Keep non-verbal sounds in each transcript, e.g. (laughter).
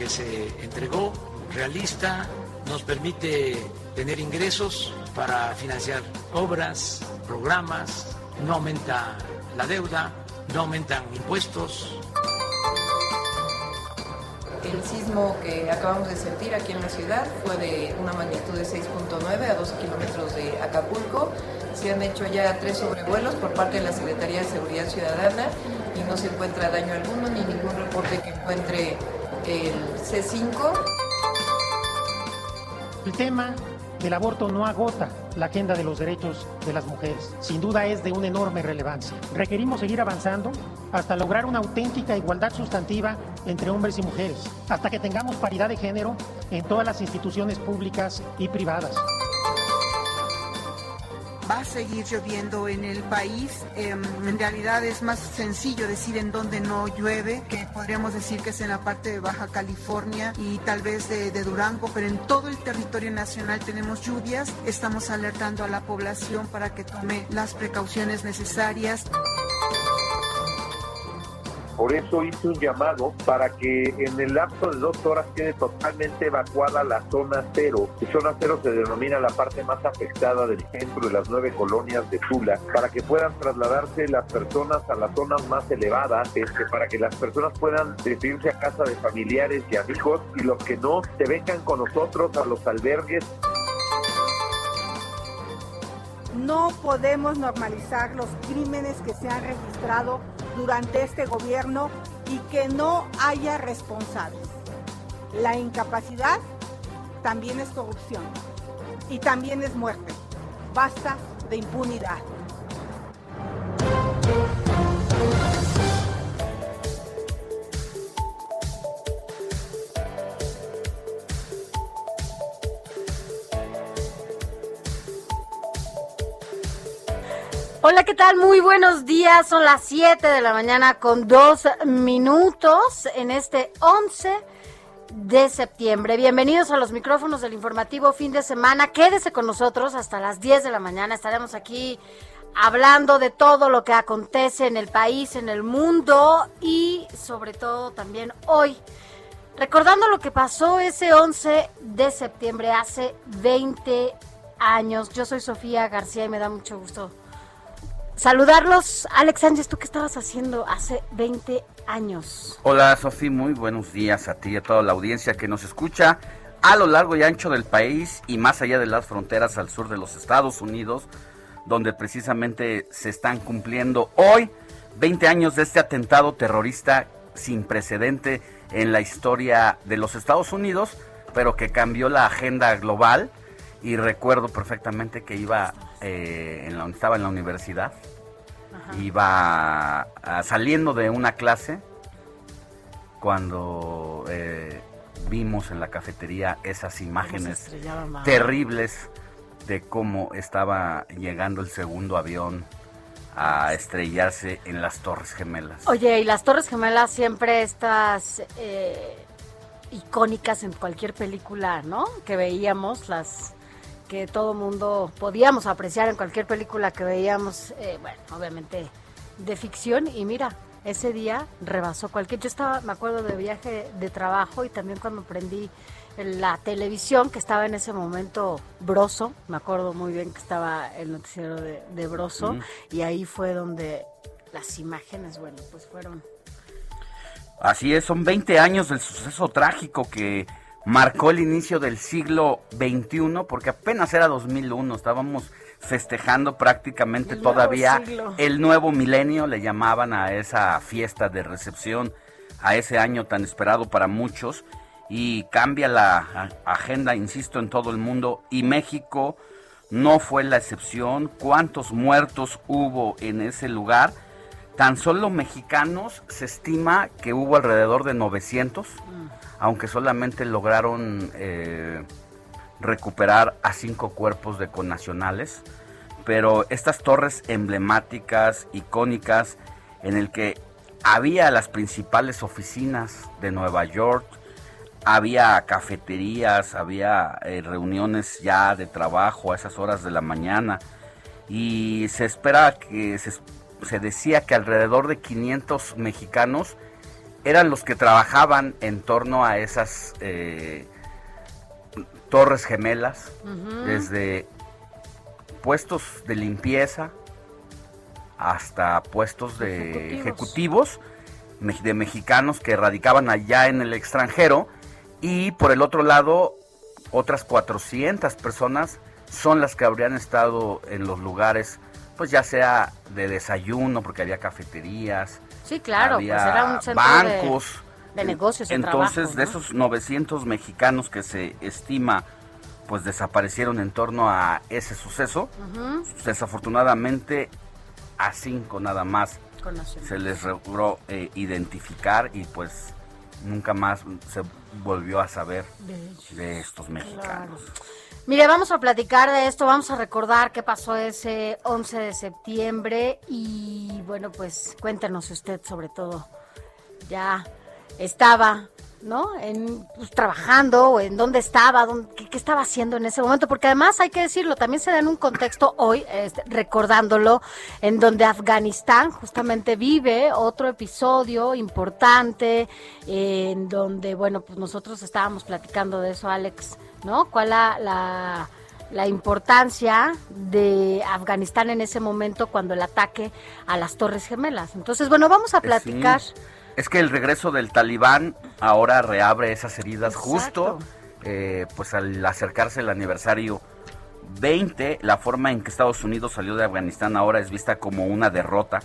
que se entregó, realista, nos permite tener ingresos para financiar obras, programas, no aumenta la deuda, no aumentan impuestos. El sismo que acabamos de sentir aquí en la ciudad fue de una magnitud de 6.9 a 12 kilómetros de Acapulco. Se han hecho ya tres sobrevuelos por parte de la Secretaría de Seguridad Ciudadana y no se encuentra daño alguno ni ningún reporte que encuentre el C5. El tema del aborto no agota la agenda de los derechos de las mujeres. Sin duda es de una enorme relevancia. Requerimos seguir avanzando hasta lograr una auténtica igualdad sustantiva entre hombres y mujeres, hasta que tengamos paridad de género en todas las instituciones públicas y privadas va a seguir lloviendo en el país. Em, en realidad es más sencillo decir en dónde no llueve, que podríamos decir que es en la parte de Baja California y tal vez de, de Durango, pero en todo el territorio nacional tenemos lluvias. Estamos alertando a la población para que tome las precauciones necesarias. Por eso hice un llamado para que en el lapso de dos horas quede totalmente evacuada la zona cero. Y zona cero se denomina la parte más afectada del centro de las nueve colonias de Tula, para que puedan trasladarse las personas a las zonas más elevadas, este, para que las personas puedan irse a casa de familiares y amigos y los que no se vengan con nosotros a los albergues. No podemos normalizar los crímenes que se han registrado durante este gobierno y que no haya responsables. La incapacidad también es corrupción y también es muerte. Basta de impunidad. Hola, ¿qué tal? Muy buenos días. Son las 7 de la mañana con dos minutos en este 11 de septiembre. Bienvenidos a los micrófonos del informativo fin de semana. Quédese con nosotros hasta las 10 de la mañana. Estaremos aquí hablando de todo lo que acontece en el país, en el mundo y sobre todo también hoy. Recordando lo que pasó ese 11 de septiembre hace 20 años. Yo soy Sofía García y me da mucho gusto saludarlos. Alex Sánchez, ¿tú qué estabas haciendo hace 20 años? Hola, Sofía, muy buenos días a ti y a toda la audiencia que nos escucha a lo largo y ancho del país y más allá de las fronteras al sur de los Estados Unidos, donde precisamente se están cumpliendo hoy 20 años de este atentado terrorista sin precedente en la historia de los Estados Unidos, pero que cambió la agenda global. Y recuerdo perfectamente que iba, eh, en la, estaba en la universidad iba ah, saliendo de una clase cuando eh, vimos en la cafetería esas imágenes terribles de cómo estaba llegando el segundo avión a estrellarse en las Torres Gemelas. Oye, y las Torres Gemelas siempre estas... Eh, icónicas en cualquier película, ¿no? Que veíamos, las que todo mundo podíamos apreciar en cualquier película que veíamos, eh, bueno, obviamente de ficción. Y mira, ese día rebasó cualquier. Yo estaba, me acuerdo de viaje de trabajo y también cuando prendí la televisión que estaba en ese momento Broso, me acuerdo muy bien que estaba el noticiero de, de Broso y ahí fue donde las imágenes, bueno, pues fueron Así es, son 20 años del suceso trágico que marcó el inicio del siglo XXI, porque apenas era 2001, estábamos festejando prácticamente todavía el nuevo milenio, le llamaban a esa fiesta de recepción, a ese año tan esperado para muchos, y cambia la agenda, insisto, en todo el mundo, y México no fue la excepción. ¿Cuántos muertos hubo en ese lugar? Tan solo mexicanos se estima que hubo alrededor de 900, mm. Aunque solamente lograron eh, recuperar a cinco cuerpos de connacionales. Pero estas torres emblemáticas, icónicas, en el que había las principales oficinas de Nueva York, había cafeterías, había eh, reuniones ya de trabajo a esas horas de la mañana y se espera que se se decía que alrededor de 500 mexicanos eran los que trabajaban en torno a esas eh, torres gemelas, desde puestos de limpieza hasta puestos de ejecutivos. de mexicanos que radicaban allá en el extranjero y por el otro lado otras 400 personas son las que habrían estado en los lugares pues ya sea de desayuno, porque había cafeterías. Sí, claro, pues era un centro bancos. De, negocios. Entonces, de esos 900 mexicanos que se estima pues desaparecieron en torno a ese suceso, desafortunadamente a cinco nada más se les logró eh, identificar y pues nunca más se volvió a saber de, estos mexicanos. Mire, vamos a platicar de esto, vamos a recordar qué pasó ese 11 de septiembre y bueno, pues cuéntenos usted sobre todo. Ya estaba, ¿no? En, pues, trabajando o en dónde estaba, qué, estaba haciendo en ese momento, porque además hay que decirlo, también se da en un contexto hoy, este, recordándolo, en donde Afganistán justamente vive otro episodio importante, en donde, bueno, pues nosotros estábamos platicando de eso, Alex ¿no? ¿Cuál la, la, importancia de Afganistán en ese momento cuando el ataque a las Torres Gemelas? Entonces, bueno, vamos a platicar. Es que el regreso del talibán ahora reabre esas heridas justo, eh, pues al acercarse el aniversario 20, la forma en que Estados Unidos salió de Afganistán ahora es vista como una derrota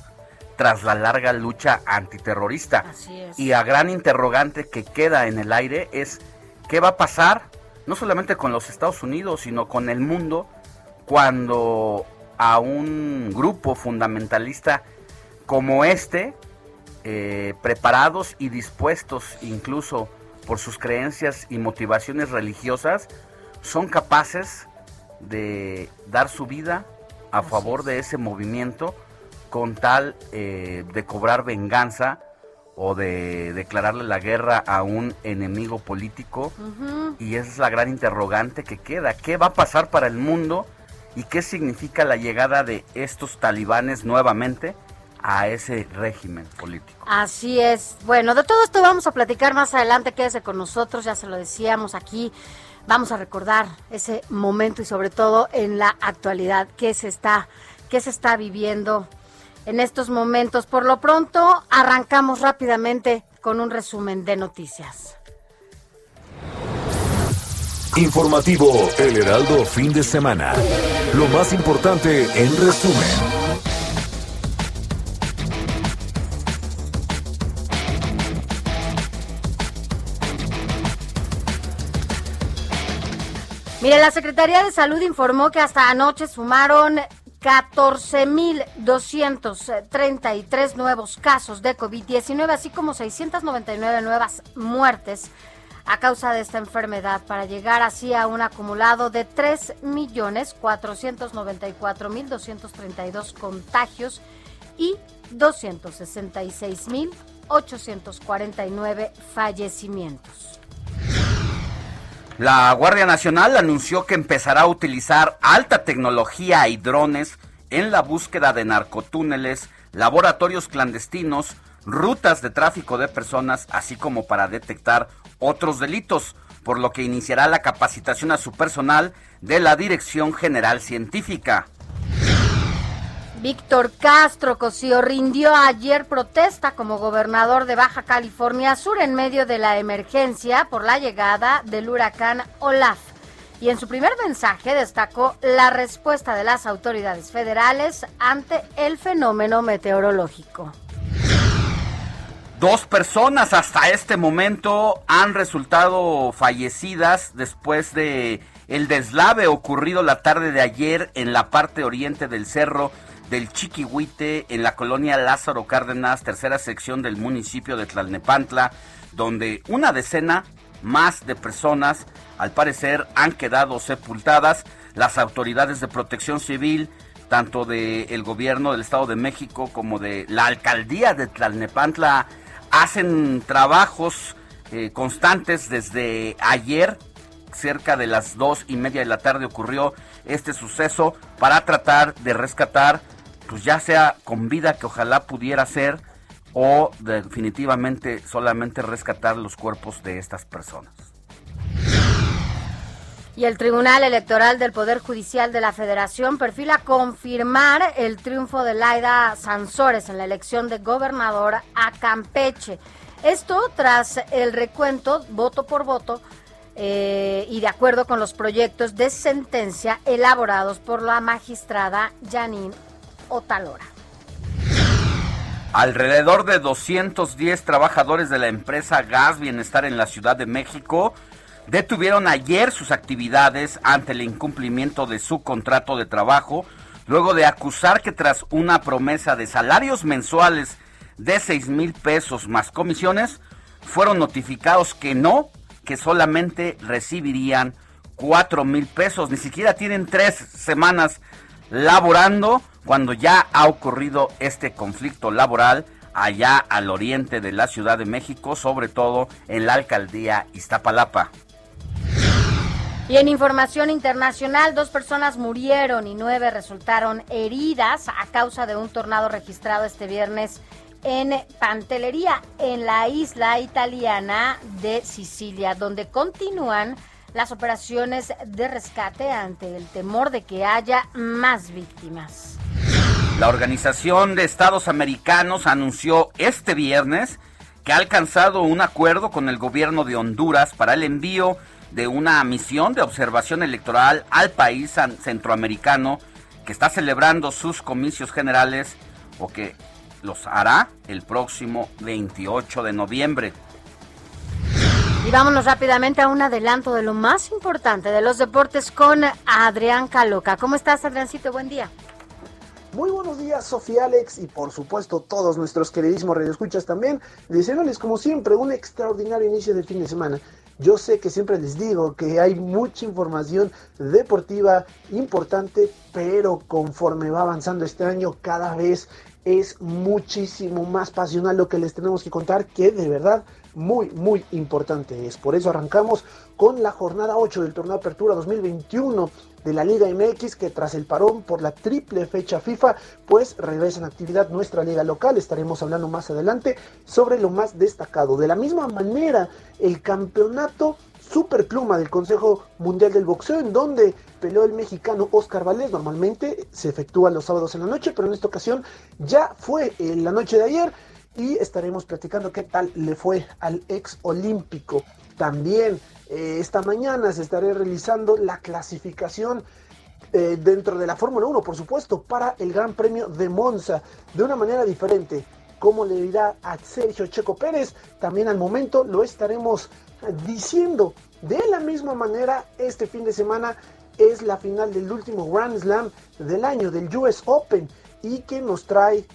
tras la larga lucha antiterrorista. Y a gran interrogante que queda en el aire es qué va a pasar no solamente con los Estados Unidos, sino con el mundo, cuando a un grupo fundamentalista como este, eh, preparados y dispuestos incluso por sus creencias y motivaciones religiosas, son capaces de dar su vida a favor de ese movimiento con tal eh, de cobrar venganza o de declararle la guerra a un enemigo político. Y esa es la gran interrogante que queda. ¿Qué va a pasar para el mundo y qué significa la llegada de estos talibanes nuevamente a ese régimen político? Así es. Bueno, de todo esto vamos a platicar más adelante. Quédese con nosotros, ya se lo decíamos aquí. Vamos a recordar ese momento y sobre todo en la actualidad, qué se está, qué se está viviendo en estos momentos. Por lo pronto, arrancamos rápidamente con un resumen de noticias. Informativo El Heraldo fin de semana. Lo más importante en resumen. Mire, la Secretaría de Salud informó que hasta anoche sumaron 14.233 nuevos casos de COVID-19, así como 699 nuevas muertes a causa de esta enfermedad, para llegar así a un acumulado de 3.494.232 contagios y 266.849 fallecimientos. La Guardia Nacional anunció que empezará a utilizar alta tecnología y drones en la búsqueda de narcotúneles, laboratorios clandestinos, rutas de tráfico de personas, así como para detectar otros delitos, por lo que iniciará la capacitación a su personal de la Dirección General Científica. Víctor Castro Cosío rindió ayer protesta como gobernador de Baja California Sur en medio de la emergencia por la llegada del huracán Olaf. Y en su primer mensaje destacó la respuesta de las autoridades federales ante el fenómeno meteorológico. Dos personas hasta este momento han resultado fallecidas después de el deslave ocurrido la tarde de ayer en la parte oriente del cerro del Chiquihuite en la colonia Lázaro Cárdenas, tercera sección del municipio de Tlalnepantla, donde una decena más de personas al parecer han quedado sepultadas. Las autoridades de protección civil, tanto del gobierno del Estado de México como de la alcaldía de Tlalnepantla, hacen trabajos eh, constantes desde ayer cerca de las dos y media de la tarde ocurrió este suceso para tratar de rescatar pues ya sea con vida que ojalá pudiera ser o definitivamente solamente rescatar los cuerpos de estas personas. Y el Tribunal Electoral del Poder Judicial de la Federación perfila confirmar el triunfo de Laida Sansores en la elección de gobernador a Campeche. Esto tras el recuento voto por voto eh, y de acuerdo con los proyectos de sentencia elaborados por la magistrada Janine Otalora. Alrededor de 210 trabajadores de la empresa Gas Bienestar en la Ciudad de México detuvieron ayer sus actividades ante el incumplimiento de su contrato de trabajo, luego de acusar que tras una promesa de salarios mensuales de 6 mil pesos más comisiones, fueron notificados que no, que solamente recibirían 4 mil pesos. Ni siquiera tienen tres semanas laborando cuando ya ha ocurrido este conflicto laboral allá al oriente de la Ciudad de México, sobre todo en la alcaldía Iztapalapa. Y en información internacional, dos personas murieron y nueve resultaron heridas a causa de un tornado registrado este viernes en Pantelería, en la isla italiana de Sicilia, donde continúan las operaciones de rescate ante el temor de que haya más víctimas. La Organización de Estados Americanos anunció este viernes que ha alcanzado un acuerdo con el gobierno de Honduras para el envío de una misión de observación electoral al país centroamericano que está celebrando sus comicios generales o que los hará el próximo 28 de noviembre. Y vámonos rápidamente a un adelanto de lo más importante de los deportes con Adrián Caloca. ¿Cómo estás, Adriancito? Buen día. Muy buenos días, Sofía Alex, y por supuesto todos nuestros queridísimos radioescuchas también, deseándoles como siempre un extraordinario inicio de fin de semana. Yo sé que siempre les digo que hay mucha información deportiva importante, pero conforme va avanzando este año, cada vez es muchísimo más pasional lo que les tenemos que contar, que de verdad muy, muy importante es. Por eso arrancamos con la jornada 8 del torneo Apertura 2021 de la Liga MX que tras el parón por la triple fecha FIFA pues regresa en actividad nuestra liga local. Estaremos hablando más adelante sobre lo más destacado. De la misma manera el campeonato superpluma del Consejo Mundial del Boxeo en donde peleó el mexicano Oscar Valdez. Normalmente se efectúa los sábados en la noche pero en esta ocasión ya fue en la noche de ayer y estaremos platicando qué tal le fue al ex olímpico. También eh, esta mañana se estará realizando la clasificación eh, dentro de la Fórmula 1, por supuesto, para el Gran Premio de Monza, de una manera diferente. Como le dirá a Sergio Checo Pérez, también al momento lo estaremos diciendo. De la misma manera, este fin de semana es la final del último Grand Slam del año, del US Open, y que nos trae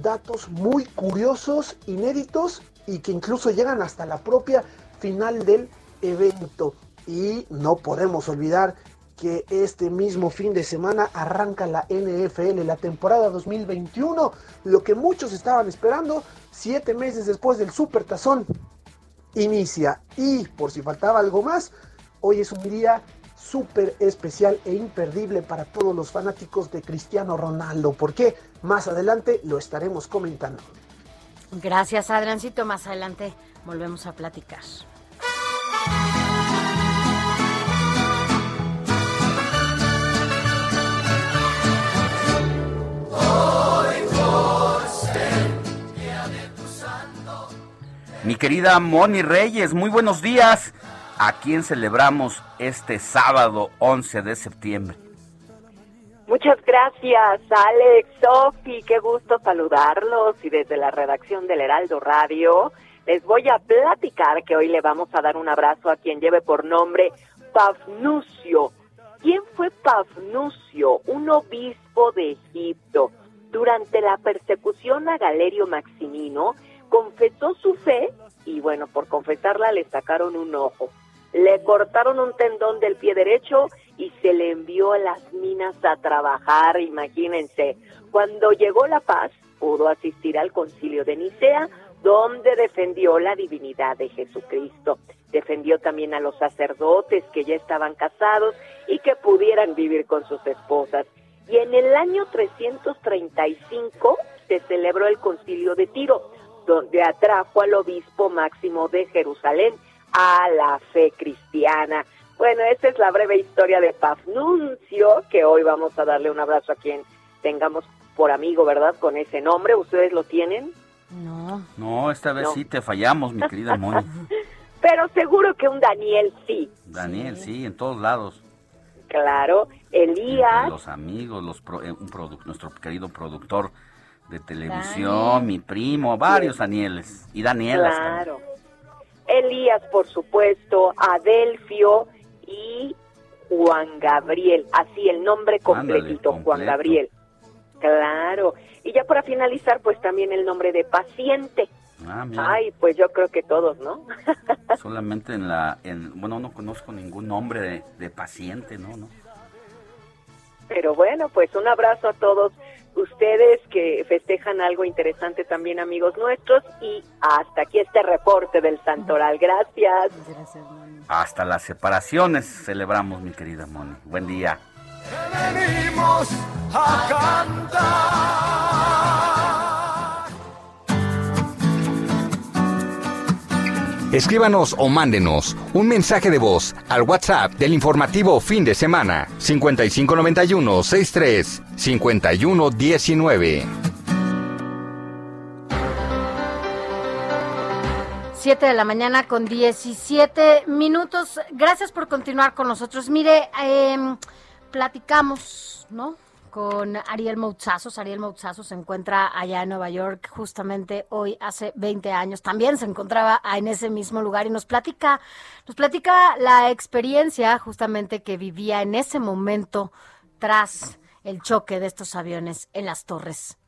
datos muy curiosos, inéditos, y que incluso llegan hasta la propia final del evento. Y no podemos olvidar que este mismo fin de semana arranca la NFL, la temporada 2021, lo que muchos estaban esperando, siete meses después del Super Tazón, inicia. Y por si faltaba algo más, hoy es un día súper especial e imperdible para todos los fanáticos de Cristiano Ronaldo. ¿Por qué? Más adelante lo estaremos comentando. Gracias, Adriancito. Más adelante volvemos a platicar. Mi querida Moni Reyes, muy buenos días. ¿A quién celebramos este sábado 11 de septiembre? Muchas gracias, Alex, Sofi, qué gusto saludarlos y desde la redacción del Heraldo Radio les voy a platicar que hoy le vamos a dar un abrazo a quien lleve por nombre Pafnucio. ¿Quién fue Pafnucio? Un obispo de Egipto. Durante la persecución a Galerio Maximino, confesó su fe y bueno, por confesarla le sacaron un ojo. Le cortaron un tendón del pie derecho y se le envió a las minas a trabajar, imagínense. Cuando llegó la paz, pudo asistir al concilio de Nicea, donde defendió la divinidad de Jesucristo. Defendió también a los sacerdotes que ya estaban casados y que pudieran vivir con sus esposas. Y en el año 335 se celebró el concilio de Tiro, donde atrajo al obispo máximo de Jerusalén a la fe cristiana. Bueno, esa es la breve historia de Pafnuncio, que hoy vamos a darle un abrazo a quien tengamos por amigo, ¿verdad? Con ese nombre, ¿ustedes lo tienen? No. No, esta vez sí te fallamos, mi querida Moni. (laughs) Pero seguro que un Daniel sí. Daniel, sí, en todos lados. Claro, Elías. los amigos, los eh, nuestro querido productor de televisión, mi primo, varios Danieles y Danielas. Claro. Elías, por supuesto, Adelfio y Juan Gabriel, así el nombre completito, Juan Gabriel. Claro. Y ya para finalizar, pues también el nombre de paciente. Ah, Ay, pues yo creo que todos, ¿no? (laughs) Solamente en la, en, bueno, no conozco ningún nombre de, de paciente, ¿no? ¿no? Pero bueno, pues un abrazo a todos ustedes que festejan algo interesante también, amigos nuestros. Y hasta aquí este reporte del Santoral. Gracias. Hasta las separaciones celebramos, mi querida Moni. Buen día. Venimos a cantar. Escríbanos o mándenos un mensaje de voz al WhatsApp del informativo fin de semana 5591 63 5119. 7 de la mañana con 17 minutos. Gracias por continuar con nosotros. Mire, em, platicamos, ¿no? Con Ariel Moutzazos. Ariel Moutzazos se encuentra allá en Nueva York justamente hoy hace 20 años. También se encontraba en ese mismo lugar y nos platica, nos platica la experiencia justamente que vivía en ese momento tras el choque de estos aviones en las Torres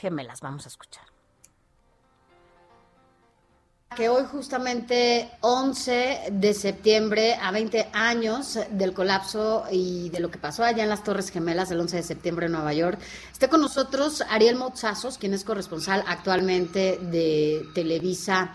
Gemelas. Vamos a escuchar que hoy justamente 11 de septiembre, a 20 años del colapso y de lo que pasó allá en las Torres Gemelas el 11 de septiembre en Nueva York, esté con nosotros Ariel Mozazos, quien es corresponsal actualmente de Televisa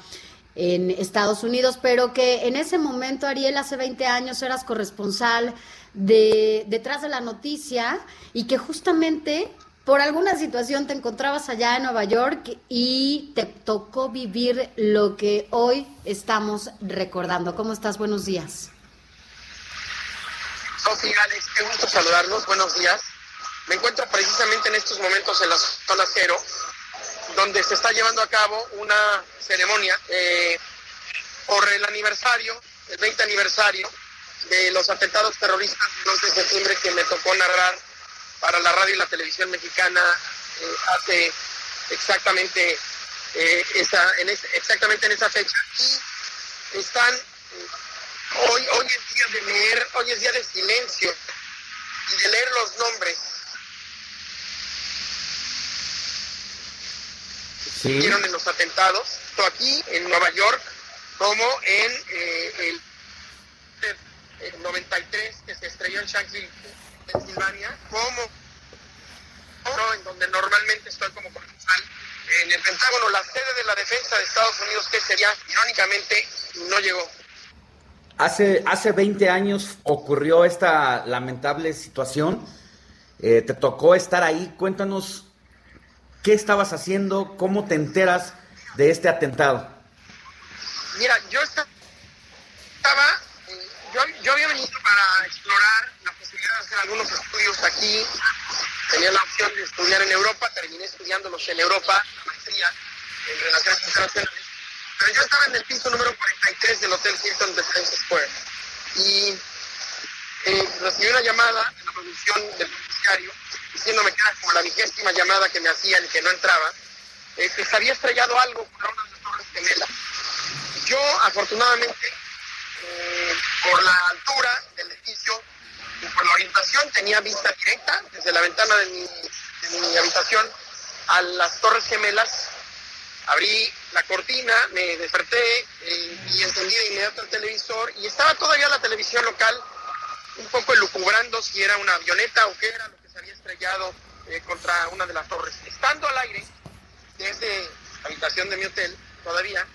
en Estados Unidos, pero que en ese momento, Ariel, hace 20 años eras corresponsal de detrás de la noticia y que justamente por alguna situación te encontrabas allá en Nueva York y te tocó vivir lo que hoy estamos recordando. ¿Cómo estás? Buenos días. Sofía, Alex, qué gusto saludarlos. Buenos días. Me encuentro precisamente en estos momentos en la zona cero, donde se está llevando a cabo una ceremonia eh, por el aniversario, el 20 aniversario de los atentados terroristas del 11 de septiembre que me tocó narrar para la radio y la televisión mexicana eh, hace exactamente, eh, en exactamente en esa fecha. Y están, eh, hoy, hoy es día de leer, hoy es día de silencio y de leer los nombres. Sí. Hicieron en los atentados, tanto aquí en Nueva York como en el, el 93 que se estrelló en Shanghai Pensilvania, como en donde normalmente estoy como corresponsal en el Pentágono, la sede de la defensa de Estados Unidos, que sería, irónicamente, no llegó. hace, hace 20 años ocurrió esta lamentable situación. Eh, te tocó estar ahí. Cuéntanos qué estabas haciendo, cómo te enteras de este atentado. Mira, yo estaba, eh, yo, yo había venido para explorar hacer algunos estudios aquí. Tenía la opción de estudiar en Europa, terminé estudiándolos en Europa, maestría en Relaciones Internacionales. Pero yo estaba en el piso número 43 del Hotel Hilton de Times Square. Y eh, recibí una llamada de la producción del noticiario diciéndome que era como la vigésima llamada que me hacían y que no entraba, eh, que se había estrellado algo con una de torres gemelas. Yo, afortunadamente, eh, por la altura del edificio y por la orientación, tenía vista directa desde la ventana de mi, habitación a las torres gemelas abrí la cortina, me desperté eh, y encendí de inmediato el televisor y estaba todavía la televisión local un poco elucubrando si era una avioneta o qué era lo que se había estrellado eh, contra una de las torres. Estando al aire, desde la habitación de mi hotel, todavía,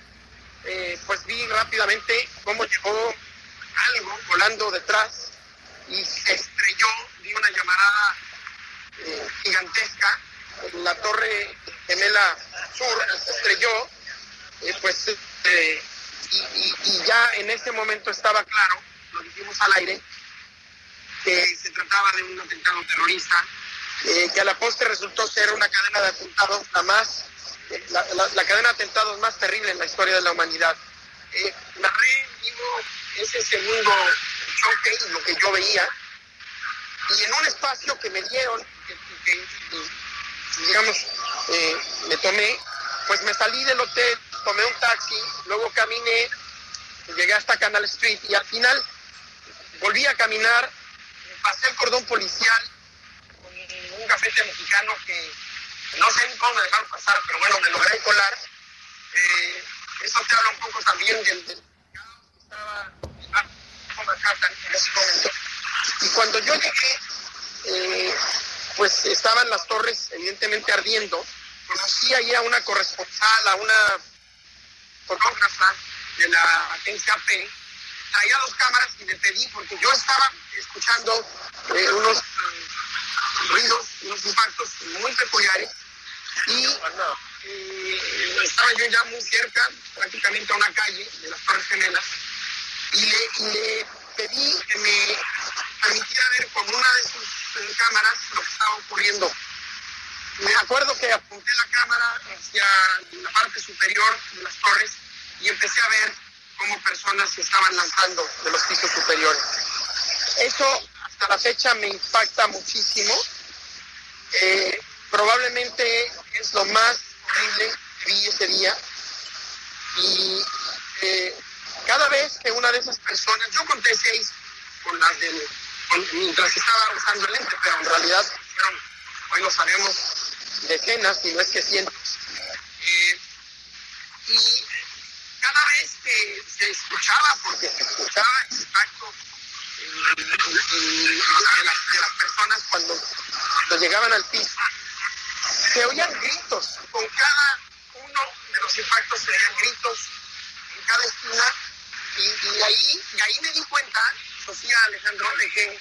eh, pues vi rápidamente cómo llegó algo volando detrás y se estrelló, di una llamarada gigantesca en la torre gemela sur, se estrelló, eh, pues, eh, y, ya en ese momento estaba claro, lo dijimos al aire, que se trataba de un atentado terrorista, eh, que a la postre resultó ser una cadena de atentados la más, la, cadena de atentados más terrible en la historia de la humanidad. narré vivo ese segundo choque y lo que yo veía, y en un espacio que me dieron, que, digamos, eh, me tomé, pues me salí del hotel, tomé un taxi, luego caminé, llegué hasta Canal Street y al final volví a caminar, pasé el cordón policial con un gafete mexicano que no sé ni cómo me dejaron pasar, pero bueno, me logré colar. Eh, eso te habla un poco también del, del que estaba en Manhattan en ese momento. Y cuando yo llegué, eh, pues estaban las torres evidentemente ardiendo. Conocí ahí a una corresponsal, a una fotógrafa de la NCAP, traía dos cámaras y le pedí, porque yo estaba escuchando eh, unos eh, ruidos, unos impactos muy peculiares, y estaba yo ya muy cerca, prácticamente a una calle de las Torres Gemelas, y le pedí que me permitiera ver con una de sus cámaras lo que estaba ocurriendo. Me acuerdo que apunté la cámara hacia la parte superior de las torres y empecé a ver cómo personas se estaban lanzando de los pisos superiores. Eso hasta la fecha me impacta muchísimo. Eh, probablemente es lo más horrible que vi ese día. Y eh, cada vez que una de esas personas, yo conté seis con las del, mientras estaba usando el lente, pero en realidad fueron, hoy lo sabemos, decenas, si no es que cientos. Eh, y cada vez que se escuchaba, porque se escuchaba el impacto de, las, de, las, personas cuando, cuando llegaban al piso, se oían gritos, con cada uno de los impactos se oían gritos en cada esquina y, ahí, y ahí me di cuenta, Sofía Alejandro, de que,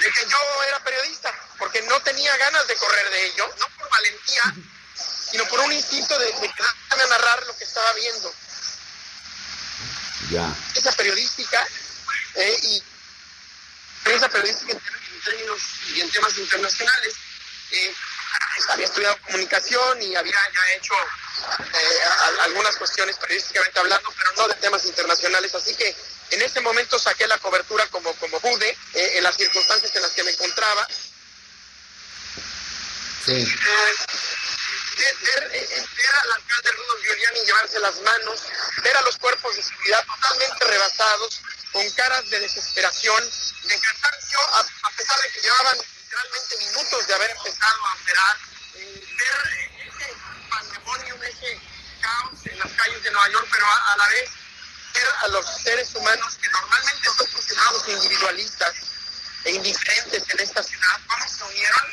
de que yo era periodista, porque no tenía ganas de correr de ello, no por valentía, sino por un instinto de, de quedarme a narrar lo que estaba viendo. Ya. Esa periodística eh, y esa periodística en, términos y en temas internacionales. Eh, había estudiado comunicación y había ya hecho eh, algunas cuestiones periodísticamente hablando, pero no de temas internacionales. Así que en ese momento saqué la cobertura como, como pude, eh, en las circunstancias en las que me encontraba. Sí. Eh, ver, ver, al alcalde Rudolf Giuliani llevarse las manos, ver a los cuerpos de seguridad totalmente rebasados, con caras de desesperación, de cansancio, a, a pesar de que llevaban literalmente minutos de haber empezado a operar, ver ese pandemonium, ese caos en las calles de Nueva York, pero a, la vez ver a los seres humanos que normalmente son considerados individualistas e indiferentes en esta ciudad, cómo se unieron,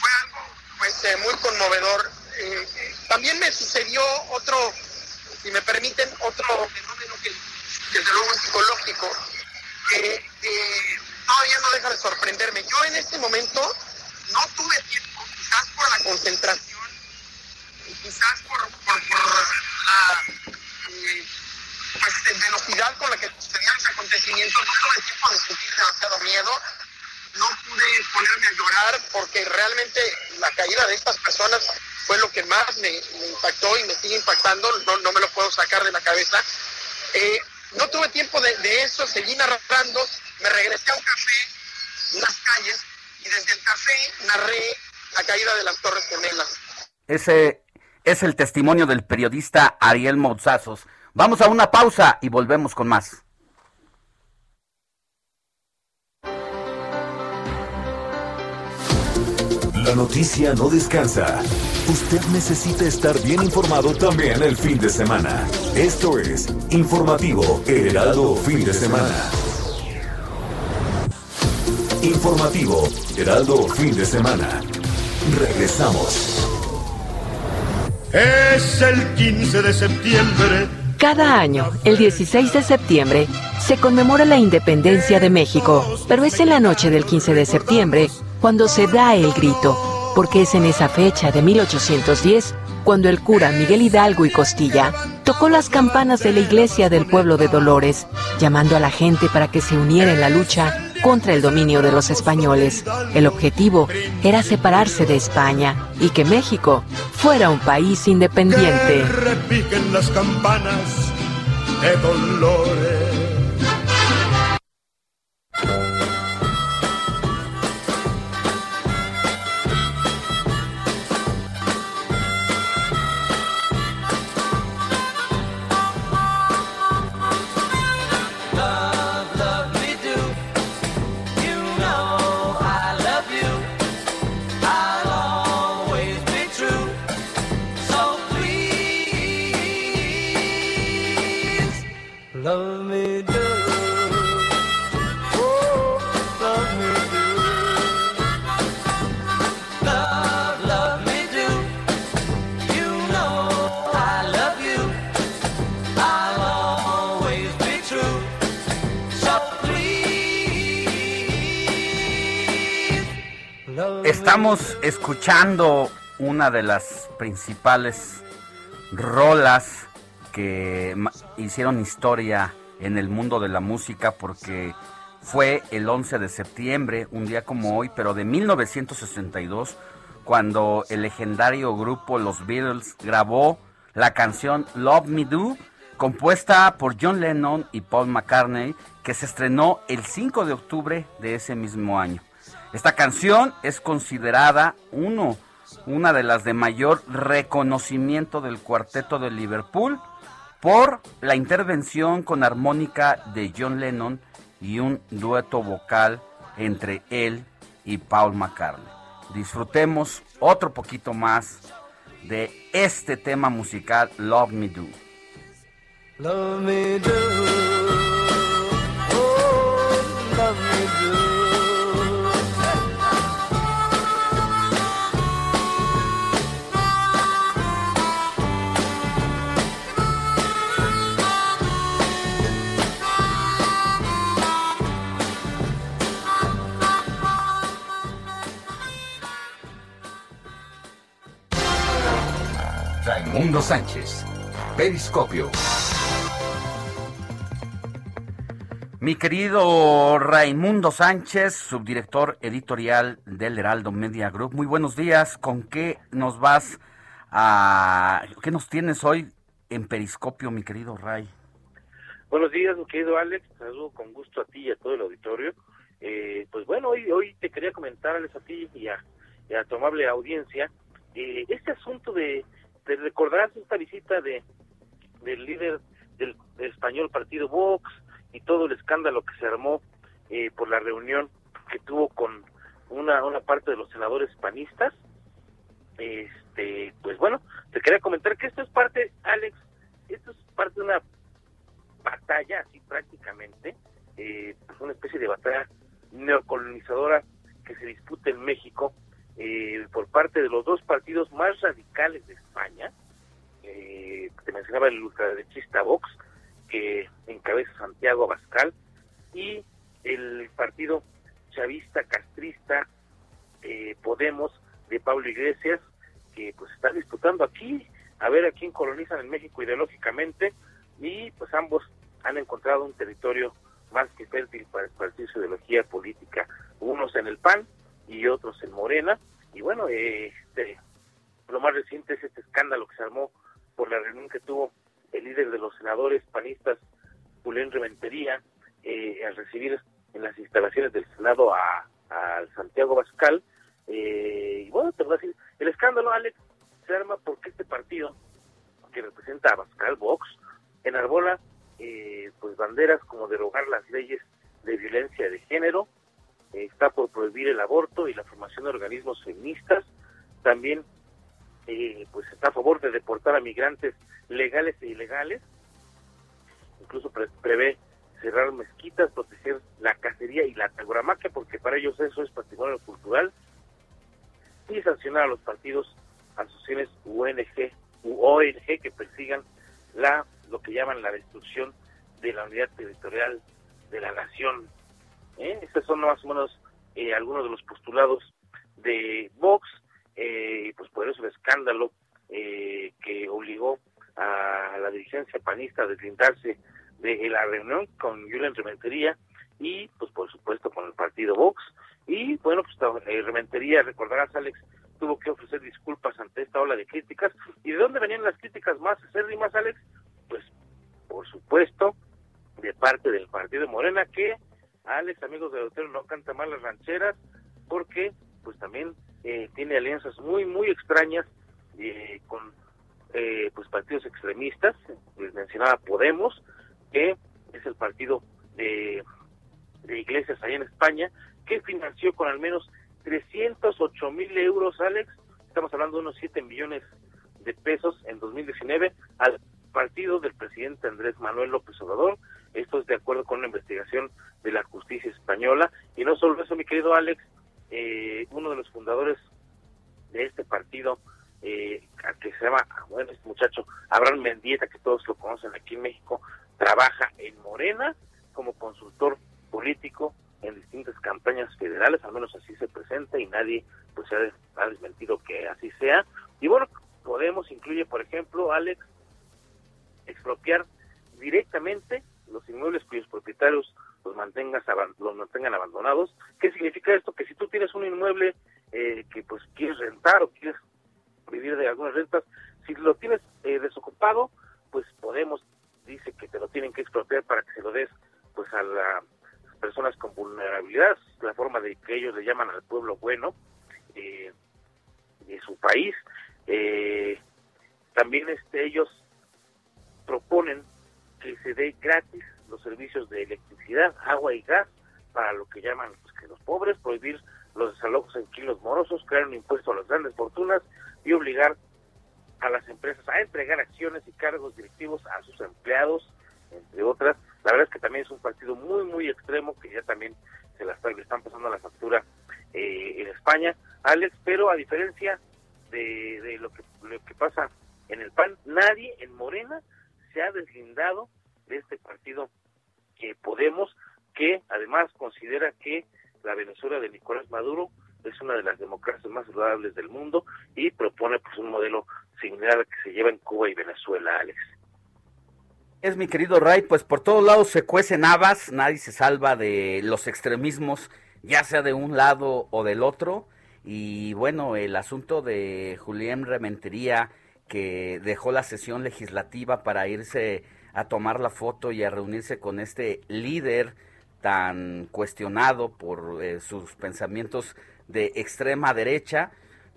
fue algo pues eh, muy conmovedor. Eh, también me sucedió otro, si me permiten, otro fenómeno que desde luego psicológico, que todavía no deja de sorprenderme. Yo en este momento no tuve tiempo, quizás por la concentración quizás por, por, la eh, pues, velocidad con la que sucedían los acontecimientos, no tuve tiempo de sentir demasiado miedo. No pude ponerme a llorar porque realmente la caída de estas personas fue lo que más me, impactó y me sigue impactando, no, no, me lo puedo sacar de la cabeza. Eh, no tuve tiempo de, de, eso, seguí narrando, me regresé a un café, unas calles, y desde el café narré la caída de las Torres Gemelas. Ese es el testimonio del periodista Ariel Mouzazos. Vamos a una pausa y volvemos con más. La noticia no descansa. Usted necesita estar bien informado también el fin de semana. Esto es Informativo Heraldo Fin de Semana. Informativo Heraldo Fin de Semana. Regresamos. Es el 15 de septiembre. Cada año, el 16 de septiembre, se conmemora la independencia de México, pero es en la noche del 15 de septiembre cuando se da el grito, porque es en esa fecha de 1810 cuando el cura Miguel Hidalgo y Costilla tocó las campanas de la iglesia del pueblo de Dolores, llamando a la gente para que se uniera en la lucha contra el dominio de los españoles. El objetivo era separarse de España y que México fuera un país independiente. las campanas de Dolores. Estamos escuchando una de las principales rolas que hicieron historia en el mundo de la música porque fue el 11 de septiembre, un día como hoy, pero de 1962, cuando el legendario grupo Los Beatles grabó la canción Love Me Do, compuesta por John Lennon y Paul McCartney, que se estrenó el 5 de octubre de ese mismo año. Esta canción es considerada uno, una de las de mayor reconocimiento del cuarteto de Liverpool por la intervención con armónica de John Lennon y un dueto vocal entre él y Paul McCartney. Disfrutemos otro poquito más de este tema musical Love Me Do. Love me do. Sánchez. Periscopio. Mi querido Raimundo Sánchez, subdirector editorial del Heraldo Media Group. Muy buenos días. ¿Con qué nos vas a... qué nos tienes hoy en Periscopio, mi querido Ray? Buenos días, mi querido Alex. Saludo con gusto a ti y a todo el auditorio. Eh, pues bueno, hoy, hoy te quería comentarles a ti y a, tu amable audiencia eh, este asunto de te recordarás esta visita de del líder del, español partido Vox y todo el escándalo que se armó eh, por la reunión que tuvo con una, una parte de los senadores panistas. Este, pues bueno, te quería comentar que esto es parte, Alex, esto es parte de una batalla, así prácticamente, eh, pues una especie de batalla neocolonizadora que se disputa en México eh, por parte de los dos partidos más radicales de España, eh, te mencionaba el ultraderechista Vox, que encabeza Santiago Abascal y el partido chavista castrista eh, Podemos de Pablo Iglesias que pues está disputando aquí a ver a quién colonizan en México ideológicamente y pues ambos han encontrado un territorio más que fértil para esparcir su ideología política, unos en el PAN y otros en Morena y bueno, este, lo más reciente es este escándalo que se armó por la reunión que tuvo el líder de los senadores panistas, Julián Reventería, eh, al recibir en las instalaciones del Senado a, Santiago Bascal. Eh, y bueno, te voy a decir, el escándalo, Alex, se arma porque este partido, que representa a Bascal Vox, enarbola eh, pues banderas como derogar las leyes de violencia de género, está por prohibir el aborto y la formación de organismos feministas, también eh, pues está a favor de deportar a migrantes legales e ilegales, incluso prevé cerrar mezquitas, proteger la cacería y la tauramaquia, porque para ellos eso es patrimonio cultural, y sancionar a los partidos, asociaciones UNG ONG que persigan la lo que llaman la destrucción de la unidad territorial de la nación. ¿Eh? Estos son más o menos eh, algunos de los postulados de Vox eh, pues por eso el escándalo eh, que obligó a la dirigencia panista a deslindarse de la reunión con Julián Rementería y pues por supuesto con el partido Vox. Y bueno pues eh, Rementería recordarás Alex tuvo que ofrecer disculpas ante esta ola de críticas. Y de dónde venían las críticas más acérrimas Alex pues por supuesto de parte del partido Morena que Alex amigos del hotel no canta mal las rancheras porque pues también eh, tiene alianzas muy, muy extrañas eh, con eh, pues partidos extremistas. Les mencionaba Podemos, que es el partido de, de iglesias allá en España, que financió con al menos 308 mil euros, Alex, estamos hablando de unos 7 millones de pesos en 2019, al partido del presidente Andrés Manuel López Obrador. Esto es de acuerdo con una investigación de la justicia española. Y no solo eso, mi querido Alex, eh, uno de los fundadores de este partido, eh, que se llama, bueno, este muchacho, Abraham Mendieta, que todos lo conocen aquí en México, trabaja en Morena como consultor político en distintas campañas federales, al menos así se presenta y nadie pues ha, desmentido que así sea. Y bueno, Podemos incluye, por ejemplo, Alex, expropiar directamente los inmuebles cuyos propietarios los mantengas los mantengan abandonados. ¿Qué significa esto? Que si tú tienes un inmueble eh, que pues quieres rentar o quieres vivir de algunas rentas, si lo tienes eh, desocupado, pues Podemos dice que te lo tienen que expropiar para que se lo des pues a las personas con vulnerabilidad, la forma de que ellos le llaman al pueblo bueno eh, de su país. también este ellos proponen que se dé gratis los servicios de electricidad, agua y gas para lo que llaman pues, que los pobres, prohibir los desalojos en kilos morosos, crear un impuesto a las grandes fortunas y obligar a las empresas a entregar acciones y cargos directivos a sus empleados, entre otras. La verdad es que también es un partido muy, muy extremo que ya también se la le están pasando la factura eh, en España, Alex, pero a diferencia de, de lo, que, lo que pasa en el PAN, nadie en Morena se ha deslindado de este partido que Podemos, que además considera que la Venezuela de Nicolás Maduro es una de las democracias más saludables del mundo y propone pues un modelo similar al que se lleva en Cuba y Venezuela, Alex. Es mi querido Ray, pues por todos lados se cuecen habas, nadie se salva de los extremismos, ya sea de un lado o del otro. Y bueno, el asunto de Julián Rementería, que dejó la sesión legislativa para irse a tomar la foto y a reunirse con este líder tan cuestionado por eh, sus pensamientos de extrema derecha,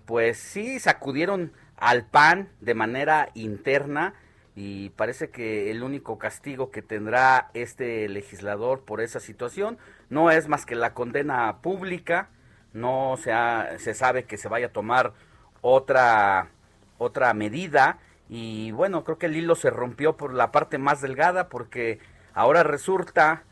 pues sí sacudieron al PAN de manera interna y parece que el único castigo que tendrá este legislador por esa situación no es más que la condena pública, no se, se sabe que se vaya a tomar otra otra medida y bueno, creo que el hilo se rompió por la parte más delgada porque ahora resulta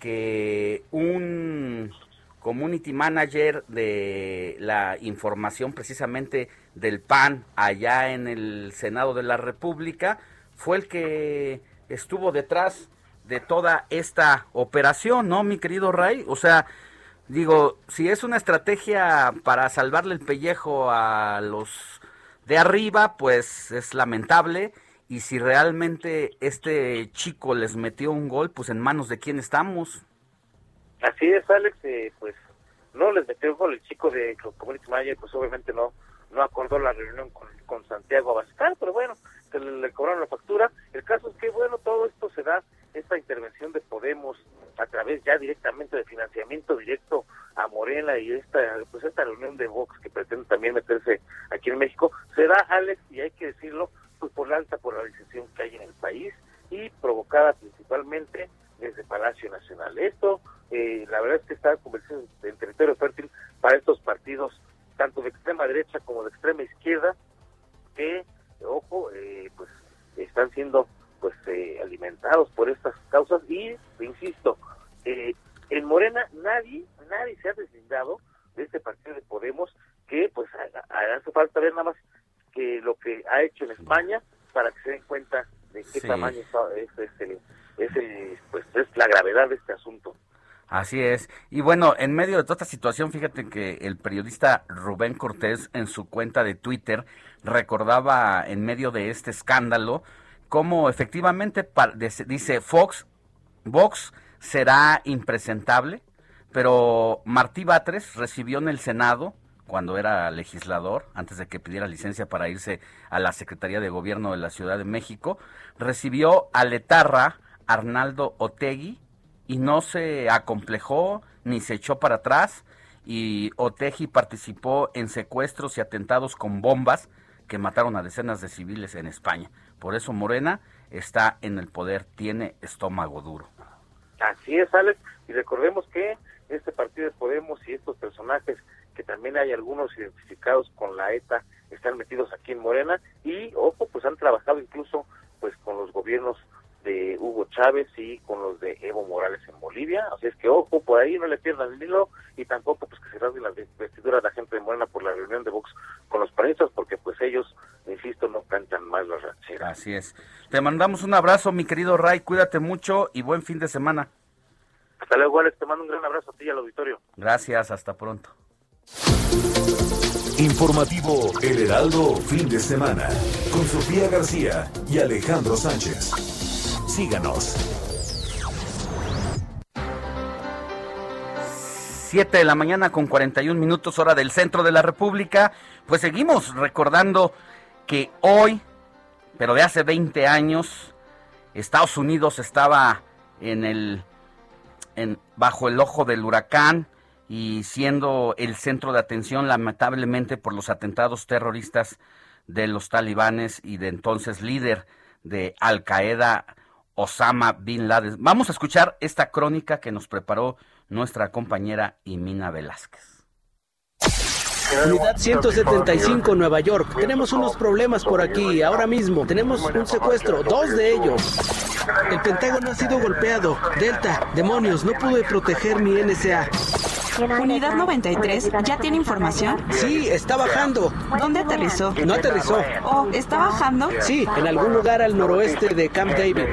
que un community manager de la información precisamente del PAN allá en el Senado de la República fue el que estuvo detrás de toda esta operación, ¿no, mi querido Ray? O sea, digo, si es una estrategia para salvarle el pellejo a los de arriba, pues es lamentable. Y si realmente este chico les metió un gol, pues en manos de quién estamos. Así es, Alex, eh, pues no les metió un gol el chico de Community Manager, pues obviamente no no acordó la reunión con, Santiago Abascal, pero bueno, se le, cobraron la factura. El caso es que, bueno, todo esto se da, esta intervención de Podemos a través ya directamente de financiamiento directo a Morena y esta pues esta reunión de Vox que pretende también meterse aquí en México, se da, Alex, y hay que decirlo, pues por la alta polarización que hay en el país y provocada principalmente desde Palacio Nacional. Esto, eh, la verdad es que está convertido en territorio fértil para estos partidos tanto de extrema derecha como de extrema izquierda, que, ojo, eh, pues están siendo pues eh, alimentados por estas causas y, insisto, eh, en Morena nadie, nadie se ha deslindado de este partido de Podemos que pues hace falta ver nada más que lo que ha hecho en España para que se den cuenta de qué tamaño es, es, pues, es la gravedad de este asunto. Así es. Y bueno, en medio de toda esta situación, fíjate que el periodista Rubén Cortés en su cuenta de Twitter recordaba en medio de este escándalo cómo efectivamente dice Fox, Vox será impresentable, pero Martí Batres recibió en el Senado cuando era legislador, antes de que pidiera licencia para irse a la Secretaría de Gobierno de la Ciudad de México, recibió a Letarra Arnaldo Otegui, y no se acomplejó ni se echó para atrás y Oteji participó en secuestros y atentados con bombas que mataron a decenas de civiles en España. Por eso Morena está en el poder, tiene estómago duro. Así es, Alex, y recordemos que este partido de Podemos y estos personajes, que también hay algunos identificados con la ETA, están metidos aquí en Morena y, ojo, pues han trabajado incluso pues con los gobiernos de Hugo Chávez y con los de Evo Morales en Bolivia. Así es que, ojo, por ahí no le pierdan el hilo y tampoco pues que se rasguen las vestiduras de la gente de Morena por la reunión de Vox con los panistas, porque pues ellos, insisto, no cantan más las rancheras. Así es. Te mandamos un abrazo, mi querido Ray, cuídate mucho y buen fin de semana. Hasta luego, Alex, te mando un gran abrazo a ti y al auditorio. Gracias, hasta pronto. Informativo El Heraldo, fin de semana, con Sofía García y Alejandro Sánchez. Síganos. 7 de la mañana con 41 minutos hora del centro de la República. Pues seguimos recordando que hoy, pero de hace 20 años, Estados Unidos estaba en el bajo el ojo del huracán y siendo el centro de atención lamentablemente por los atentados terroristas de los talibanes y de entonces líder de Al Qaeda Osama Bin Laden. Vamos a escuchar esta crónica que nos preparó nuestra compañera Imina Velázquez. Unidad 175 Nueva York. Tenemos unos problemas por aquí ahora mismo. Tenemos un secuestro, dos de ellos. El Pentágono ha sido golpeado. Delta, demonios, no pude proteger mi NSA. Unidad 93, ¿ya tiene información? Sí, está bajando. ¿Dónde aterrizó? No aterrizó. Oh, ¿está bajando? Sí, en algún lugar al noroeste de Camp David.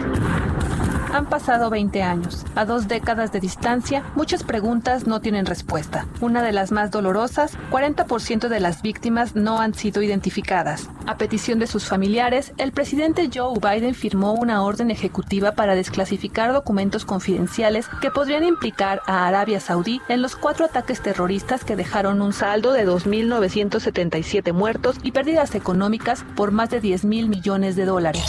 Han pasado 20 años. A dos décadas de distancia, muchas preguntas no tienen respuesta. Una de las más dolorosas, 40% de las víctimas no han sido identificadas. A petición de sus familiares, el presidente Joe Biden firmó una orden ejecutiva para desclasificar documentos confidenciales que podrían implicar a Arabia Saudí en los cuatro ataques terroristas que dejaron un saldo de 2.977 muertos y pérdidas económicas por más de 10 mil millones de dólares.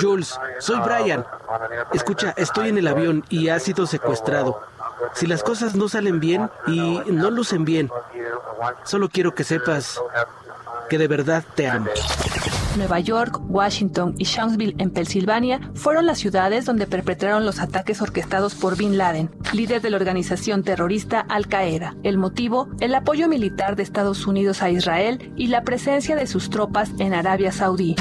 Jules, soy Brian. Escucha, estoy en el avión y ha sido secuestrado. Si las cosas no salen bien y no lucen bien, solo quiero que sepas que de verdad te amo. Nueva York, Washington y Shanksville en Pensilvania fueron las ciudades donde perpetraron los ataques orquestados por Bin Laden, líder de la organización terrorista Al Qaeda. El motivo, el apoyo militar de Estados Unidos a Israel y la presencia de sus tropas en Arabia Saudí.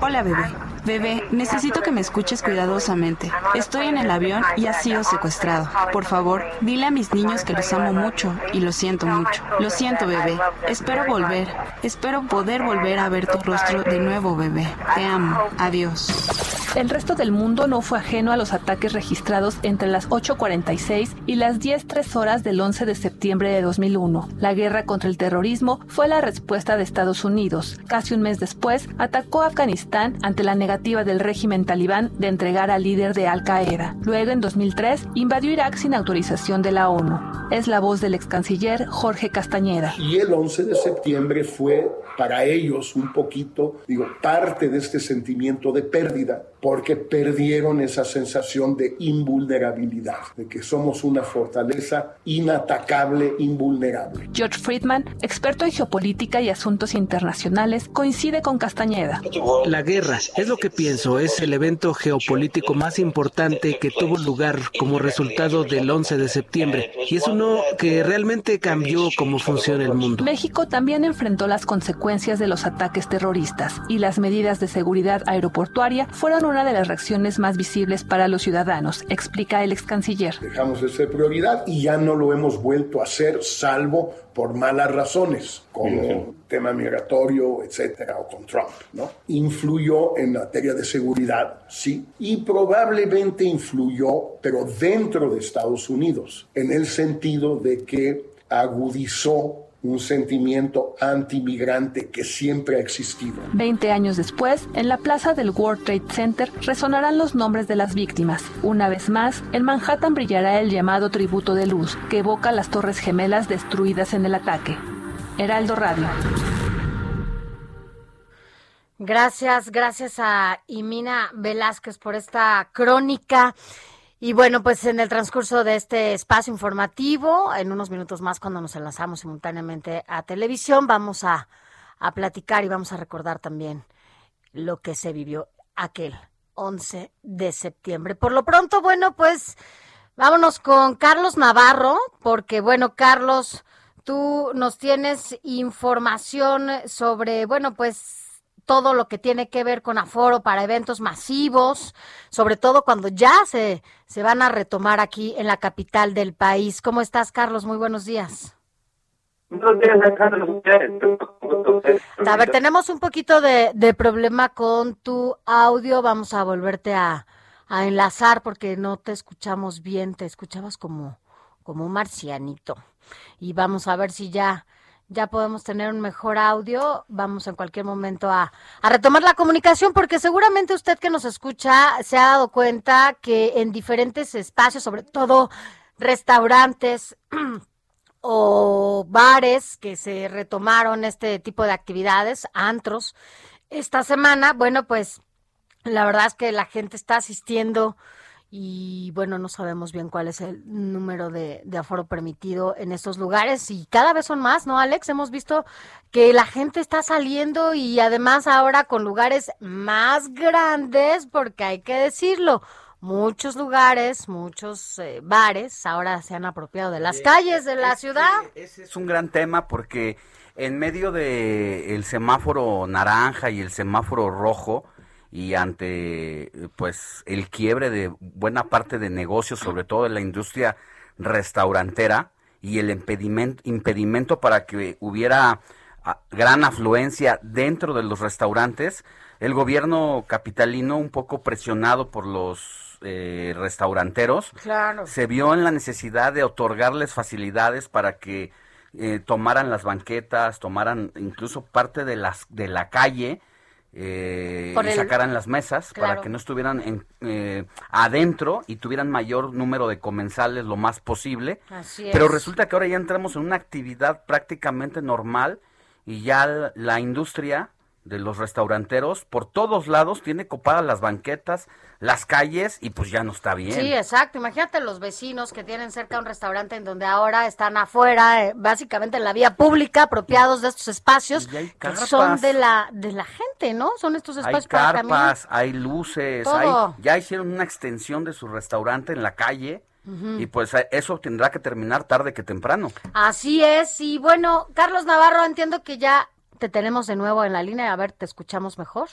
Hola bebé. Bebé, necesito que me escuches cuidadosamente. Estoy en el avión y ha sido secuestrado. Por favor, dile a mis niños que los amo mucho y lo siento mucho. Lo siento, bebé. Espero volver. Espero poder volver a ver tu rostro de nuevo, bebé. Te amo. Adiós. El resto del mundo no fue ajeno a los ataques registrados entre las 8.46 y las 10.03 horas del 11 de septiembre de 2001. La guerra contra el terrorismo fue la respuesta de Estados Unidos. Casi un mes después, atacó Afganistán ante la negativa del régimen talibán de entregar al líder de Al Qaeda. Luego, en 2003, invadió Irak sin autorización de la ONU. Es la voz del ex canciller Jorge Castañeda. Y el 11 de septiembre fue para ellos un poquito, digo, parte de este sentimiento de pérdida, porque perdieron esa sensación de invulnerabilidad, de que somos una fortaleza inatacable, invulnerable. George Friedman, experto en geopolítica y asuntos internacionales, coincide con Castañeda. La guerra, es lo que pienso, es el evento geopolítico más importante que tuvo lugar como resultado del 11 de septiembre, y es uno que realmente cambió cómo funciona el mundo. México también enfrentó las consecuencias de los ataques terroristas y las medidas de seguridad aeroportuaria fueron una de las reacciones más visibles para los ciudadanos, explica el ex canciller. Dejamos de ser prioridad y ya no lo hemos vuelto a hacer, salvo por malas razones, como tema migratorio, etcétera, o con Trump, ¿no? Influyó en materia de seguridad, sí, y probablemente influyó, pero dentro de Estados Unidos, en el sentido de que agudizó un sentimiento antimigrante que siempre ha existido. Veinte años después, en la plaza del World Trade Center resonarán los nombres de las víctimas. Una vez más, en Manhattan brillará el llamado tributo de luz, que evoca las torres gemelas destruidas en el ataque. Heraldo Radio. Gracias, gracias a Imina Velázquez por esta crónica. Y bueno, pues en el transcurso de este espacio informativo, en unos minutos más cuando nos enlazamos simultáneamente a televisión, vamos a, a platicar y vamos a recordar también lo que se vivió aquel 11 de septiembre. Por lo pronto, bueno, pues vámonos con Carlos Navarro, porque bueno, Carlos, tú nos tienes información sobre, bueno, pues todo lo que tiene que ver con aforo para eventos masivos, sobre todo cuando ya se, se van a retomar aquí en la capital del país. ¿Cómo estás, Carlos? Muy buenos días. Buenos días, A ver, tenemos un poquito de, de, problema con tu audio. Vamos a volverte a, a enlazar porque no te escuchamos bien. Te escuchabas como, como un marcianito. Y vamos a ver si ya ya podemos tener un mejor audio. Vamos en cualquier momento a, a, retomar la comunicación porque seguramente usted que nos escucha se ha dado cuenta que en diferentes espacios, sobre todo restaurantes (clears throat) o bares que se retomaron este tipo de actividades, antros, esta semana, bueno, pues la verdad es que la gente está asistiendo y bueno, no sabemos bien cuál es el número de, de, aforo permitido en estos lugares y cada vez son más, ¿no, Alex? Hemos visto que la gente está saliendo y además ahora con lugares más grandes, porque hay que decirlo, muchos lugares, muchos eh, bares ahora se han apropiado de las calles de la ciudad. Ese es un gran tema porque en medio de el semáforo naranja y el semáforo rojo, y ante pues el quiebre de buena parte de negocios, sobre todo en la industria restaurantera y el impedimento, impedimento para que hubiera ah, gran afluencia dentro de los restaurantes, el gobierno capitalino, un poco presionado por los eh, restauranteros, se vio en la necesidad de otorgarles facilidades para que eh, tomaran las banquetas, tomaran incluso parte de las de la calle, eh, y sacaran las mesas para que no estuvieran en, eh, adentro y tuvieran mayor número de comensales lo más posible. Pero resulta que ahora ya entramos en una actividad prácticamente normal y ya la industria de los restauranteros por todos lados tiene copadas las banquetas, las calles y pues ya no está bien. Sí, exacto. Imagínate los vecinos que tienen cerca un restaurante en donde ahora están afuera, eh, básicamente en la vía pública, apropiados de estos espacios que son de la de la gente, ¿no? Son estos espacios hay carpas, hay luces, hay, ya hicieron una extensión de su restaurante en la calle. Y pues eh, eso tendrá que terminar tarde que temprano. Así es. Y bueno, Carlos Navarro, entiendo que ya te tenemos de nuevo en la línea. A ver, ¿te escuchamos mejor?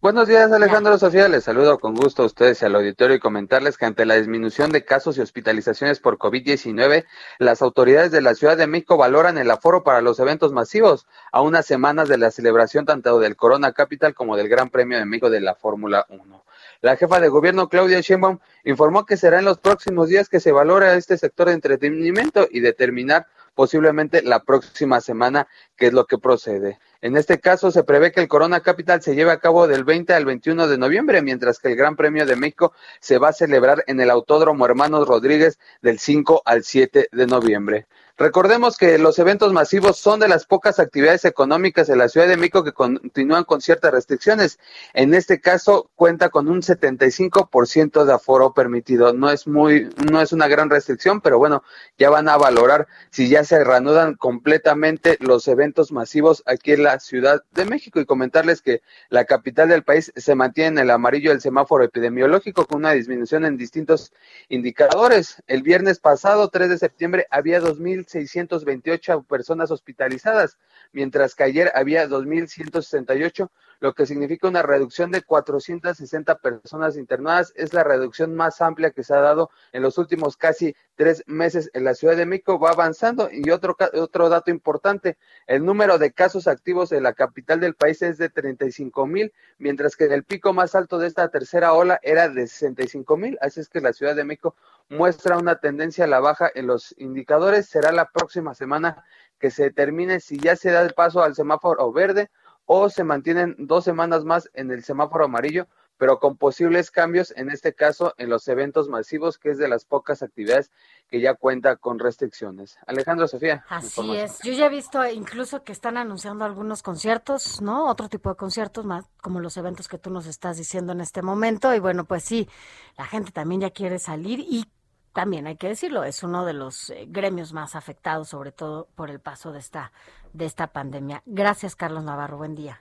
Buenos días, Alejandro Sofía. Les saludo con gusto a ustedes y al auditorio y comentarles que ante la disminución de casos y hospitalizaciones por COVID-19, las autoridades de la Ciudad de México valoran el aforo para los eventos masivos a unas semanas de la celebración tanto del Corona Capital como del Gran Premio de México de la Fórmula 1. La jefa de gobierno, Claudia Sheinbaum, informó que será en los próximos días que se valore este sector de entretenimiento y determinar posiblemente la próxima semana qué es lo que procede. En este caso se prevé que el Corona Capital se lleve a cabo del 20 al 21 de noviembre, mientras que el Gran Premio de México se va a celebrar en el Autódromo Hermanos Rodríguez del 5 al 7 de noviembre. Recordemos que los eventos masivos son de las pocas actividades económicas de la Ciudad de México que continúan con ciertas restricciones. En este caso cuenta con un 75% de aforo permitido. No es muy no es una gran restricción, pero bueno, ya van a valorar si ya se reanudan completamente los eventos masivos aquí en la Ciudad de México y comentarles que la capital del país se mantiene en el amarillo del semáforo epidemiológico con una disminución en distintos indicadores. El viernes pasado, 3 de septiembre, había 2000 2.628 personas hospitalizadas, mientras que ayer había 2.168, lo que significa una reducción de 460 personas internadas. Es la reducción más amplia que se ha dado en los últimos casi tres meses en la Ciudad de México. Va avanzando y otro, otro dato importante, el número de casos activos en la capital del país es de 35 mil, mientras que el pico más alto de esta tercera ola era de 65 mil. Así es que la Ciudad de México muestra una tendencia a la baja en los indicadores. Será la próxima semana que se determine si ya se da el paso al semáforo verde o se mantienen dos semanas más en el semáforo amarillo, pero con posibles cambios, en este caso en los eventos masivos, que es de las pocas actividades que ya cuenta con restricciones. Alejandro Sofía. Así es. Yo ya he visto incluso que están anunciando algunos conciertos, ¿no? Otro tipo de conciertos más, como los eventos que tú nos estás diciendo en este momento. Y bueno, pues sí, la gente también ya quiere salir y también hay que decirlo, es uno de los eh, gremios más afectados, sobre todo por el paso de esta, de esta pandemia. Gracias, Carlos Navarro. Buen día.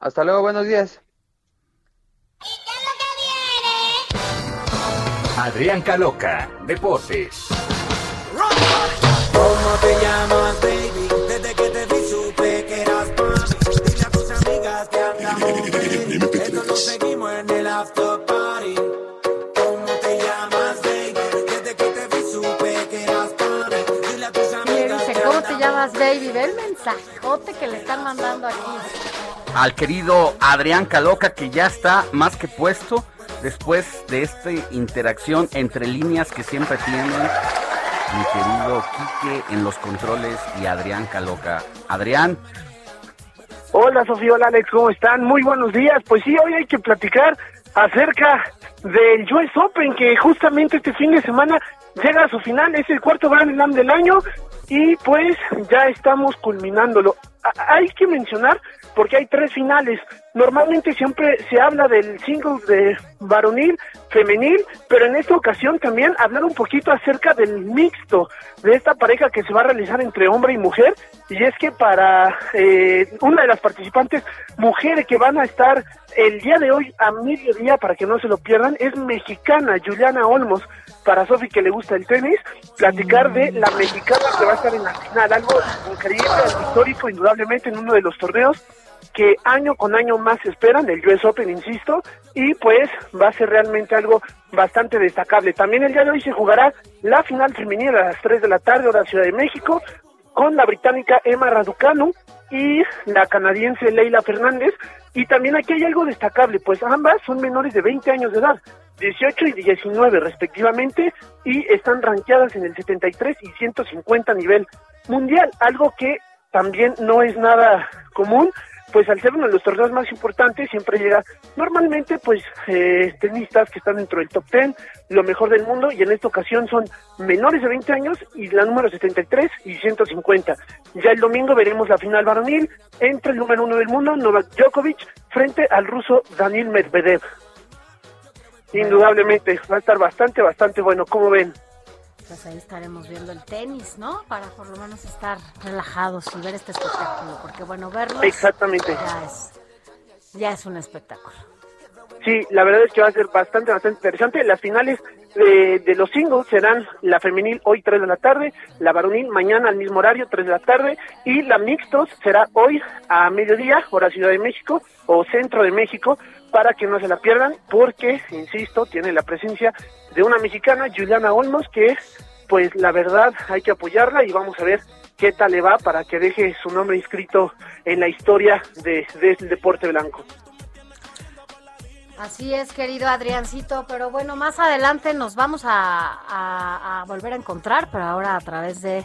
Hasta luego, buenos días. Adrián Caloca, Deportes. ¿Cómo te llamas, baby? Desde que te vi supe que eras Dile a tus amigas que andamos bien. (laughs) Esto lo seguimos en el after baby. Ve el mensajote que le están mandando aquí. Al querido Adrián Caloca, que ya está más que puesto después de esta interacción entre líneas que siempre tienen mi querido Quique en los controles y Adrián Caloca. Adrián. Hola Sofía, hola Alex, ¿cómo están? Muy buenos días. Pues sí, hoy hay que platicar acerca del US Open que justamente este fin de semana llega a su final, es el cuarto Grand Slam del año y pues ya estamos culminándolo. hay que mencionar, porque hay tres finales, normalmente siempre se habla del single de varonil, femenil, pero en esta ocasión también hablar un poquito acerca del mixto, de esta pareja que se va a realizar entre hombre y mujer, y es que para eh, una de las participantes, mujeres que van a estar el día de hoy a mediodía, para que no se lo pierdan, es mexicana, Juliana Olmos, para Sofi que le gusta el tenis, platicar de la mexicana que va a estar en la final, algo increíble, histórico, indudablemente en uno de los torneos que año con año más esperan, el US Open, insisto, y pues va a ser realmente algo bastante destacable. También el día de hoy se jugará la final femenina a las 3 de la tarde, hora Ciudad de México, con la británica Emma Raducanu y la canadiense Leila Fernández. Y también aquí hay algo destacable, pues ambas son menores de 20 años de edad. 18 y 19 respectivamente, y están rankeadas en el 73 y 150 a nivel mundial, algo que también no es nada común, pues al ser uno de los torneos más importantes siempre llega normalmente pues eh, tenistas que están dentro del top 10, lo mejor del mundo y en esta ocasión son menores de 20 años y la número 73 y 150. Ya el domingo veremos la final varonil entre el número uno del mundo, Novak Djokovic, frente al ruso Daniel Medvedev. Indudablemente, va a estar bastante, bastante bueno. ¿Cómo ven? Pues ahí estaremos viendo el tenis, ¿no? Para por lo menos estar relajados y ver este espectáculo, porque bueno, verlo Exactamente. Ya es, ya es un espectáculo. Sí, la verdad es que va a ser bastante, bastante interesante. Las finales de, de, los singles serán la femenil hoy 3 de la tarde, la varonil mañana al mismo horario 3 de la tarde y la mixtos será hoy a mediodía, hora Ciudad de México o Centro de México, para que no se la pierdan porque, insisto, tiene la presencia de una mexicana, Juliana Olmos, que pues la verdad hay que apoyarla y vamos a ver qué tal le va para que deje su nombre inscrito en la historia de, del deporte blanco. Así es, querido Adriancito, pero bueno, más adelante nos vamos a, volver a encontrar, pero ahora a través de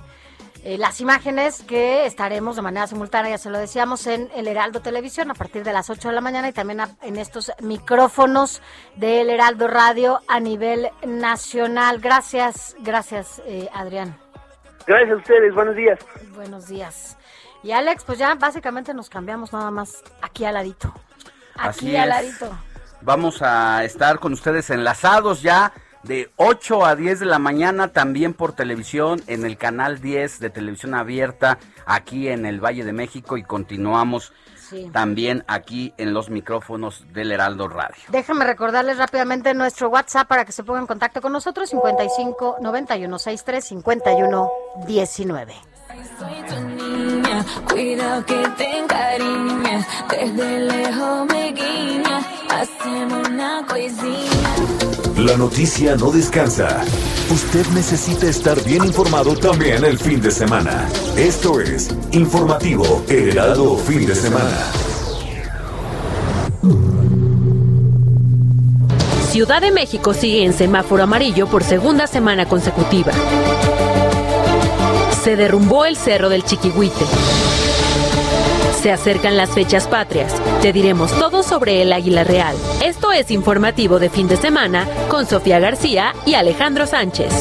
eh, las imágenes que estaremos de manera simultánea, ya se lo decíamos, en el Heraldo Televisión a partir de las 8 de la mañana y también en estos micrófonos del Heraldo Radio a nivel nacional. Gracias, gracias, eh, Adrián. Gracias a ustedes, buenos días. Buenos días. Y Alex, pues ya básicamente nos cambiamos nada más aquí al ladito. Aquí al ladito. Vamos a estar con ustedes enlazados ya de 8 a 10 de la mañana también por televisión en el canal 10 de televisión abierta aquí en el Valle de México y continuamos también aquí en los micrófonos del Heraldo Radio. Déjame recordarles rápidamente nuestro WhatsApp para que se pongan en contacto con nosotros 55 91 63 51 19. Soy tu niña, cuidado que te encariña, desde lejos me guiña, hacemos una coisina. La noticia no descansa. Usted necesita estar bien informado también el fin de semana. Esto es Informativo Heraldo Fin de Semana. Ciudad de México sigue en semáforo amarillo por segunda semana consecutiva se derrumbó el cerro del Chiquihuite. Se acercan las fechas patrias. Te diremos todo sobre el Águila Real. Esto es informativo de fin de semana con Sofía García y Alejandro Sánchez.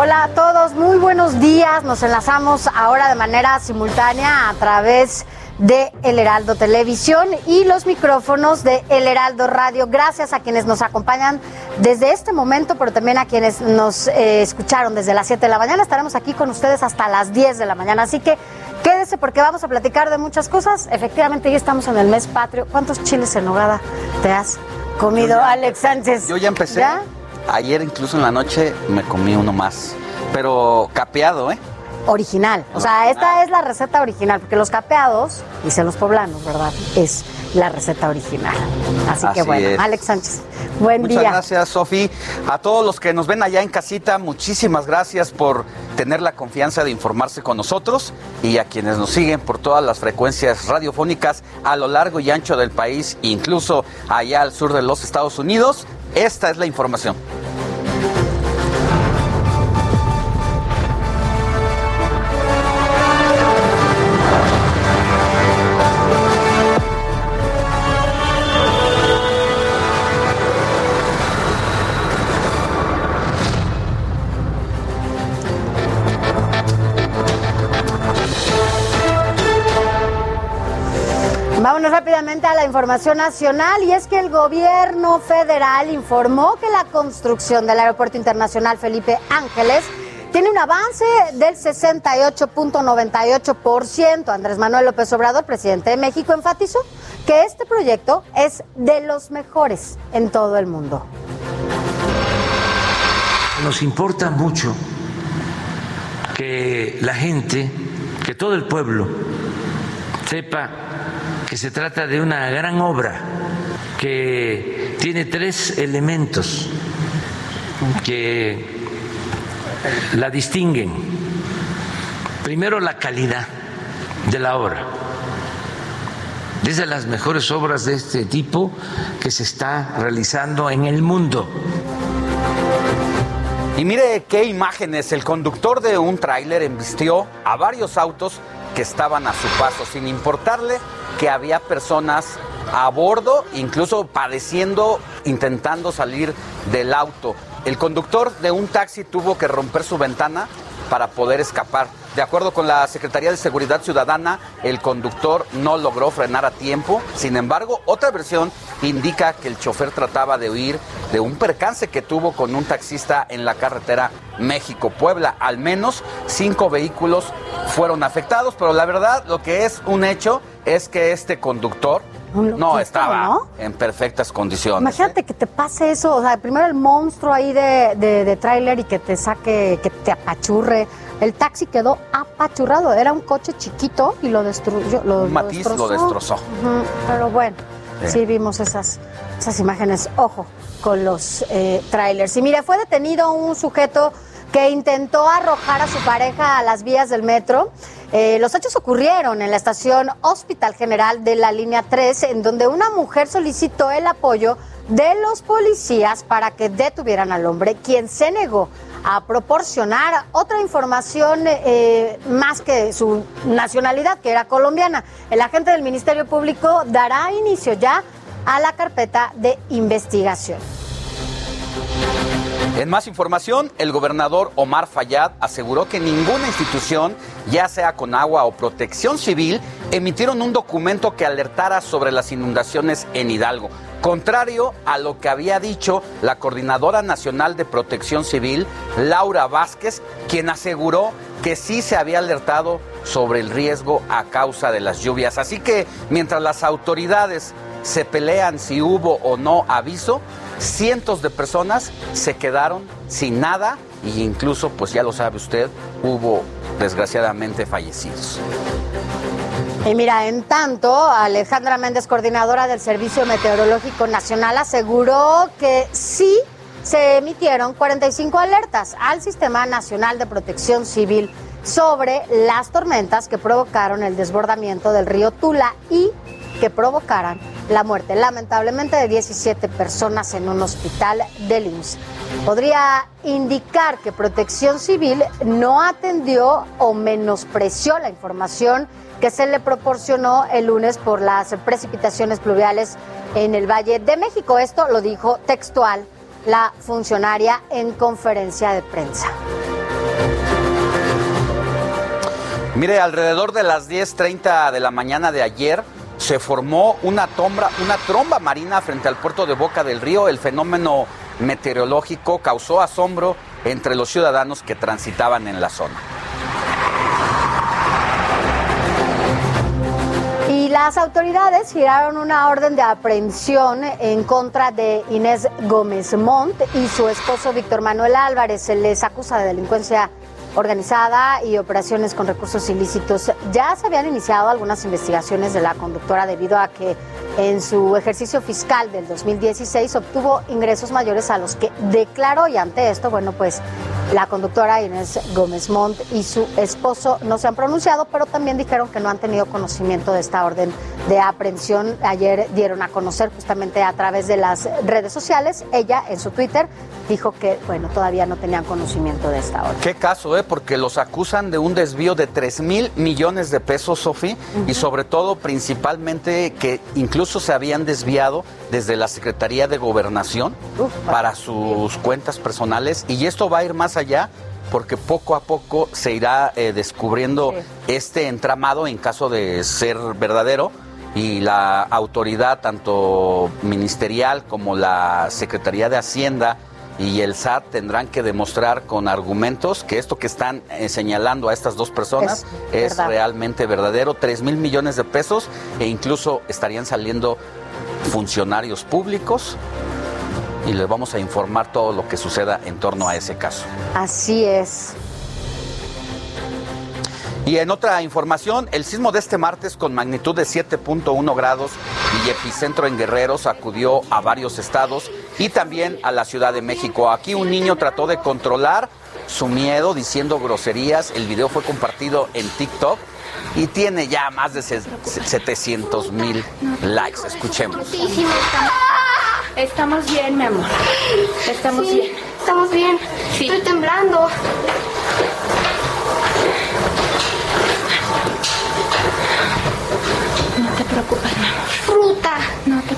Hola a todos, muy buenos días. Nos enlazamos ahora de manera simultánea a través de El Heraldo Televisión y los micrófonos de El Heraldo Radio. Gracias a quienes nos acompañan desde este momento, pero también a quienes nos eh, escucharon desde las 7 de la mañana. Estaremos aquí con ustedes hasta las 10 de la mañana. Así que quédese porque vamos a platicar de muchas cosas. Efectivamente, ya estamos en el mes patrio. ¿Cuántos chiles en nogada te has comido, Alex Sánchez? Yo ya empecé. Ayer incluso en la noche me comí uno más. Pero capeado, ¿eh? Original. O sea, esta es la receta original, porque los capeados, dicen los poblanos, ¿verdad? Es la receta original. Así, que bueno, Alex Sánchez, buen día. Muchas gracias, Sofi. A todos los que nos ven allá en casita, muchísimas gracias por tener la confianza de informarse con nosotros y a quienes nos siguen por todas las frecuencias radiofónicas a lo largo y ancho del país, incluso allá al sur de los Estados Unidos. Esta es la información. Información nacional y es que el gobierno federal informó que la construcción del Aeropuerto Internacional Felipe Ángeles tiene un avance del 68.98%. Andrés Manuel López Obrador, presidente de México, enfatizó que este proyecto es de los mejores en todo el mundo. Nos importa mucho que la gente, que todo el pueblo sepa que se trata de una gran obra que tiene tres elementos que la distinguen. Primero, la calidad de la obra. Es de las mejores obras de este tipo que se está realizando en el mundo. Y mire qué imágenes. El conductor de un tráiler embistió a varios autos que estaban a su paso, sin importarle que había personas a bordo, incluso padeciendo, intentando salir del auto. El conductor de un taxi tuvo que romper su ventana para poder escapar. De acuerdo con la Secretaría de Seguridad Ciudadana, el conductor no logró frenar a tiempo. Sin embargo, otra versión indica que el chofer trataba de huir de un percance que tuvo con un taxista en la carretera México-Puebla. Al menos cinco vehículos fueron afectados, pero la verdad lo que es un hecho es que este conductor No, ¿Qué estaba ¿no? en perfectas condiciones. Imagínate que te pase eso, o sea, primero el monstruo ahí de, de, de tráiler y que te saque, que te apachurre. El taxi quedó apachurrado, era un coche chiquito y lo destruyó. Lo, Un matiz lo destrozó. Pero bueno, Sí. sí vimos esas, esas imágenes. Ojo con los eh, trailers. Y mire, fue detenido un sujeto que intentó arrojar a su pareja a las vías del metro. Eh, los hechos ocurrieron en la estación Hospital General de la línea 3, en donde una mujer solicitó el apoyo de los policías para que detuvieran al hombre, quien se negó a proporcionar otra información eh, más que su nacionalidad, que era colombiana. El agente del Ministerio Público dará inicio ya a la carpeta de investigación. En más información, el gobernador Omar Fayad aseguró que ninguna institución, ya sea con agua o protección civil, emitieron un documento que alertara sobre las inundaciones en Hidalgo. Contrario a lo que había dicho la Coordinadora Nacional de Protección Civil, Laura Vázquez, quien aseguró que sí se había alertado sobre el riesgo a causa de las lluvias. Así que mientras las autoridades se pelean si hubo o no aviso, cientos de personas se quedaron sin nada e incluso, pues ya lo sabe usted, hubo desgraciadamente fallecidos. Y mira, en tanto, Alejandra Méndez, coordinadora del Servicio Meteorológico Nacional, aseguró que sí se emitieron 45 alertas al Sistema Nacional de Protección Civil sobre las tormentas que provocaron el desbordamiento del río Tula y que provocaran la muerte, lamentablemente, de 17 personas en un hospital del IMSS. Podría indicar que Protección Civil no atendió o menospreció la información que se le proporcionó el lunes por las precipitaciones pluviales en el Valle de México. Esto lo dijo textual la funcionaria en conferencia de prensa. Mire, alrededor de las 10.30 de la mañana de ayer se formó una, tombra, una tromba marina frente al puerto de Boca del Río. El fenómeno meteorológico causó asombro entre los ciudadanos que transitaban en la zona. Las autoridades giraron una orden de aprehensión en contra de Inés Gómez Montt y su esposo Víctor Manuel Álvarez. Se les acusa de delincuencia organizada y operaciones con recursos ilícitos. Ya se habían iniciado algunas investigaciones de la conductora debido a que en su ejercicio fiscal del 2016 obtuvo ingresos mayores a los que declaró. Y ante esto, bueno, pues la conductora Inés Gómez Montt y su esposo no se han pronunciado, pero también dijeron que no han tenido conocimiento de esta orden de aprehensión. Ayer dieron a conocer justamente a través de las redes sociales. Ella en su Twitter dijo que, bueno, todavía no tenían conocimiento de esta orden. Qué caso, ¿eh? Porque los acusan de un desvío de 3 mil millones de pesos, Sofi, y sobre todo, principalmente, que incluso se habían desviado desde la Secretaría de Gobernación para sus cuentas personales. Y esto va a ir más allá porque poco a poco se irá eh, descubriendo este entramado en caso de ser verdadero y la autoridad tanto ministerial como la Secretaría de Hacienda y el SAT tendrán que demostrar con argumentos que esto que están eh, señalando a estas dos personas Es es, verdad. realmente verdadero, 3 mil millones de pesos e incluso estarían saliendo funcionarios públicos y les vamos a informar todo lo que suceda en torno a ese caso. Así es. Y en otra información, el sismo de este martes con magnitud de 7.1 grados y epicentro en Guerrero sacudió a varios estados y también a la Ciudad de México. Aquí un niño trató de controlar su miedo diciendo groserías. El video fue compartido en TikTok y tiene ya más de 700 mil likes. Escuchemos. Estamos bien, mi amor. Estamos Sí, bien. Estamos bien. Estoy temblando. No te preocupes, mi amor. Fruta.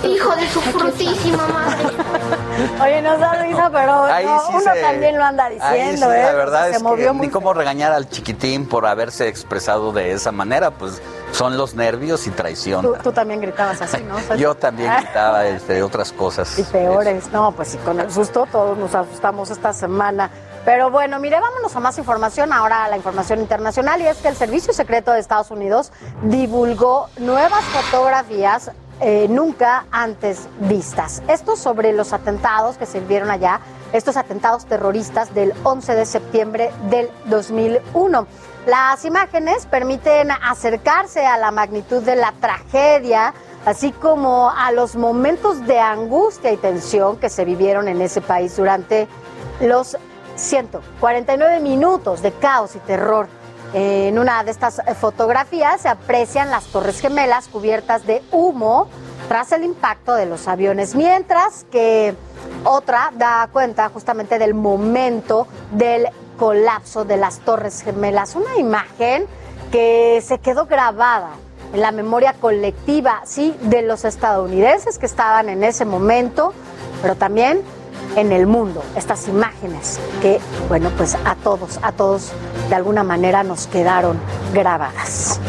Hijo de su frutísima madre. (laughs) Oye, nos da risa, pero Ahí no, sí uno se- también lo anda Ahí diciendo, sí, ¿eh? la verdad se es movió que muy ni cómo regañar al chiquitín por haberse expresado de esa manera, pues son los nervios y traición. Tú, tú también gritabas así, ¿no? O sea, (laughs) Yo también (laughs) gritaba entre otras cosas. Y peores. No, pues sí, con el susto todos nos asustamos esta semana. Pero bueno, mire, vámonos a más información. Ahora a la información internacional. Y es que el Servicio Secreto de Estados Unidos divulgó nuevas fotografías eh, nunca antes vistas. Esto sobre los atentados que se vieron allá, estos atentados terroristas del 11 de septiembre del 2001. Las imágenes permiten acercarse a la magnitud de la tragedia, así como a los momentos de angustia y tensión que se vivieron en ese país durante los 149 minutos de caos y terror. En una de estas fotografías se aprecian las Torres Gemelas cubiertas de humo tras el impacto de los aviones, mientras que otra da cuenta justamente del momento del colapso de las Torres Gemelas. Una imagen que se quedó grabada en la memoria colectiva, sí, de los estadounidenses que estaban en ese momento, pero también en el mundo. Estas imágenes que, bueno, pues a todos, a todos de alguna manera nos quedaron grabadas.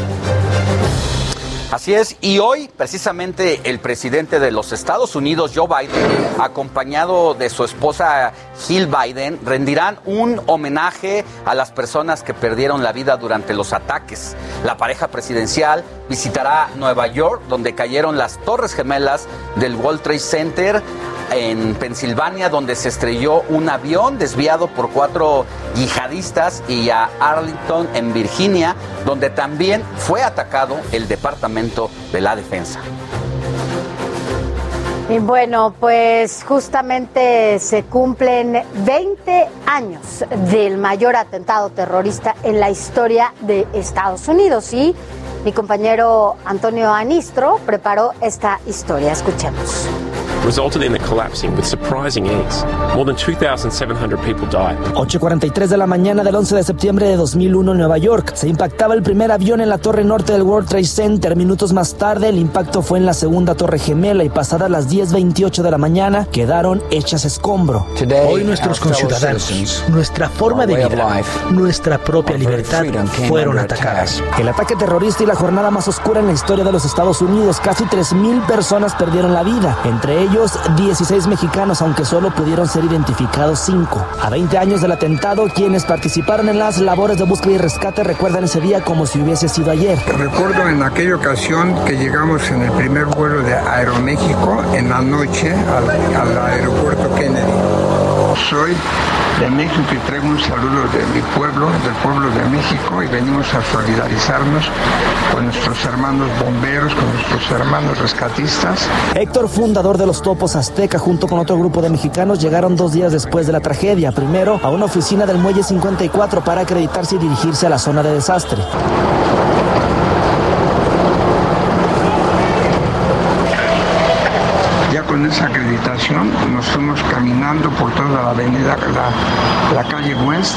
Así es, y hoy precisamente el presidente de los Estados Unidos, Joe Biden, acompañado de su esposa Jill Biden, rendirán un homenaje a las personas que perdieron la vida durante los ataques. La pareja presidencial visitará Nueva York, donde cayeron las torres gemelas del World Trade Center en Pensilvania, donde se estrelló un avión desviado por cuatro yihadistas, y a Arlington, en Virginia, donde también fue atacado el Departamento de la Defensa. Y bueno, pues justamente se cumplen 20 años del mayor atentado terrorista en la historia de Estados Unidos y mi compañero Antonio Anistro preparó esta historia. Escuchemos. Resulted in the collapsing with surprising ease. More than 2,700 people died. 8.43 de la mañana del 11 de septiembre de 2001 en Nueva York. Se impactaba el primer avión en la torre norte del World Trade Center. Minutos más tarde, el impacto fue en la segunda torre gemela y pasadas las 10.28 de la mañana quedaron hechas escombro. Hoy nuestros conciudadanos, nuestra forma de vida, nuestra propia libertad fueron atacadas. El ataque terrorista y la jornada más oscura en la historia de los Estados Unidos. Casi 3.000 personas perdieron la vida. Entre ellos, 16 mexicanos, aunque solo pudieron ser identificados 5. A 20 años del atentado, quienes participaron en las labores de búsqueda y rescate recuerdan ese día como si hubiese sido ayer. Recuerdo en aquella ocasión que llegamos en el primer vuelo de Aeroméxico en la noche al aeropuerto Kennedy. Soy de México y traigo un saludo de mi pueblo, del pueblo de México, y venimos a solidarizarnos con nuestros hermanos bomberos, con nuestros hermanos rescatistas. Héctor, fundador de los Topos Azteca, junto con otro grupo de mexicanos, llegaron dos días después de la tragedia. Primero a una oficina del Muelle 54 para acreditarse y dirigirse a la zona de desastre. Ya con esa acreditación nos fuimos caminando por toda la avenida, la, la calle West,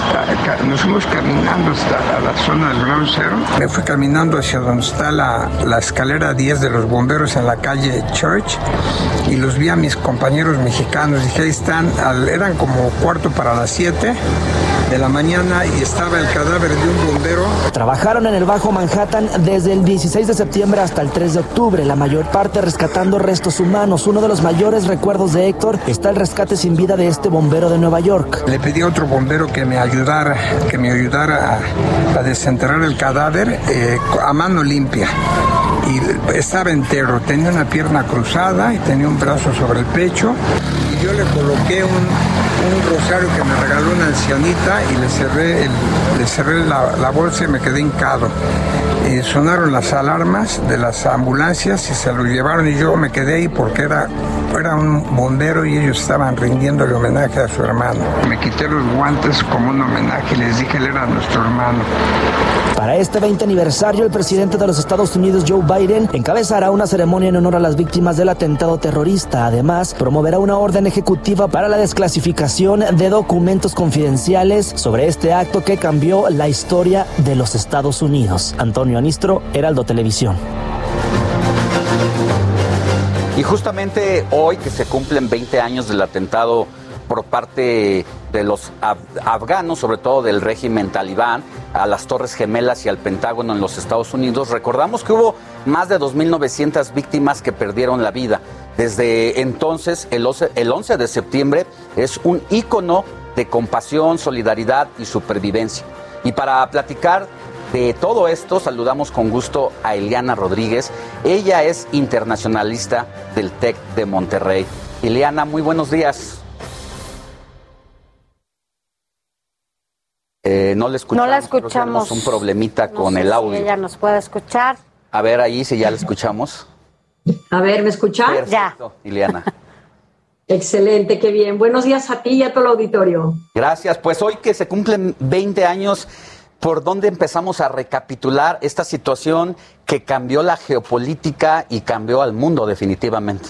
nos fuimos caminando hasta la zona del Ground Zero. Me fui caminando hacia donde está la, la escalera 10 de los bomberos en la calle Church y los vi a mis compañeros mexicanos. Dije, ahí están, al- eran como cuarto para las 7 de la mañana y estaba el cadáver de un bombero Trabajaron en el Bajo Manhattan desde el 16 de septiembre hasta el 3 de octubre, la mayor parte rescatando restos humanos. Uno de los mayores recuerdos de Héctor está el rescate sin vida de este bombero de Nueva York. Le pedí a otro bombero que me ayudara, que me ayudara a, a desenterrar el cadáver eh, a mano limpia. Y estaba entero, tenía una pierna cruzada y tenía un brazo sobre el pecho. Y yo le coloqué un, un rosario que me regaló una ancianita y le cerré, el- le cerré la, bolsa y me quedé hincado. Eh, sonaron las alarmas de las ambulancias y se lo llevaron y yo me quedé ahí porque era, era un bombero y ellos estaban rindiéndole homenaje a su hermano. Me quité los guantes como un homenaje y les dije él era nuestro hermano. Para este 20 aniversario, el presidente de los Estados Unidos, Joe Biden, encabezará una ceremonia en honor a las víctimas del atentado terrorista. Además, promoverá una orden ejecutiva para la desclasificación de documentos confidenciales sobre este acto que cambió la historia de los Estados Unidos. Antonio Anistro, Heraldo Televisión. Y justamente hoy que se cumplen 20 años del atentado por parte de los af- afganos, sobre todo del régimen talibán, a las Torres Gemelas y al Pentágono en los Estados Unidos, recordamos que hubo más de 2.900 víctimas que perdieron la vida. Desde entonces, el 11, el 11 de septiembre es un ícono de compasión, solidaridad y supervivencia. Y para platicar de todo esto saludamos con gusto a Eliana Rodríguez. Ella es internacionalista del TEC de Monterrey. Eliana, muy buenos días. Eh, no le escuchamos. No la escuchamos. un problemita No con sé el si audio. ella nos puede escuchar. A ver ahí si ya la escuchamos. A ver, ¿me escucha? Perfecto, Ileana. (laughs) Excelente, qué bien. Buenos días a ti y a todo el auditorio. Gracias. Pues hoy que se cumplen 20 años, ¿por dónde empezamos a recapitular esta situación que cambió la geopolítica y cambió al mundo definitivamente?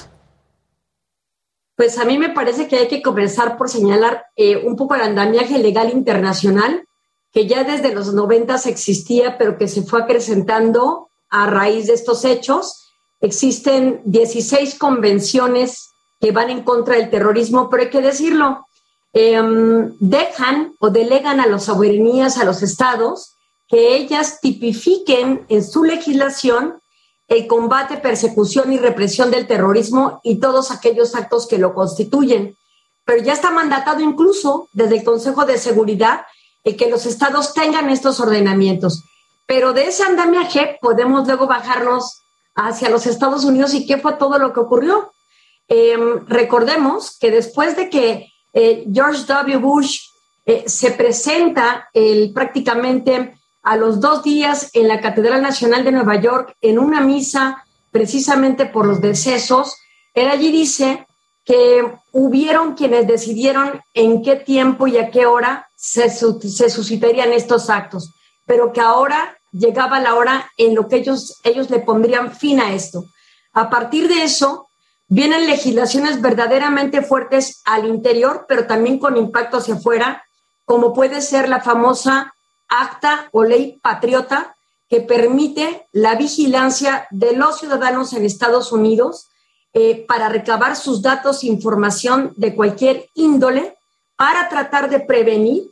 Pues a mí me parece que hay que comenzar por señalar eh, un poco el andamiaje legal internacional, que ya desde los noventas existía, pero que se fue acrecentando a raíz de estos hechos. Existen 16 convenciones que van en contra del terrorismo, pero hay que decirlo, em, dejan o delegan a las soberanías, a los estados, que ellas tipifiquen en su legislación el combate, persecución y represión del terrorismo y todos aquellos actos que lo constituyen. Pero ya está mandatado incluso desde el Consejo de Seguridad el que los estados tengan estos ordenamientos. Pero de ese andamiaje podemos luego bajarnos hacia los Estados Unidos y qué fue todo lo que ocurrió. Eh, recordemos que después de que eh, George W. Bush eh, se presenta el, prácticamente a los dos días en la Catedral Nacional de Nueva York en una misa precisamente por los decesos, él allí dice que hubieron quienes decidieron en qué tiempo y a qué hora se, se suscitarían estos actos, pero que ahora llegaba la hora en lo que ellos, ellos le pondrían fin a esto. A partir de eso, vienen legislaciones verdaderamente fuertes al interior, pero también con impacto hacia afuera, como puede ser la famosa acta o ley patriota que permite la vigilancia de los ciudadanos en Estados Unidos eh, para recabar sus datos e información de cualquier índole para tratar de prevenir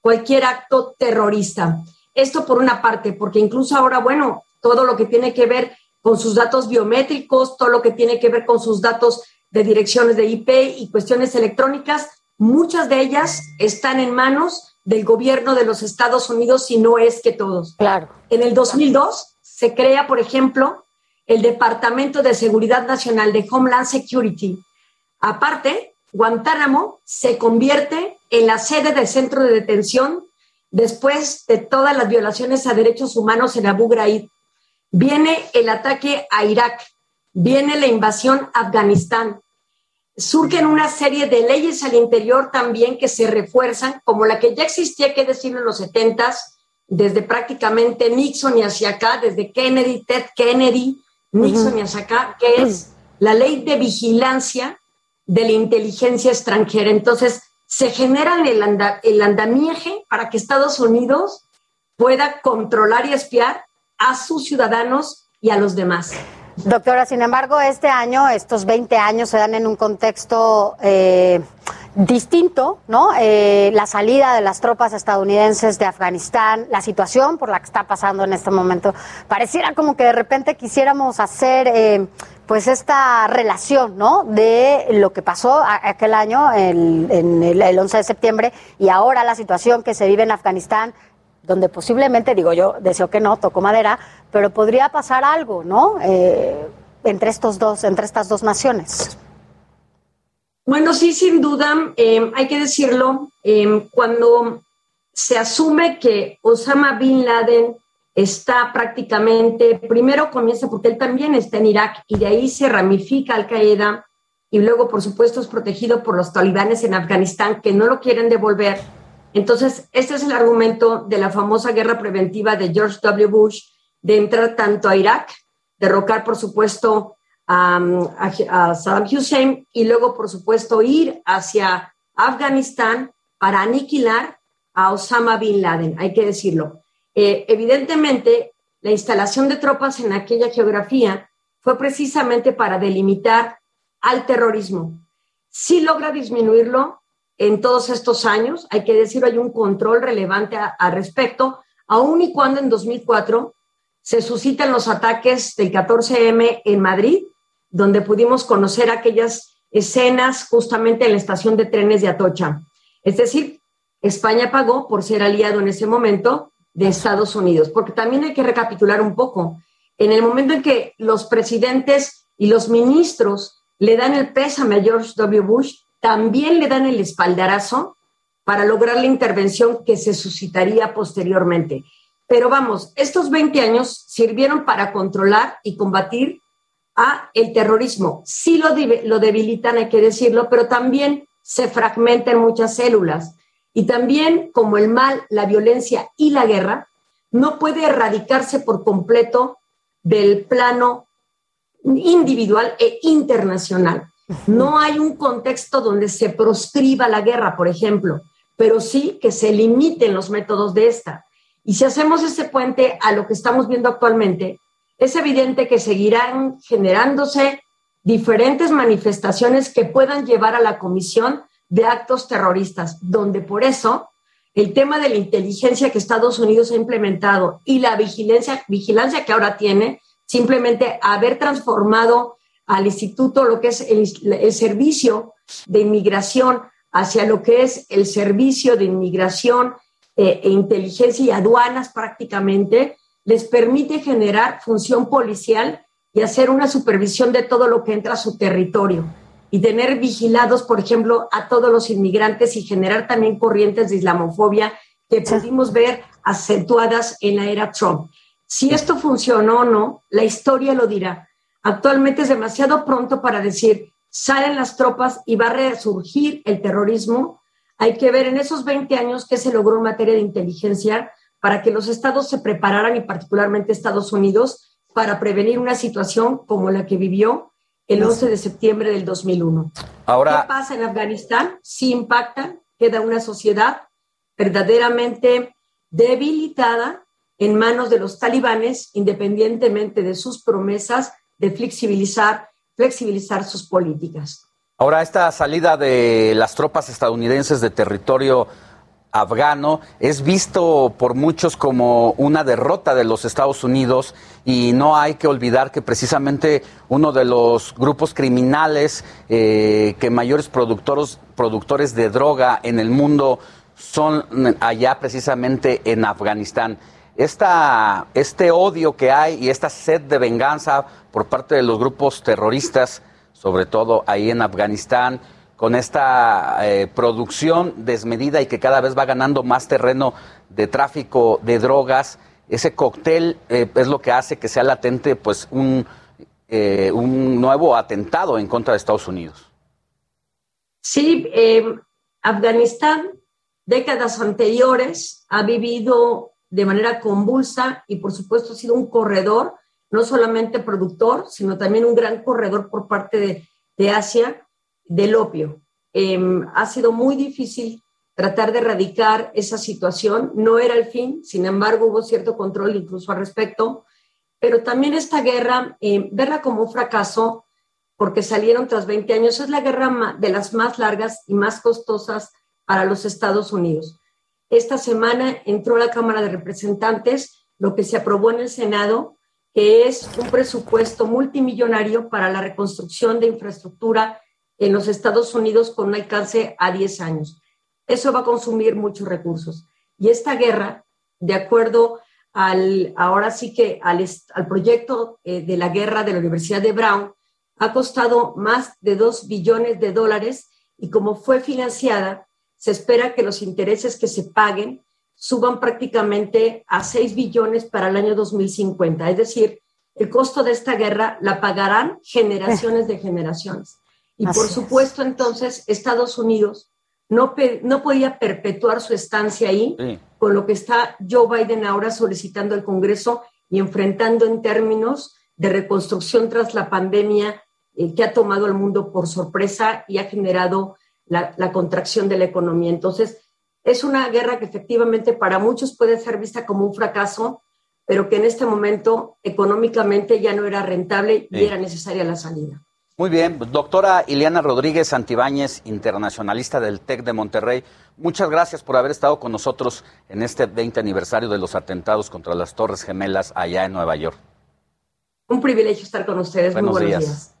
cualquier acto terrorista. Esto por una parte, porque incluso ahora, bueno, todo lo que tiene que ver con sus datos biométricos, todo lo que tiene que ver con sus datos de direcciones de IP y cuestiones electrónicas, muchas de ellas están en manos del gobierno de los Estados Unidos, si no es que todos. Claro. En el 2002 se crea, por ejemplo, el Departamento de Seguridad Nacional de Homeland Security. Aparte, Guantánamo se convierte en la sede del centro de detención después de todas las violaciones a derechos humanos en Abu Ghraib. Viene el ataque a Irak, viene la invasión a Afganistán. Surgen una serie de leyes al interior también que se refuerzan, como la que ya existía, que decirlo, en los 70 desde prácticamente Nixon y hacia acá, desde Kennedy, Ted Kennedy, Nixon y hacia acá, que es la ley de vigilancia de la inteligencia extranjera. Entonces, se genera el, anda- el andamiaje para que Estados Unidos pueda controlar y espiar a sus ciudadanos y a los demás. Doctora, sin embargo, este año, estos 20 años se dan en un contexto eh, distinto, ¿no? Eh, la salida de las tropas estadounidenses de Afganistán, la situación por la que está pasando en este momento, pareciera como que de repente quisiéramos hacer, eh, pues, esta relación, ¿no? De lo que pasó aquel año, el- en el, el 11 de septiembre, y ahora la situación que se vive en Afganistán, donde posiblemente, digo yo, deseo que no, toco madera, pero podría pasar algo, ¿no? Eh, entre estos dos, entre estas dos naciones. Bueno, sí, sin duda, eh, hay que decirlo, eh, cuando se asume que Osama Bin Laden está prácticamente, primero comienza porque él también está en Irak y de ahí se ramifica Al Qaeda y luego, por supuesto, es protegido por los talibanes en Afganistán que no lo quieren devolver. Entonces, este es el argumento de la famosa guerra preventiva de George W. Bush de entrar tanto a Irak, derrocar, por supuesto, a, Saddam Hussein y luego, por supuesto, ir hacia Afganistán para aniquilar a Osama Bin Laden, hay que decirlo. Eh, evidentemente, la instalación de tropas en aquella geografía fue precisamente para delimitar al terrorismo. Sí logra disminuirlo en todos estos años, hay que decirlo, hay un control relevante al respecto, aun y cuando en 2004 se suscitan los ataques del 14M en Madrid, donde pudimos conocer aquellas escenas justamente en la estación de trenes de Atocha. Es decir, España pagó por ser aliado en ese momento de Estados Unidos, porque también hay que recapitular un poco. En el momento en que los presidentes y los ministros le dan el pésame a George W. Bush, también le dan el espaldarazo para lograr la intervención que se suscitaría posteriormente. Pero vamos, estos 20 años sirvieron para controlar y combatir a el terrorismo. Sí lo, lo debilitan, hay que decirlo, pero también se fragmentan muchas células. Y también, como el mal, la violencia y la guerra, no puede erradicarse por completo del plano individual e internacional. No hay un contexto donde se proscriba la guerra, por ejemplo, pero sí que se limiten los métodos de esta. Y si hacemos ese puente a lo que estamos viendo actualmente, es evidente que seguirán generándose diferentes manifestaciones que puedan llevar a la comisión de actos terroristas, donde por eso el tema de la inteligencia que Estados Unidos ha implementado y la vigilancia, vigilancia que ahora tiene, simplemente haber transformado al instituto lo que es el, servicio de inmigración hacia lo que es el servicio de inmigración eh, e inteligencia y aduanas prácticamente, les permite generar función policial y hacer una supervisión de todo lo que entra a su territorio y tener vigilados, por ejemplo, a todos los inmigrantes y generar también corrientes de islamofobia que pudimos ver acentuadas en la era Trump. Si esto funcionó o no, la historia lo dirá. Actualmente es demasiado pronto para decir, salen las tropas y va a resurgir el terrorismo. Hay que ver en esos 20 años qué se logró en materia de inteligencia para que los estados se prepararan y particularmente Estados Unidos para prevenir una situación como la que vivió el 11 de septiembre del 2001. Ahora, ¿Qué pasa en Afganistán? Sí impacta, queda una sociedad verdaderamente debilitada en manos de los talibanes, independientemente de sus promesas de flexibilizar, flexibilizar sus políticas. Ahora, esta salida de las tropas estadounidenses de territorio afgano es visto por muchos como una derrota de los Estados Unidos y no hay que olvidar que precisamente uno de los grupos criminales eh, que mayores productores, productores de droga en el mundo son allá precisamente en Afganistán. Esta, este odio que hay y esta sed de venganza por parte de los grupos terroristas, sobre todo ahí en Afganistán, con esta eh, producción desmedida y que cada vez va ganando más terreno de tráfico de drogas, ese cóctel eh, es lo que hace que sea latente pues un, eh, un nuevo atentado en contra de Estados Unidos. Sí, Afganistán, décadas anteriores, ha vivido de manera convulsa y por supuesto ha sido un corredor, no solamente productor, sino también un gran corredor por parte de, de Asia del opio. Em, ha sido muy difícil tratar de erradicar esa situación. No era el fin, sin embargo, hubo cierto control incluso al respecto. Pero también esta guerra, em, verla como un fracaso, porque salieron tras 20 años, es la guerra de las más largas y más costosas para los Estados Unidos. Esta semana entró a la Cámara de Representantes lo que se aprobó en el Senado, que es un presupuesto multimillonario para la reconstrucción de infraestructura en los Estados Unidos con un alcance a 10 años. Eso va a consumir muchos recursos. Y esta guerra, de acuerdo al, ahora sí que al, al proyecto eh, de la guerra de la Universidad de Brown, ha costado más de 2 billones de dólares y como fue financiada, se espera que los intereses que se paguen suban prácticamente a 6 billones para el año 2050. Es decir, el costo de esta guerra la pagarán generaciones de generaciones. Y por supuesto, entonces, Estados Unidos no, no podía perpetuar su estancia ahí, con lo que está Joe Biden ahora solicitando al Congreso y enfrentando en términos de reconstrucción tras la pandemia eh, que ha tomado al mundo por sorpresa y ha generado la, la contracción de la economía. Entonces, es una guerra que efectivamente para muchos puede ser vista como un fracaso, pero que en este momento económicamente ya no era rentable y era necesaria la salida. Muy bien, doctora Ileana Rodríguez Antibáñez, internacionalista del TEC de Monterrey, muchas gracias por haber estado con nosotros en este 20 aniversario de los atentados contra las Torres Gemelas allá en Nueva York. Un privilegio estar con ustedes. Muy buenos días.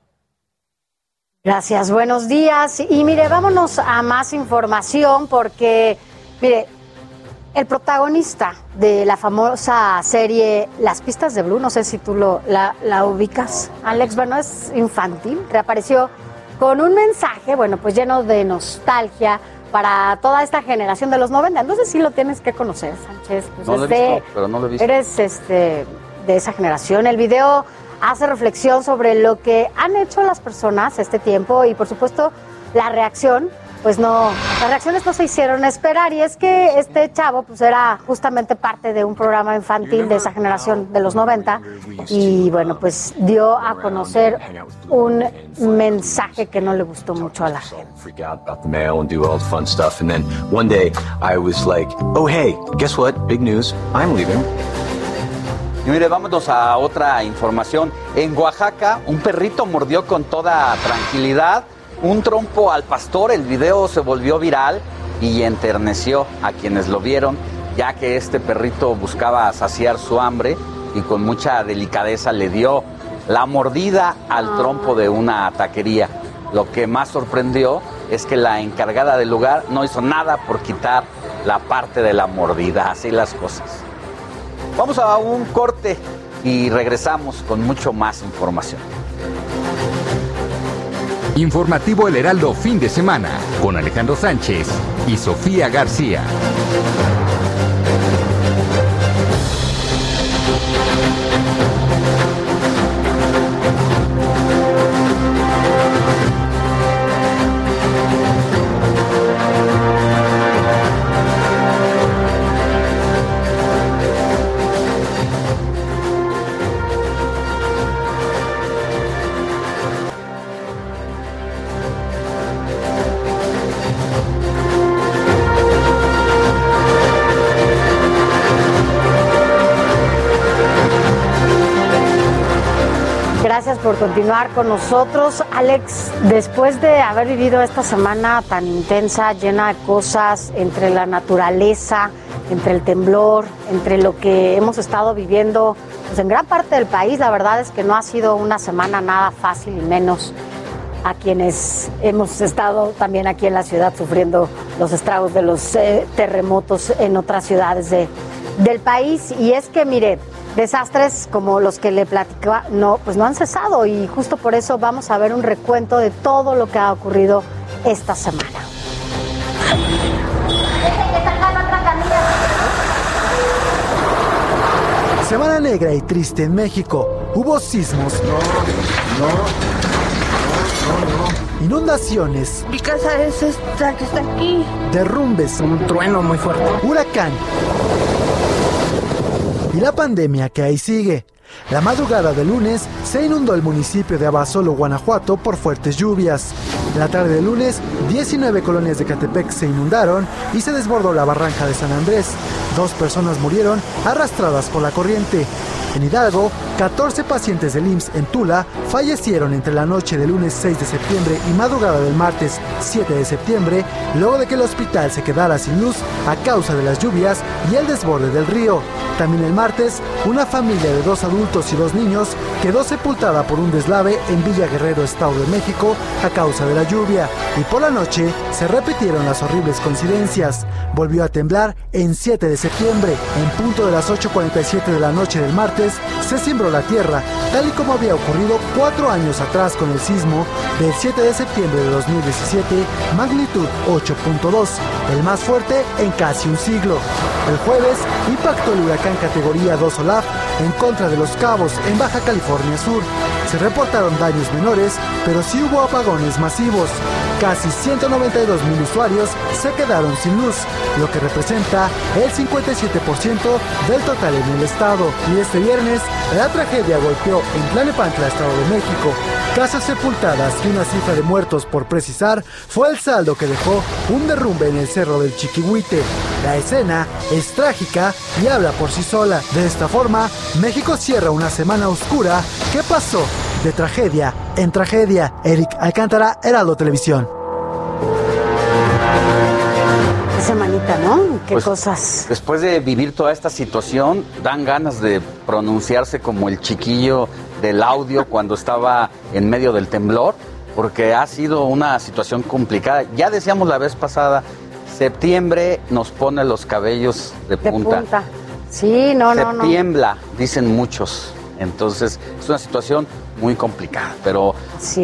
Gracias, buenos días. Y mire, vámonos a más información porque, mire, el protagonista de la famosa serie Las pistas de Blue, no sé si tú lo, la, la ubicas, Alex, bueno, es infantil, reapareció con un mensaje, bueno, pues lleno de nostalgia para toda esta generación de los 90. No sé si lo tienes que conocer, Sánchez. Pues No lo he este, visto, pero no lo he visto. Eres este, de esa generación. El video hace reflexión sobre lo que han hecho las personas este tiempo y, por supuesto, la reacción. Pues no, las reacciones no se hicieron esperar y es que este chavo pues era justamente parte de un programa infantil de esa generación de los 90 y bueno pues dio a conocer un mensaje que no le gustó mucho a la gente. one day I was like, oh, hey, guess what? Big news. I'm leaving. Y mire, vámonos a otra información. En Oaxaca, un perrito mordió con toda tranquilidad un trompo al pastor. El video se volvió viral y enterneció a quienes lo vieron, ya que este perrito buscaba saciar su hambre y con mucha delicadeza le dio la mordida al trompo de una taquería. Lo que más sorprendió es que la encargada del lugar no hizo nada por quitar la parte de la mordida. Así las cosas. Vamos a un corte y regresamos con mucho más información. Informativo El Heraldo fin de semana con Alejandro Sánchez y Sofía García. Por continuar con nosotros. Alex, después de haber vivido esta semana tan intensa, llena de cosas entre la naturaleza, entre el temblor, entre lo que hemos estado viviendo pues en gran parte del país, la verdad es que no ha sido una semana nada fácil y menos a quienes hemos estado también aquí en la ciudad sufriendo los estragos de los eh, terremotos en otras ciudades de, del país. Y es que, mire, desastres como los que le platicaba, no, pues no han cesado y justo por eso vamos a ver un recuento de todo lo que ha ocurrido esta semana. Semana negra y triste en México. Hubo sismos. Inundaciones. Mi casa es esta que está aquí. Derrumbes. Un trueno muy fuerte. Huracán. Y la pandemia que ahí sigue. La madrugada del lunes se inundó el municipio de Abasolo, Guanajuato, por fuertes lluvias. La tarde del lunes, 19 colonias de Catepec se inundaron y se desbordó la barranca de San Andrés. Dos personas murieron arrastradas por la corriente. En Hidalgo, 14 pacientes del IMSS en Tula fallecieron entre la noche del lunes 6 de septiembre y madrugada del martes 7 de septiembre, luego de que el hospital se quedara sin luz a causa de las lluvias y el desborde del río. También el martes, una familia de dos adultos y dos niños quedó sepultada por un deslave en Villa Guerrero, Estado de México, a causa de la lluvia. Y por la noche se repitieron las horribles coincidencias. Volvió a temblar en 7 de septiembre. En punto de las 8.47 de la noche del martes, se cimbró la tierra, tal y como había ocurrido cuatro años atrás con el sismo del 7 de septiembre de 2017, magnitud 8.2, el más fuerte en casi un siglo. El jueves impactó el huracán categoría 2 Olaf en contra de los cabos en Baja California Sur. Se reportaron daños menores, pero sí hubo apagones masivos. Casi 192 mil usuarios se quedaron sin luz, lo que representa el 57% del total en el estado. Y este viernes, la tragedia golpeó en Tlalnepantla, Estado de México. Casas sepultadas y una cifra de muertos por precisar fue el saldo que dejó un derrumbe en el cerro del Chiquihuite. La escena es trágica y habla por sí sola. De esta forma, México cierra una semana oscura que pasó de tragedia en tragedia. Eric Alcántara, Heraldo Televisión. Semanita, ¿no? Qué Pues, cosas. Después de vivir toda esta situación, dan ganas de pronunciarse como el chiquillo del audio cuando estaba en medio del temblor, porque ha sido una situación complicada. Ya decíamos la vez pasada Septiembre nos pone los cabellos de De punta. punta. Sí, no, no, no. Septiembla, dicen muchos. Entonces, es una situación muy complicada. Pero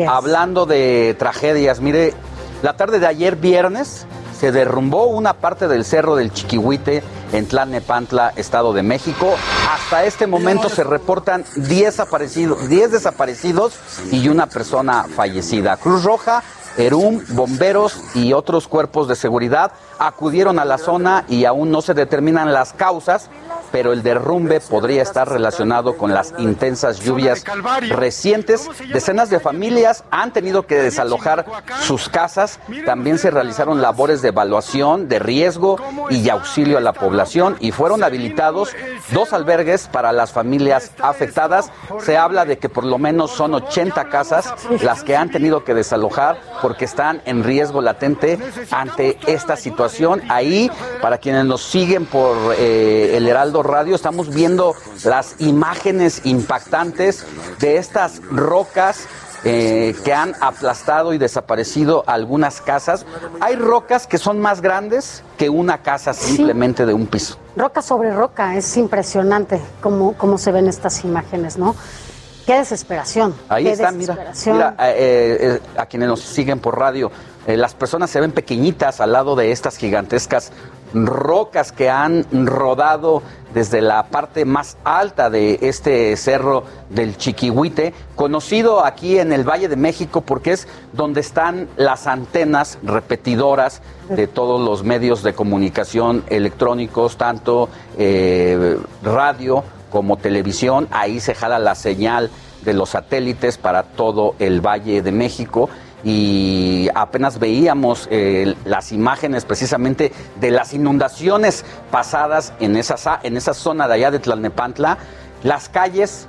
hablando de tragedias, mire, la tarde de ayer viernes se derrumbó una parte del cerro del Chiquihuite en Tlalnepantla, Estado de México. Hasta este momento se reportan 10 desaparecidos, 10 desaparecidos y una persona fallecida. Cruz Roja ERUM, bomberos y otros cuerpos de seguridad acudieron a la zona y aún no se determinan las causas, pero el derrumbe podría estar relacionado con las intensas lluvias recientes. Decenas de familias han tenido que desalojar sus casas. También se realizaron labores de evaluación de riesgo y auxilio a la población y fueron habilitados dos albergues para las familias afectadas. Se habla de que por lo menos son 80 casas las que han tenido que desalojar porque están en riesgo latente ante esta situación. Ahí, para quienes nos siguen por eh, el Heraldo Radio, estamos viendo las imágenes impactantes de estas rocas eh, que han aplastado y desaparecido algunas casas. Hay rocas que son más grandes que una casa simplemente de un piso. Roca sobre roca, es impresionante cómo, cómo se ven estas imágenes, ¿no? Qué desesperación. Ahí qué está, mira, desesperación. mira eh, eh, a quienes nos siguen por radio, eh, las personas se ven pequeñitas al lado de estas gigantescas rocas que han rodado desde la parte más alta de este cerro del Chiquihuite, conocido aquí en el Valle de México porque es donde están las antenas repetidoras de todos los medios de comunicación electrónicos, tanto eh, radio como televisión. Ahí se jala la señal de los satélites para todo el Valle de México y apenas veíamos eh, las imágenes precisamente de las inundaciones pasadas en esa, en esa zona de allá de Tlalnepantla. Las calles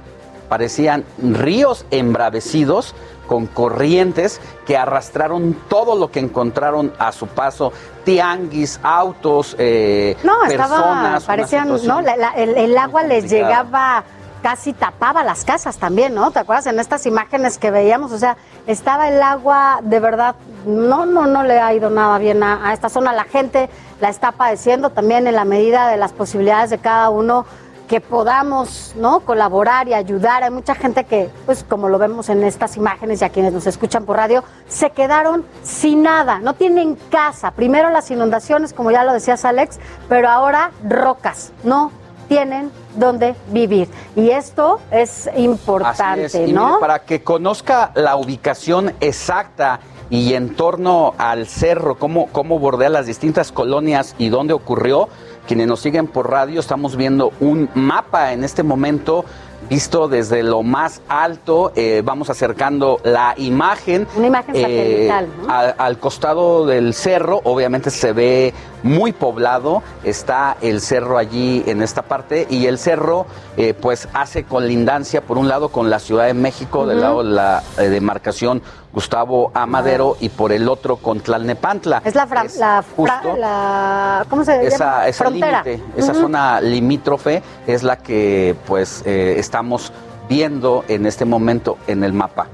parecían ríos embravecidos con corrientes que arrastraron todo lo que encontraron a su paso, tianguis, autos, eh, No, estaba, personas. parecían, ¿no? La- la- el, el agua les llegaba, casi tapaba las casas también, ¿no? ¿Te acuerdas en estas imágenes que veíamos? O sea, estaba el agua, de verdad, no, no, no le ha ido nada bien a, a esta zona. La gente la está padeciendo también en la medida de las posibilidades de cada uno que podamos, ¿no? Colaborar y ayudar. Hay mucha gente que, pues, como lo vemos en estas imágenes y a quienes nos escuchan por radio, se quedaron sin nada, no tienen casa. Primero las inundaciones, como ya lo decías Alex, pero ahora rocas, no tienen dónde vivir. Y esto es importante, Así es. Y ¿no? mire, para que conozca la ubicación exacta y en torno al cerro, cómo, cómo bordea las distintas colonias y dónde ocurrió, quienes nos siguen por radio, estamos viendo un mapa en este momento visto desde lo más alto, eh, vamos acercando la imagen. Una imagen satelital, ¿no? a- al costado del cerro, obviamente se ve muy poblado, está el cerro allí en esta parte y el cerro eh, pues hace colindancia por un lado con la Ciudad de México, del lado de la eh, demarcación Gustavo Amadero y por el otro con Tlalnepantla. Es la, fra- la, justo la- ¿cómo se esa, llama? Frontera. límite, esa zona limítrofe es la que pues eh, estamos viendo en este momento en el mapa.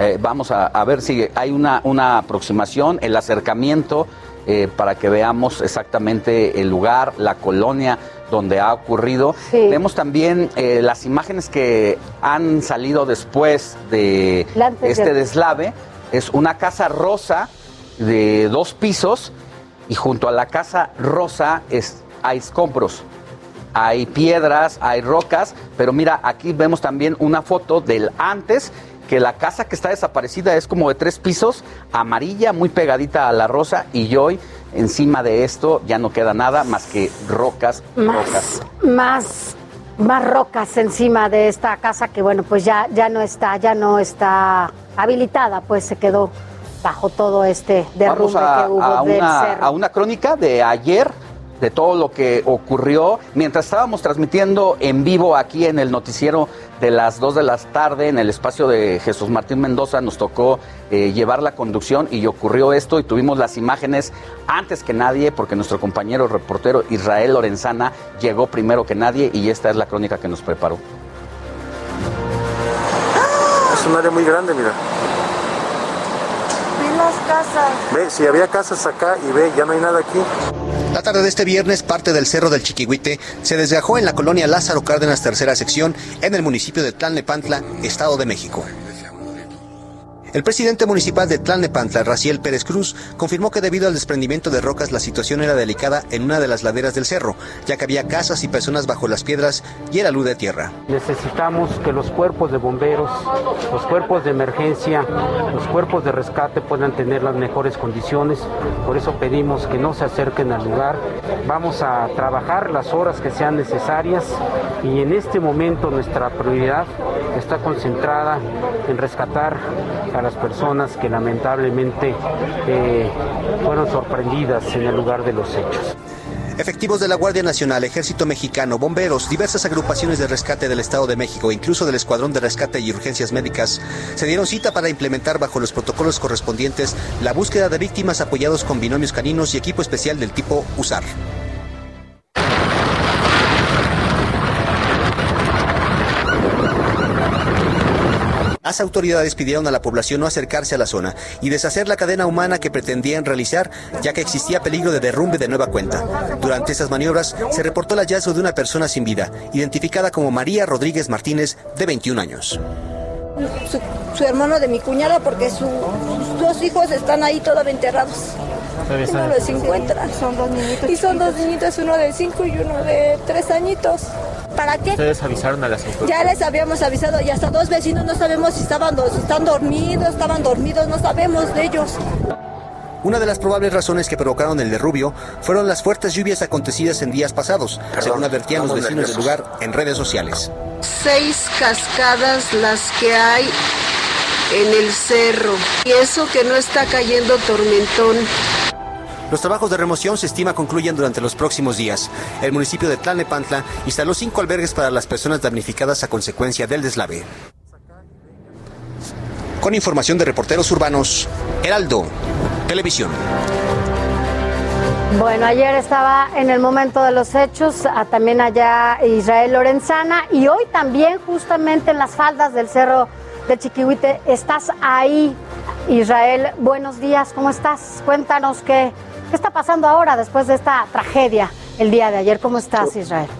Eh, vamos a, a ver si hay una, una aproximación, el acercamiento eh, para que veamos exactamente el lugar, la colonia donde ha ocurrido. Vemos también eh, las imágenes que han salido después de este de- deslave. Es una casa rosa de dos pisos y junto a la casa rosa es, hay escombros. Hay piedras, hay rocas, pero mira, aquí vemos también una foto del antes, que la casa que está desaparecida es como de tres pisos, amarilla, muy pegadita a la rosa, y hoy encima de esto ya no queda nada más que rocas, rocas. más más rocas encima de esta casa que bueno pues ya ya no está ya no está habilitada pues se quedó bajo todo este Vamos derrumbe a, que hubo a del una, cerro. a una crónica de ayer, de todo lo que ocurrió, mientras estábamos transmitiendo en vivo aquí en el noticiero de las 2 de la tarde, en el espacio de Jesús Martín Mendoza, nos tocó eh, llevar la conducción y ocurrió esto y tuvimos las imágenes antes que nadie, porque nuestro compañero reportero Israel Lorenzana llegó primero que nadie y esta es la crónica que nos preparó. Es un área muy grande, mira. Casas. Ve, si había casas acá y ve, ya no hay nada aquí. La tarde de este viernes, parte del Cerro del Chiquihuite se desgajó en la colonia Lázaro Cárdenas, tercera sección, en el municipio de Tlalnepantla, Estado de México. El presidente municipal de Tlalnepantla, Raciel Pérez Cruz, confirmó que debido al desprendimiento de rocas la situación era delicada en una de las laderas del cerro, ya que había casas y personas bajo las piedras y era luz de tierra. Necesitamos que los cuerpos de bomberos, los cuerpos de emergencia, los cuerpos de rescate puedan tener las mejores condiciones. Por eso pedimos que no se acerquen al lugar. Vamos a trabajar las horas que sean necesarias y en este momento nuestra prioridad está concentrada en rescatar las personas que lamentablemente eh, fueron sorprendidas en el lugar de los hechos. Efectivos de la Guardia Nacional, Ejército Mexicano, bomberos, diversas agrupaciones de rescate del Estado de México, incluso del Escuadrón de Rescate y Urgencias Médicas, se dieron cita para implementar bajo los protocolos correspondientes la búsqueda de víctimas apoyados con binomios caninos y equipo especial del tipo USAR. Las autoridades pidieron a la población no acercarse a la zona y deshacer la cadena humana que pretendían realizar, ya que existía peligro de derrumbe de nueva cuenta. Durante esas maniobras se reportó el hallazgo de una persona sin vida, identificada como María Rodríguez Martínez, de 21 años. Su, su hermano de mi cuñada, porque su- sus dos hijos están ahí todavía enterrados. Y no los encuentran. Son dos niñitos. Y son dos niñitos, uno de cinco y uno de tres añitos. ¿Para qué? Ustedes avisaron a las autoridades. Ya les habíamos avisado y hasta dos vecinos no sabemos si estaban si están dormidos, estaban dormidos, no sabemos de ellos. Una de las probables razones que provocaron el derrubio fueron las fuertes lluvias acontecidas en días pasados, según advertían los vecinos del lugar en redes sociales. seis cascadas las que hay en el cerro. Y eso que no está cayendo tormentón. Los trabajos de remoción se estima concluyen durante los próximos días. El municipio de Tlalnepantla instaló cinco albergues para las personas damnificadas a consecuencia del deslave. Con información de reporteros urbanos, Heraldo, Televisión. Bueno, ayer estaba en el momento de los hechos, ah, también allá Israel Lorenzana, y hoy también justamente en las faldas del Cerro de Chiquihuite, estás ahí. Israel, buenos días, ¿cómo estás? Cuéntanos qué, qué está pasando ahora después de esta tragedia el día de ayer. ¿Cómo estás, Israel?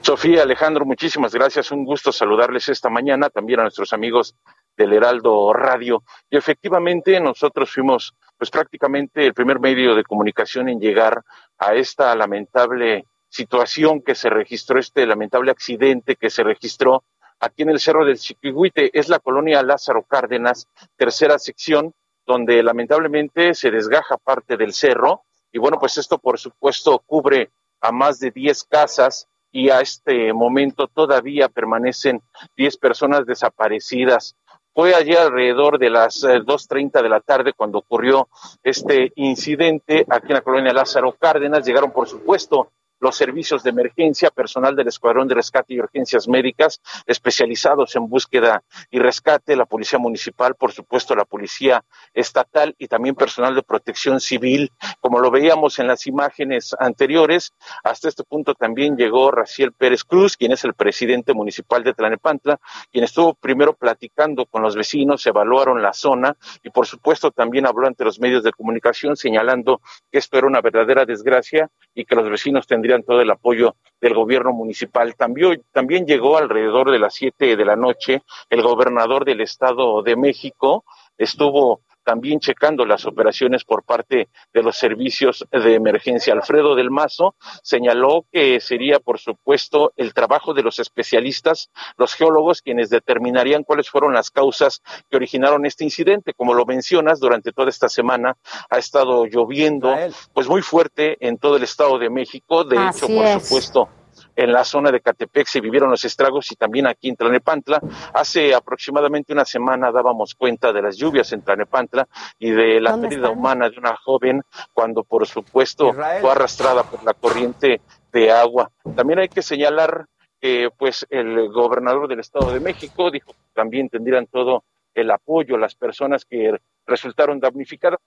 Sofía, Alejandro, muchísimas gracias. Un gusto saludarles esta mañana, también a nuestros amigos del Heraldo Radio. Y efectivamente, nosotros fuimos, pues prácticamente el primer medio de comunicación en llegar a esta lamentable situación que se registró, este lamentable accidente que se registró aquí en el Cerro del Chiquihuite. Es la colonia Lázaro Cárdenas, tercera sección, donde lamentablemente se desgaja parte del cerro. Y bueno, pues esto por supuesto cubre a más de 10 casas y a este momento todavía permanecen 10 personas desaparecidas. Fue allí alrededor de las eh, 2.30 de la tarde cuando ocurrió este incidente aquí en la colonia Lázaro Cárdenas. Llegaron, por supuesto, los servicios de emergencia, personal del Escuadrón de Rescate y Urgencias Médicas, especializados en búsqueda y rescate, la Policía Municipal, por supuesto, la Policía Estatal y también personal de protección civil. Como lo veíamos en las imágenes anteriores, hasta este punto también llegó Raciel Pérez Cruz, quien es el presidente municipal de Tlanepantla, quien estuvo primero platicando con los vecinos, evaluaron la zona y, por supuesto, también habló ante los medios de comunicación señalando que esto era una verdadera desgracia y que los vecinos tendrían todo el apoyo del gobierno municipal. También, también llegó alrededor de las siete de la noche el gobernador del Estado de México, estuvo también checando las operaciones por parte de los servicios de emergencia. Alfredo del Mazo señaló que sería, por supuesto, el trabajo de los especialistas, los geólogos, quienes determinarían cuáles fueron las causas que originaron este incidente. Como lo mencionas, durante toda esta semana ha estado lloviendo, pues muy fuerte en todo el Estado de México. De Así hecho, por es. supuesto, en la zona de Catepec se vivieron los estragos y también aquí en Tlanepantla. Hace aproximadamente una semana dábamos cuenta de las lluvias en Tlanepantla y de la ¿Dónde pérdida están? humana de una joven cuando por supuesto fue arrastrada por la corriente de agua. También hay que señalar que pues el gobernador del Estado de México dijo que también tendrían todo el apoyo a las personas que resultaron damnificadas.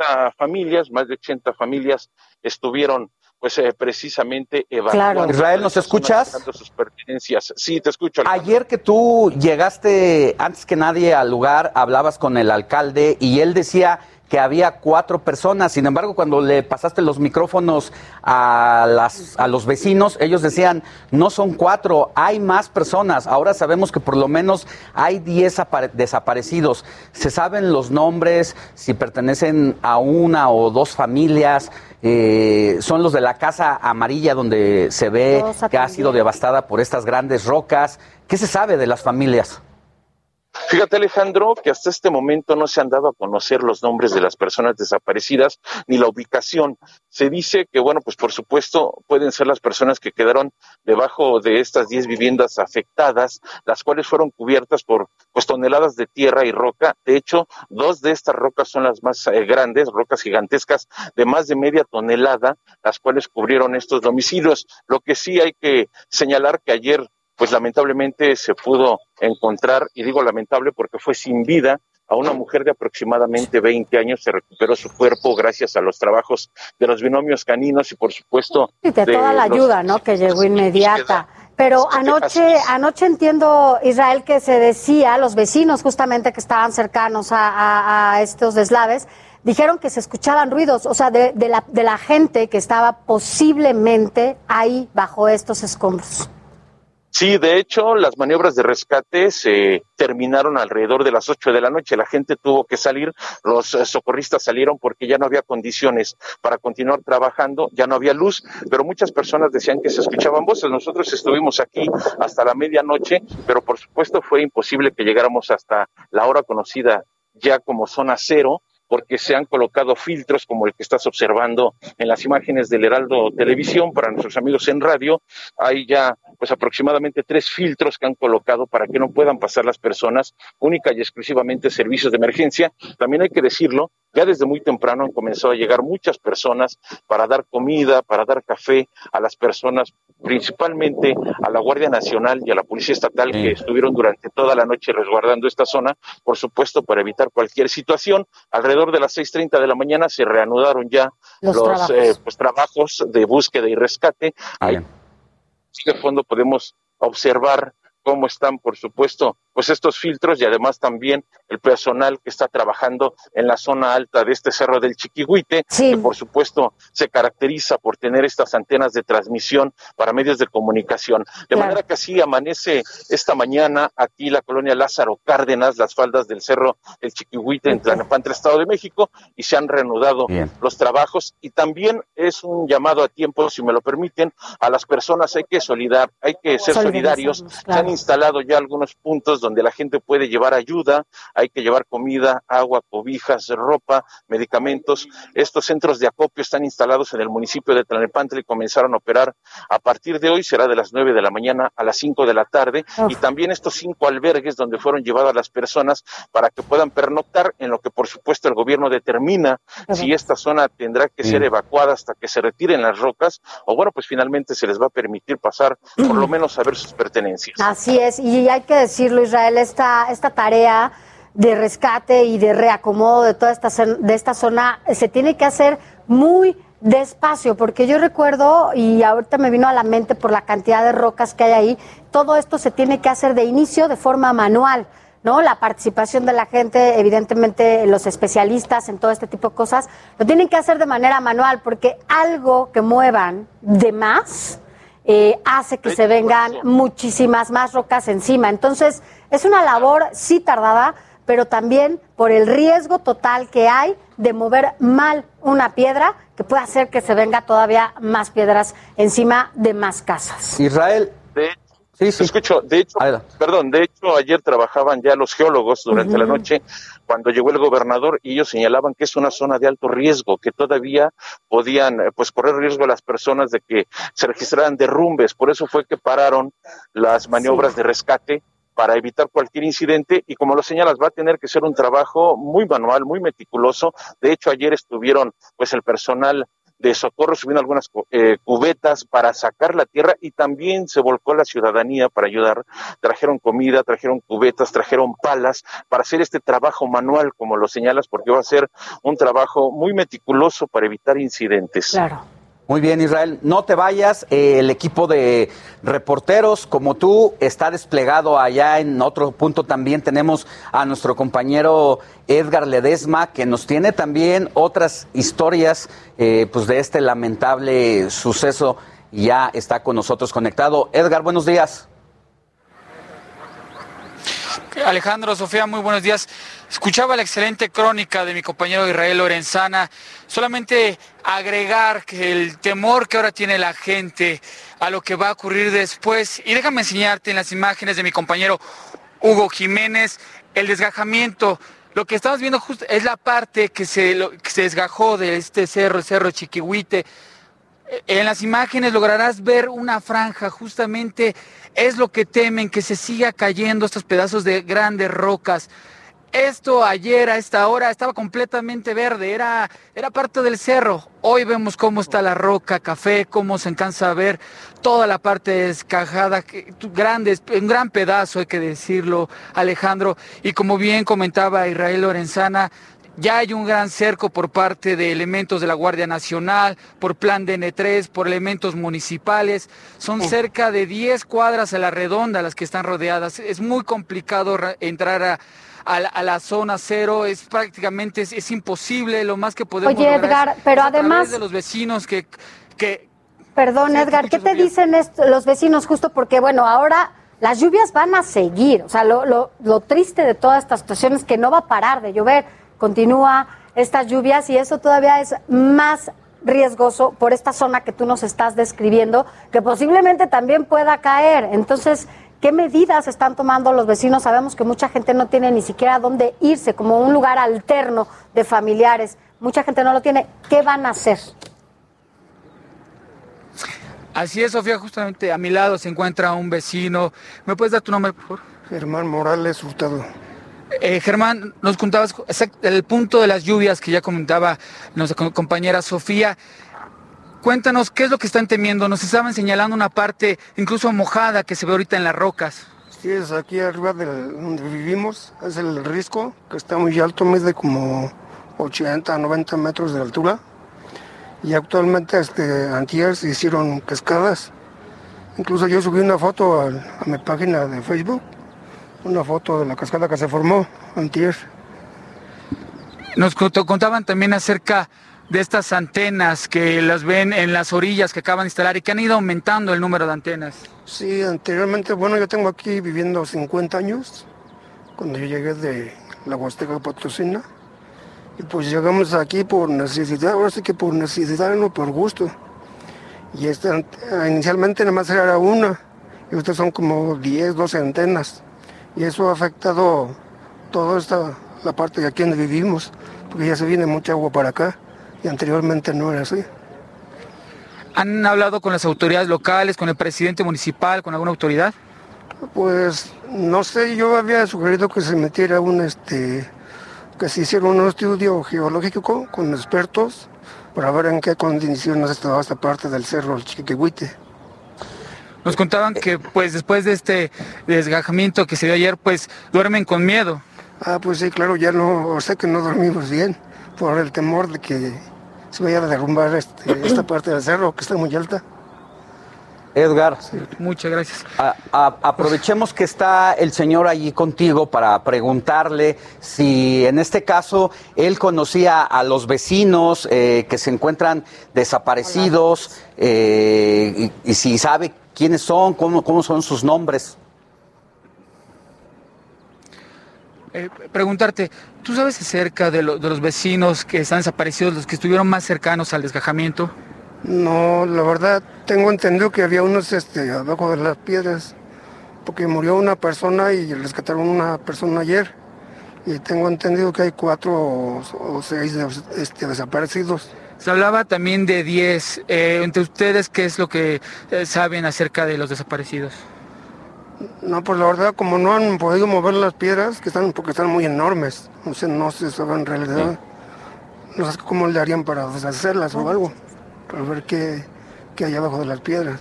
80 familias, más de 80 familias estuvieron pues eh, precisamente evacuando. Israel, ¿nos escuchas? Sus pertenencias. Sí, te escucho. Ayer que tú llegaste antes que nadie al lugar, hablabas con el alcalde y él decía que había cuatro personas. Sin embargo, cuando le pasaste los micrófonos a, las, a los vecinos, ellos decían, no son cuatro, hay más personas. Ahora sabemos que por lo menos hay diez desaparecidos. ¿Se saben los nombres, si pertenecen a una o dos familias? Eh, son los de la Casa Amarilla donde se ve que ha sido devastada por estas grandes rocas. ¿Qué se sabe de las familias? Fíjate, Alejandro, que hasta este momento no se han dado a conocer los nombres de las personas desaparecidas ni la ubicación. Se dice que, bueno, pues por supuesto pueden ser las personas que quedaron debajo de estas 10 viviendas afectadas, las cuales fueron cubiertas por pues toneladas de tierra y roca. De hecho, dos de estas rocas son las más eh, grandes, rocas gigantescas de más de media tonelada, las cuales cubrieron estos domicilios. Lo que sí hay que señalar que ayer pues lamentablemente se pudo encontrar, y digo lamentable porque fue sin vida, a una mujer de aproximadamente 20 años se recuperó su cuerpo gracias a los trabajos de los binomios caninos y por supuesto y de, toda la ayuda, ¿no? Que llegó inmediata. Pero anoche, anoche entiendo, Israel, que se decía, los vecinos justamente que estaban cercanos a, estos deslaves, dijeron que se escuchaban ruidos, o sea, de, la, de la gente que estaba posiblemente ahí bajo estos escombros. Sí, de hecho, las maniobras de rescate se terminaron alrededor de las ocho de la noche. La gente tuvo que salir, los socorristas salieron porque ya no había condiciones para continuar trabajando, ya no había luz, pero muchas personas decían que se escuchaban voces. Nosotros estuvimos aquí hasta la medianoche, pero por supuesto fue imposible que llegáramos hasta la hora conocida ya como zona cero porque se han colocado filtros como el que estás observando en las imágenes del Heraldo Televisión para nuestros amigos en radio. Hay ya pues aproximadamente tres filtros que han colocado para que no puedan pasar las personas, única y exclusivamente servicios de emergencia. También hay que decirlo, ya desde muy temprano han comenzado a llegar muchas personas para dar comida, para dar café a las personas, principalmente a la Guardia Nacional y a la Policía Estatal que estuvieron durante toda la noche resguardando esta zona, por supuesto, para evitar cualquier situación. Alrededor de las 6.30 de la mañana se reanudaron ya los, trabajos. Eh, pues, trabajos de búsqueda y rescate. Ahí, de fondo podemos observar cómo están, por supuesto, pues estos filtros y además también el personal que está trabajando en la zona alta de este cerro del Chiquihuite, que por supuesto se caracteriza por tener estas antenas de transmisión para medios de comunicación. De manera que así amanece esta mañana aquí la colonia Lázaro Cárdenas, las faldas del cerro del Chiquihuite en Tlanepantla, Estado de México, y se han reanudado los trabajos. Y también es un llamado a tiempo, si me lo permiten, a las personas hay que solidar, hay que ser solidarios. Se han instalado ya algunos puntos donde la gente puede llevar ayuda, hay que llevar comida, agua, cobijas, ropa, medicamentos. Estos centros de acopio están instalados en el municipio de Tlanepantla y comenzaron a operar a partir de hoy, será de las 9 de la mañana a las 5 de la tarde, y también estos cinco albergues donde fueron llevadas las personas para que puedan pernoctar, en lo que por supuesto el gobierno determina si esta zona tendrá que ser evacuada hasta que se retiren las rocas, o bueno, pues finalmente se les va a permitir pasar por lo menos a ver sus pertenencias. Así es, y hay que decirlo, Israel, esta, esta tarea de rescate y de reacomodo de toda esta, de esta zona se tiene que hacer muy despacio, porque yo recuerdo, y ahorita me vino a la mente por la cantidad de rocas que hay ahí, todo esto se tiene que hacer de inicio de forma manual. ¿no? La participación de la gente, evidentemente los especialistas en todo este tipo de cosas, lo tienen que hacer de manera manual, porque algo que muevan de más eh, hace que se vengan muchísimas más rocas encima. Entonces, es una labor sí tardada, pero también por el riesgo total que hay de mover mal una piedra que puede hacer que se venga todavía más piedras encima de más casas. Israel. Sí, escucho, de hecho, perdón, de hecho ayer trabajaban ya los geólogos durante la noche cuando llegó el gobernador y ellos señalaban que es una zona de alto riesgo, que todavía podían eh, pues correr riesgo las personas de que se registraran derrumbes, por eso fue que pararon las maniobras de rescate para evitar cualquier incidente y como lo señalas va a tener que ser un trabajo muy manual, muy meticuloso. De hecho ayer estuvieron pues el personal de socorro subiendo algunas eh, cubetas para sacar la tierra y también se volcó la ciudadanía para ayudar. Trajeron comida, trajeron cubetas, trajeron palas para hacer este trabajo manual, como lo señalas, porque va a ser un trabajo muy meticuloso para evitar incidentes. Claro. Muy bien, Israel. No te vayas. Eh, el equipo de reporteros como tú está desplegado allá en otro punto. También tenemos a nuestro compañero Edgar Ledesma, que nos tiene también otras historias eh, pues de este lamentable suceso. Ya está con nosotros conectado. Edgar, buenos días. Alejandro, Sofía, muy buenos días. Escuchaba la excelente crónica de mi compañero Israel Lorenzana. Solamente agregar que el temor que ahora tiene la gente a lo que va a ocurrir después, y déjame enseñarte en las imágenes de mi compañero Hugo Jiménez, el desgajamiento. Lo que estamos viendo justo es la parte que se, que se desgajó de este cerro, el cerro Chiquihuite. En las imágenes lograrás ver una franja, justamente es lo que temen, que se siga cayendo estos pedazos de grandes rocas. Esto ayer a esta hora estaba completamente verde, era, era parte del cerro. Hoy vemos cómo está la roca, café, cómo se alcanza a ver toda la parte descajada, un gran pedazo hay que decirlo, Alejandro. Y como bien comentaba Israel Lorenzana, ya hay un gran cerco por parte de elementos de la Guardia Nacional, por plan DN3, por elementos municipales. Son cerca de 10 cuadras a la redonda las que están rodeadas. Es muy complicado entrar a, la, zona cero. Es prácticamente es, imposible. Lo más que podemos Oye, Edgar, pero además de los vecinos que, que Perdón, Edgar, ¿qué te dicen los vecinos justo porque bueno ahora las lluvias van a seguir? O sea, lo, lo, lo triste de toda esta situación es que no va a parar de llover continúa estas lluvias y eso todavía es más riesgoso por esta zona que tú nos estás describiendo, que posiblemente también pueda caer. Entonces, ¿qué medidas están tomando los vecinos? Sabemos que mucha gente no tiene ni siquiera dónde irse, como un lugar alterno de familiares. Mucha gente no lo tiene. ¿Qué van a hacer? Así es, Sofía, justamente a mi lado se encuentra un vecino. ¿Me puedes dar tu nombre, por favor? Germán Morales Hurtado. Eh, Germán, nos contabas el punto de las lluvias que ya comentaba nuestra compañera Sofía. Cuéntanos qué es lo que están temiendo. Nos estaban señalando una parte incluso mojada que se ve ahorita en las rocas. Sí, es aquí arriba de donde vivimos, es el risco, que está muy alto, mide como 80, 90 metros de altura. Y actualmente, este, antier se hicieron cascadas. Incluso yo subí una foto a mi página de Facebook una foto de la cascada que se formó antier. Nos contaban también acerca de estas antenas que las ven en las orillas que acaban de instalar y que han ido aumentando el número de antenas. Sí, anteriormente, bueno, yo tengo aquí viviendo 50 años, cuando yo llegué de la Huasteca Potosina, y pues llegamos aquí por necesidad, ahora sí que por necesidad, no por gusto. Y esta, inicialmente nada más era una, y ustedes son como 10, 12 antenas y eso ha afectado toda esta la parte de aquí donde vivimos, porque ya se viene mucha agua para acá y anteriormente no era así. ¿Han hablado con las autoridades locales, con el presidente municipal, con alguna autoridad? Pues no sé, yo había sugerido que se metiera un este que se hiciera un estudio geológico con expertos para ver en qué condiciones estaba esta parte del cerro el Chiquihuite. Nos contaban que pues después de este desgajamiento que se dio ayer, pues duermen con miedo. Ah, pues sí, claro, ya no, sé que no dormimos bien por el temor de que se vaya a derrumbar este, (clears throat) esta parte del cerro que está muy alta. Edgar. muchas gracias. aprovechemos que está el señor allí contigo para preguntarle si en este caso él conocía a los vecinos eh, que se encuentran desaparecidos eh, y, si sabe quiénes son, cómo, cómo son sus nombres. Eh, preguntarte, ¿tú sabes acerca de, de los vecinos que están desaparecidos, los que estuvieron más cercanos al desgajamiento? No, la verdad tengo entendido que había unos este, abajo de las piedras, porque murió una persona y rescataron una persona ayer. Y tengo entendido que hay cuatro o, seis este, desaparecidos. Se hablaba también de diez. Eh, entre ustedes, ¿qué es lo que eh, saben acerca de los desaparecidos? No, pues la verdad, como no han podido mover las piedras, que están porque están muy enormes, no sé, no se sabe en realidad. No sé cómo le harían para deshacerlas o algo para ver qué, hay abajo de las piedras.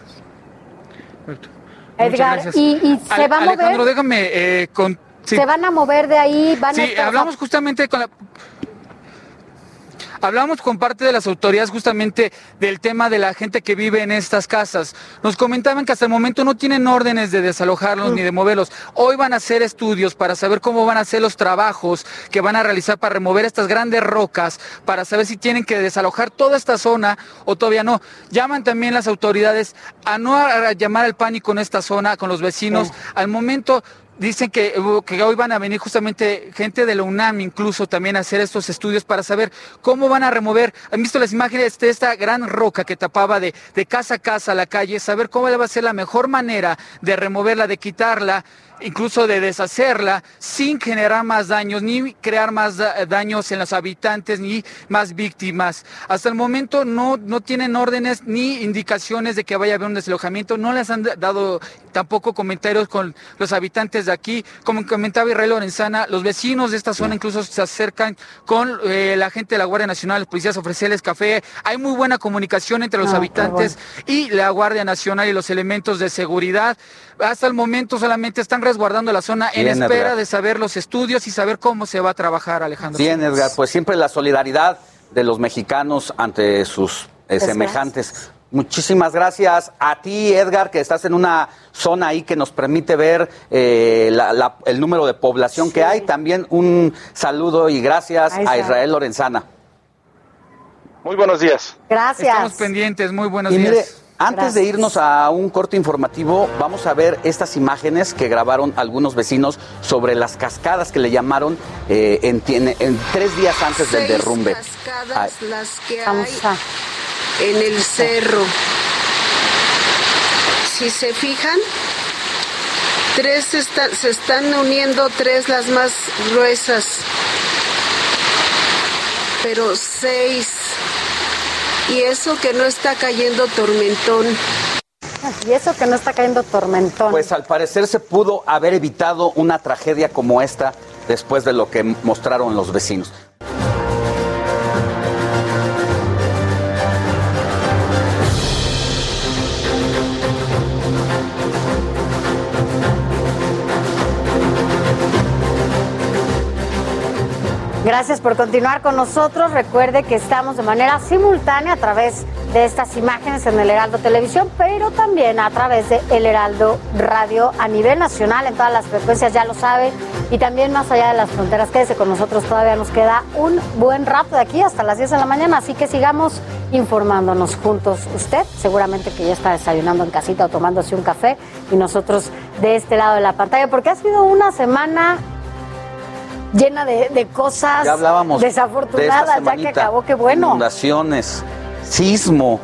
Edgar, ¿y, se va a mover? Alejandro, déjame eh, con... ¿Se van a mover de ahí? Van sí, hablamos justamente con la... Hablamos con parte de las autoridades justamente del tema de la gente que vive en estas casas. Nos comentaban que hasta el momento no tienen órdenes de desalojarlos ni de moverlos. Hoy van a hacer estudios para saber cómo van a ser los trabajos que van a realizar para remover estas grandes rocas, para saber si tienen que desalojar toda esta zona o todavía no. Llaman también las autoridades a no llamar al pánico en esta zona con los vecinos. Al momento dicen que, que, hoy van a venir justamente gente de la UNAM incluso también a hacer estos estudios para saber cómo van a remover. Han visto las imágenes de esta gran roca que tapaba de, de casa a casa la calle, saber cómo va a ser la mejor manera de removerla, de quitarla incluso de deshacerla sin generar más daños, ni crear más daños en los habitantes, ni más víctimas. Hasta el momento no, no tienen órdenes ni indicaciones de que vaya a haber un desalojamiento, no les han dado tampoco comentarios con los habitantes de aquí. Como comentaba Israel Lorenzana, los vecinos de esta zona incluso se acercan con eh, la gente de la Guardia Nacional, los policías ofrecerles café. Hay muy buena comunicación entre los ah, habitantes y la Guardia Nacional y los elementos de seguridad. Hasta el momento solamente están resguardando la zona en espera de saber los estudios y saber cómo se va a trabajar, Alejandro. Bien, Edgar, pues siempre la solidaridad de los mexicanos ante sus eh, semejantes. Muchísimas gracias a ti, Edgar, que estás en una zona ahí que nos permite ver eh, el número de población que hay. También un saludo y gracias a Israel Lorenzana. Muy buenos días. Gracias. Estamos pendientes, muy buenos días. Antes de irnos a un corte informativo, vamos a ver estas imágenes que grabaron algunos vecinos sobre las cascadas que le llamaron eh, en, tres días antes del derrumbe. Cascadas las que hay en el cerro. Si se fijan, tres se están uniendo, tres las más gruesas, pero seis y eso que no está cayendo tormentón. Y eso que no está cayendo tormentón. Pues al parecer se pudo haber evitado una tragedia como esta después de lo que mostraron los vecinos. Gracias por continuar con nosotros. Recuerde que estamos de manera simultánea a través de estas imágenes en el Heraldo Televisión, pero también a través de El Heraldo Radio a nivel nacional, en todas las frecuencias, ya lo sabe, y también más allá de las fronteras. Quédese con nosotros, todavía nos queda un buen rato de aquí hasta las 10 de la mañana, así que sigamos informándonos juntos. Usted seguramente que ya está desayunando en casita o tomándose un café, y nosotros de este lado de la pantalla, porque ha sido una semana llena de, cosas desafortunadas, ya que acabó, qué bueno. Inundaciones, sismo,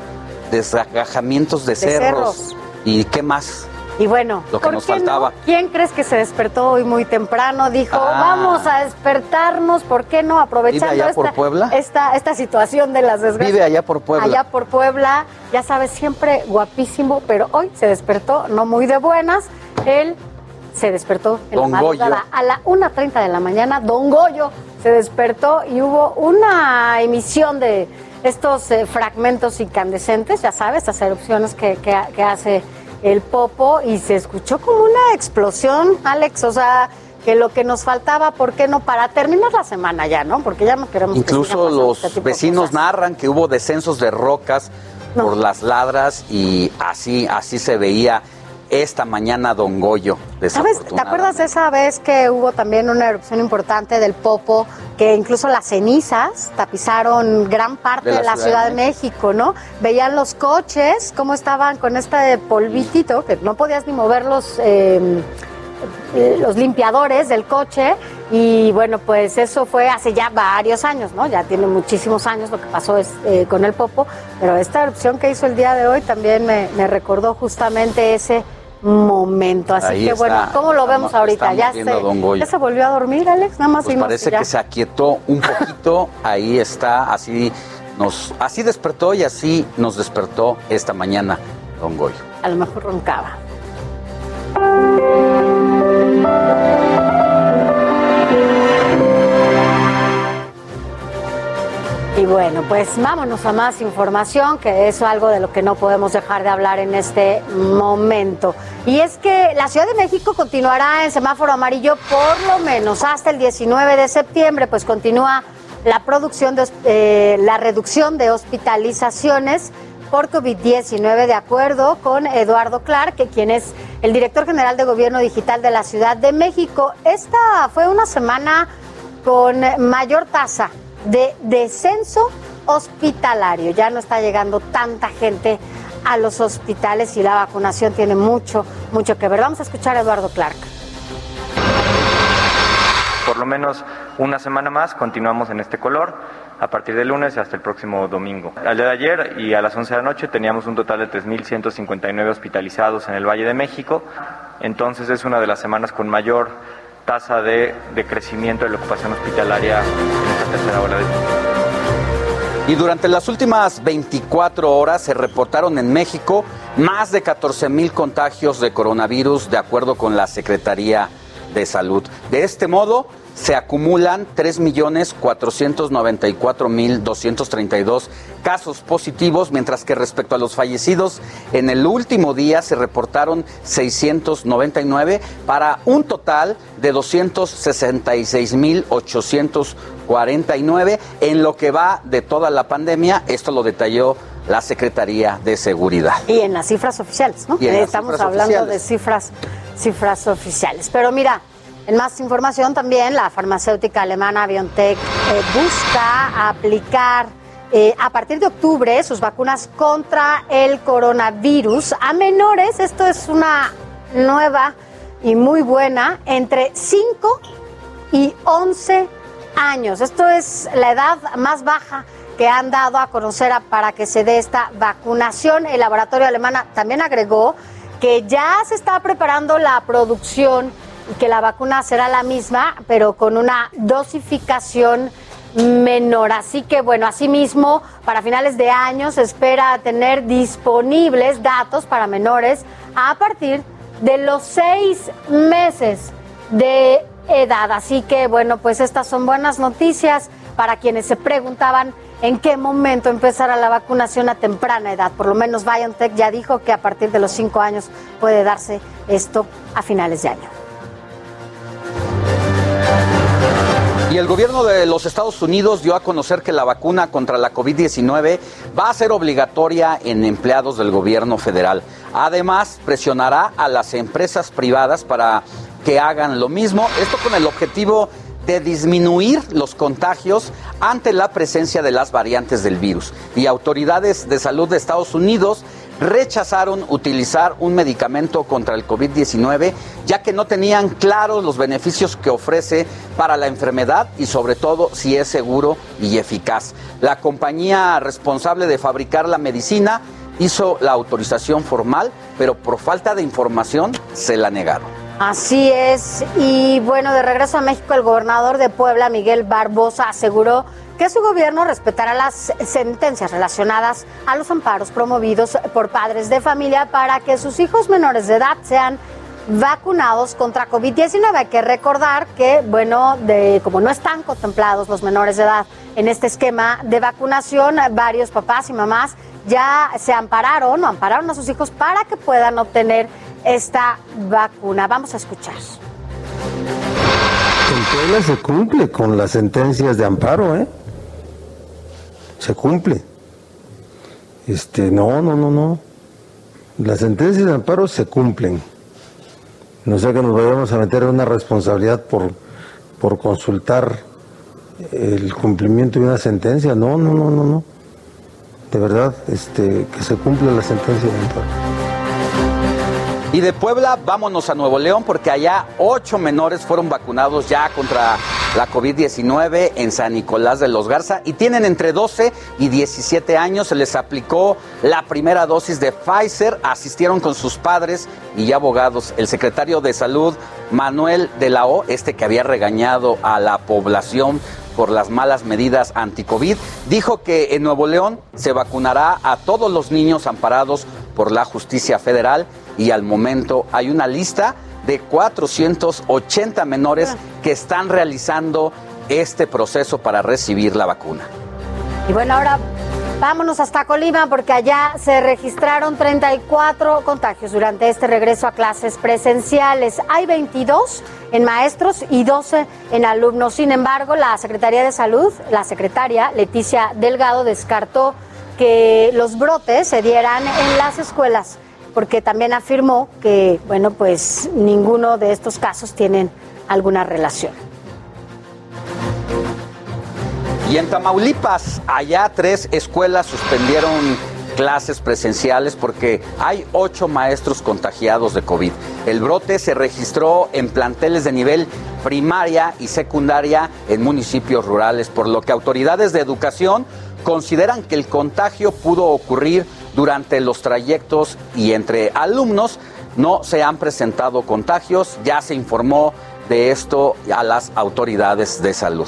desagajamientos de, cerros. ¿Y qué más? Y bueno, lo que nos faltaba. ¿Quién crees que se despertó hoy muy temprano? Dijo, ah. vamos a despertarnos, ¿por qué no? Aprovechando allá esta, por Puebla? Esta, esta situación de las desgracias. Vive allá por Puebla. Allá por Puebla, ya sabes, siempre guapísimo, pero hoy se despertó no muy de buenas. Él se despertó en la madrugada a la 1.30 de la mañana. Don Goyo se despertó y hubo una emisión de estos eh, fragmentos incandescentes, ya sabes, estas erupciones que, que, hace el Popo y se escuchó como una explosión, Alex, o sea, que lo que nos faltaba, ¿por qué no? Para terminar la semana ya, ¿no? Porque ya no queremos... Incluso los este vecinos narran que hubo descensos de rocas por las ladras y así, así se veía esta mañana Don Goyo. ¿Sabes? ¿Te acuerdas de esa vez que hubo también una erupción importante del Popo, que incluso las cenizas tapizaron gran parte de la, Ciudad, de México, ¿no? Veían los coches, cómo estaban con este polvitito, que no podías ni mover los, em, eh, los limpiadores del coche. Y bueno, pues eso fue hace ya varios años, ¿no? Ya tiene muchísimos años lo que pasó es, eh, con el Popo, pero esta erupción que hizo el día de hoy también me, me recordó justamente ese momento. Así que bueno, ¿cómo lo vemos ahorita? Ya se, ya se volvió a dormir, Alex, nada más pues parece que, se aquietó un poquito, (laughs) ahí está, así nos así despertó y así nos despertó esta mañana Don Goyo. A lo mejor roncaba. Y bueno, pues vámonos a más información, que es algo de lo que no podemos dejar de hablar en este momento. Y es que la Ciudad de México continuará en semáforo amarillo por lo menos hasta el 19 de septiembre, pues continúa la producción de, eh, la reducción de hospitalizaciones por COVID-19, de acuerdo con Eduardo Clark, quien es el director general de Gobierno Digital de la Ciudad de México. Esta fue una semana con mayor tasa de descenso hospitalario. Ya no está llegando tanta gente a los hospitales y la vacunación tiene mucho, mucho que ver. Vamos a escuchar a Eduardo Clark. Por lo menos una semana más continuamos en este color a partir del lunes hasta el próximo domingo. Al día de ayer y a las 11 de la noche teníamos un total de 3.159 hospitalizados en el Valle de México, entonces es una de las semanas con mayor tasa de, de crecimiento de la ocupación hospitalaria en esta tercera ola de y durante las últimas 24 horas se reportaron en México más de 14 mil contagios de coronavirus, de acuerdo con la Secretaría de Salud. De este modo, se acumulan 3.494.232 casos positivos, mientras que respecto a los fallecidos, en el último día se reportaron 699 para un total de 266.849 en lo que va de toda la pandemia. Esto lo detalló la Secretaría de Seguridad. Y en las cifras oficiales, ¿no? Estamos hablando de cifras, cifras oficiales. Pero mira, en más información también, la farmacéutica alemana BioNTech eh, busca aplicar eh, a partir de octubre sus vacunas contra el coronavirus a menores. Esto es una nueva y muy buena, entre 5 y 11 años. Esto es la edad más baja que han dado a conocer para que se dé esta vacunación. El laboratorio alemán también agregó que ya se está preparando la producción que la vacuna será la misma, pero con una dosificación menor. Así que bueno, asimismo, para finales de año se espera tener disponibles datos para menores a partir de los seis meses de edad. Así que bueno, pues estas son buenas noticias para quienes se preguntaban en qué momento empezará la vacunación a temprana edad. Por lo menos BioNTech ya dijo que a partir de los cinco años puede darse esto a finales de año. Y el gobierno de los Estados Unidos dio a conocer que la vacuna contra la COVID-19 va a ser obligatoria en empleados del gobierno federal. Además, presionará a las empresas privadas para que hagan lo mismo. Esto con el objetivo de disminuir los contagios ante la presencia de las variantes del virus. Y autoridades de salud de Estados Unidos rechazaron utilizar un medicamento contra el COVID-19 ya que no tenían claros los beneficios que ofrece para la enfermedad y sobre todo si es seguro y eficaz. La compañía responsable de fabricar la medicina hizo la autorización formal, pero por falta de información se la negaron. Así es. Y bueno, de regreso a México, el gobernador de Puebla, Miguel Barbosa, aseguró que su gobierno respetará las sentencias relacionadas a los amparos promovidos por padres de familia para que sus hijos menores de edad sean vacunados contra COVID-19. Hay que recordar que, bueno, de, como no están contemplados los menores de edad en este esquema de vacunación, varios papás y mamás ya se ampararon o ampararon a sus hijos para que puedan obtener esta vacuna. Vamos a escuchar. En Puebla se cumple con las sentencias de amparo, ¿eh? Se cumple. Este, no, no, no, no. Las sentencias de amparo se cumplen. No sé que nos vayamos a meter en una responsabilidad por, por consultar el cumplimiento de una sentencia. No, no, no, no, no. De verdad, este, que se cumpla la sentencia de amparo. Y de Puebla, vámonos a Nuevo León porque allá ocho menores fueron vacunados ya contra la COVID-19 en San Nicolás de los Garza y tienen entre 12 y 17 años. Se les aplicó la primera dosis de Pfizer, asistieron con sus padres y abogados. El secretario de Salud, Manuel de la O, este que había regañado a la población por las malas medidas anti-COVID, dijo que en Nuevo León se vacunará a todos los niños amparados por la justicia federal y al momento hay una lista de 480 menores que están realizando este proceso para recibir la vacuna. Y bueno, ahora Vámonos hasta Colima porque allá se registraron 34 contagios durante este regreso a clases presenciales. Hay 22 en maestros y 12 en alumnos. Sin embargo, la Secretaría de Salud, la secretaria Leticia Delgado, descartó que los brotes se dieran en las escuelas porque también afirmó que, bueno, pues ninguno de estos casos tienen alguna relación. Y en Tamaulipas, allá tres escuelas suspendieron clases presenciales porque hay ocho maestros contagiados de COVID. El brote se registró en planteles de nivel primaria y secundaria en municipios rurales, por lo que autoridades de educación consideran que el contagio pudo ocurrir durante los trayectos y entre alumnos. No se han presentado contagios, ya se informó de esto a las autoridades de salud.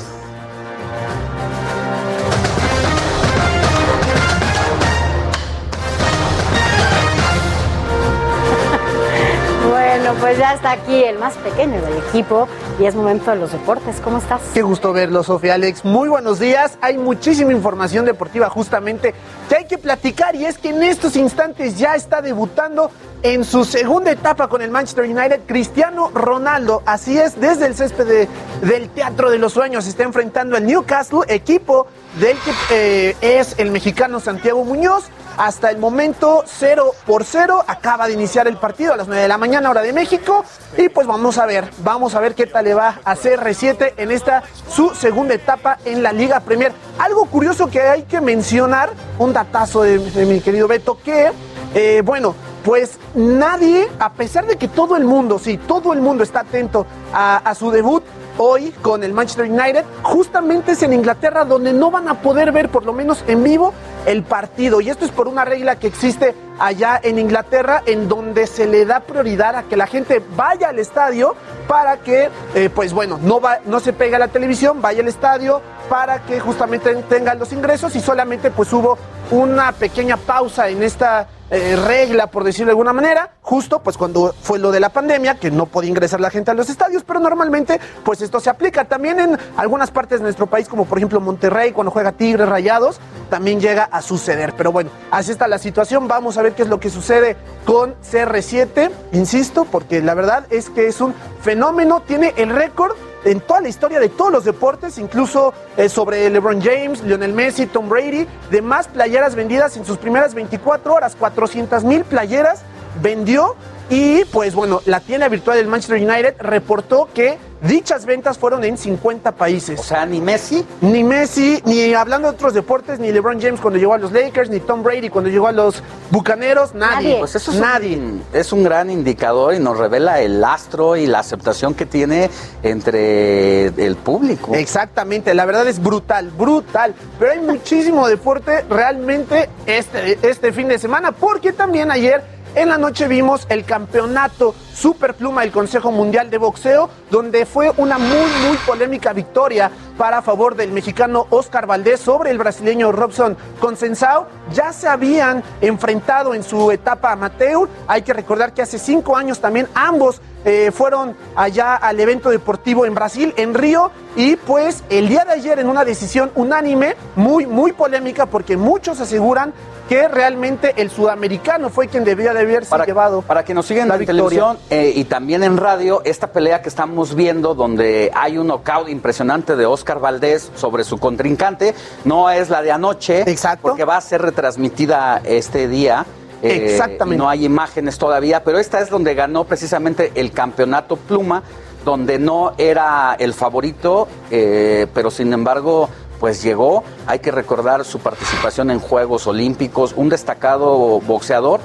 Pues ya está aquí el más pequeño del equipo y es momento de los deportes. ¿Cómo estás? Qué gusto verlo, Sofía Alex. Muy buenos días. Hay muchísima información deportiva justamente que hay que platicar y es que en estos instantes ya está debutando en su segunda etapa con el Manchester United Cristiano Ronaldo. Así es, desde el césped del Teatro de los Sueños está enfrentando al Newcastle, equipo del que eh, es el mexicano Santiago Muñoz. Hasta el momento 0 por 0. Acaba de iniciar el partido a las 9 de la mañana, hora de México. Y pues vamos a ver, vamos a ver qué tal le va a CR7 en esta su segunda etapa en la Liga Premier. Algo curioso que hay que mencionar, un datazo de, mi querido Beto, que, eh, bueno, pues nadie, a pesar de que todo el mundo, sí, todo el mundo está atento a su debut, hoy con el Manchester United. Justamente es en Inglaterra donde no van a poder ver, por lo menos en vivo, el partido. Y esto es por una regla que existe allá en Inglaterra, en donde se le da prioridad a que la gente vaya al estadio para que, eh, pues bueno, no, va, no se pegue a la televisión, vaya al estadio para que justamente tengan los ingresos y solamente pues hubo una pequeña pausa en esta eh, regla, por decirlo de alguna manera, justo pues cuando fue lo de la pandemia, que no podía ingresar la gente a los estadios, pero normalmente pues esto se aplica. También en algunas partes de nuestro país, como por ejemplo Monterrey, cuando juega Tigres Rayados, también llega suceder. Pero bueno, así está la situación. Vamos a ver qué es lo que sucede con CR7, insisto, porque la verdad es que es un fenómeno, tiene el récord en toda la historia de todos los deportes, incluso eh, sobre LeBron James, Lionel Messi, Tom Brady, de más playeras vendidas en sus primeras 24 horas, 400 mil playeras vendió y pues bueno, la tienda virtual del Manchester United reportó que dichas ventas fueron en 50 países. O sea, ni Messi. Ni Messi, ni hablando de otros deportes, ni LeBron James cuando llegó a los Lakers, ni Tom Brady cuando llegó a los Bucaneros, nadie. Pues eso es nadie. Un, es un gran indicador y nos revela el astro y la aceptación que tiene entre el público. Exactamente, la verdad es brutal, brutal. Pero hay muchísimo deporte realmente este, este fin de semana, porque también ayer en la noche vimos el campeonato Superpluma del Consejo Mundial de Boxeo, donde fue una muy, muy polémica victoria para favor del mexicano Oscar Valdés sobre el brasileño Robson Consensao. Ya se habían enfrentado en su etapa amateur. Hay que recordar que hace cinco años también ambos eh, fueron allá al evento deportivo en Brasil, en Río, y pues el día de ayer en una decisión unánime, muy, muy polémica, porque muchos aseguran que realmente el sudamericano fue quien debía de haberse para, llevado. Para que nos sigan en televisión eh, y también en radio, esta pelea que estamos viendo, donde hay un knockout impresionante de Oscar Valdés sobre su contrincante, no es la de anoche, Exacto. porque va a ser retransmitida este día. Eh, Exactamente. No hay imágenes todavía, pero esta es donde ganó precisamente el campeonato Pluma, donde no era el favorito, eh, pero sin embargo pues llegó. Hay que recordar su participación en Juegos Olímpicos, un destacado boxeador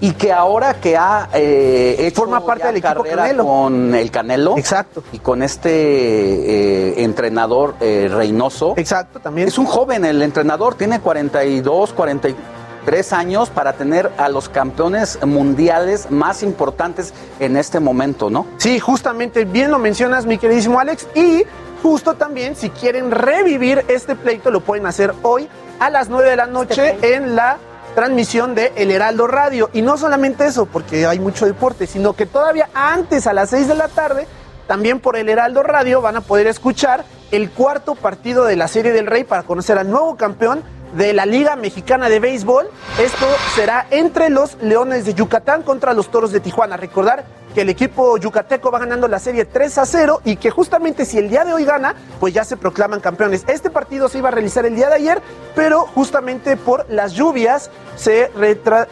y que ahora que ha eh, hecho forma parte del equipo Canelo. con el Canelo exacto y con este eh, entrenador eh, Reynoso exacto también es un joven el entrenador tiene 42 43 años para tener a los campeones mundiales más importantes en este momento, ¿no? Sí, justamente bien lo mencionas, mi queridísimo Alex, y justo también si quieren revivir este pleito lo pueden hacer hoy a las 9 de la noche en la transmisión de El Heraldo Radio. Y no solamente eso, porque hay mucho deporte, sino que todavía antes, a las 6 de la tarde, también por El Heraldo Radio van a poder escuchar el cuarto partido de la Serie del Rey para conocer al nuevo campeón de la Liga Mexicana de Béisbol. Esto será entre los Leones de Yucatán contra los Toros de Tijuana. Recordar que el equipo yucateco va ganando la serie 3 a 0 y que justamente si el día de hoy gana, pues ya se proclaman campeones. Este partido se iba a realizar el día de ayer, pero justamente por las lluvias se,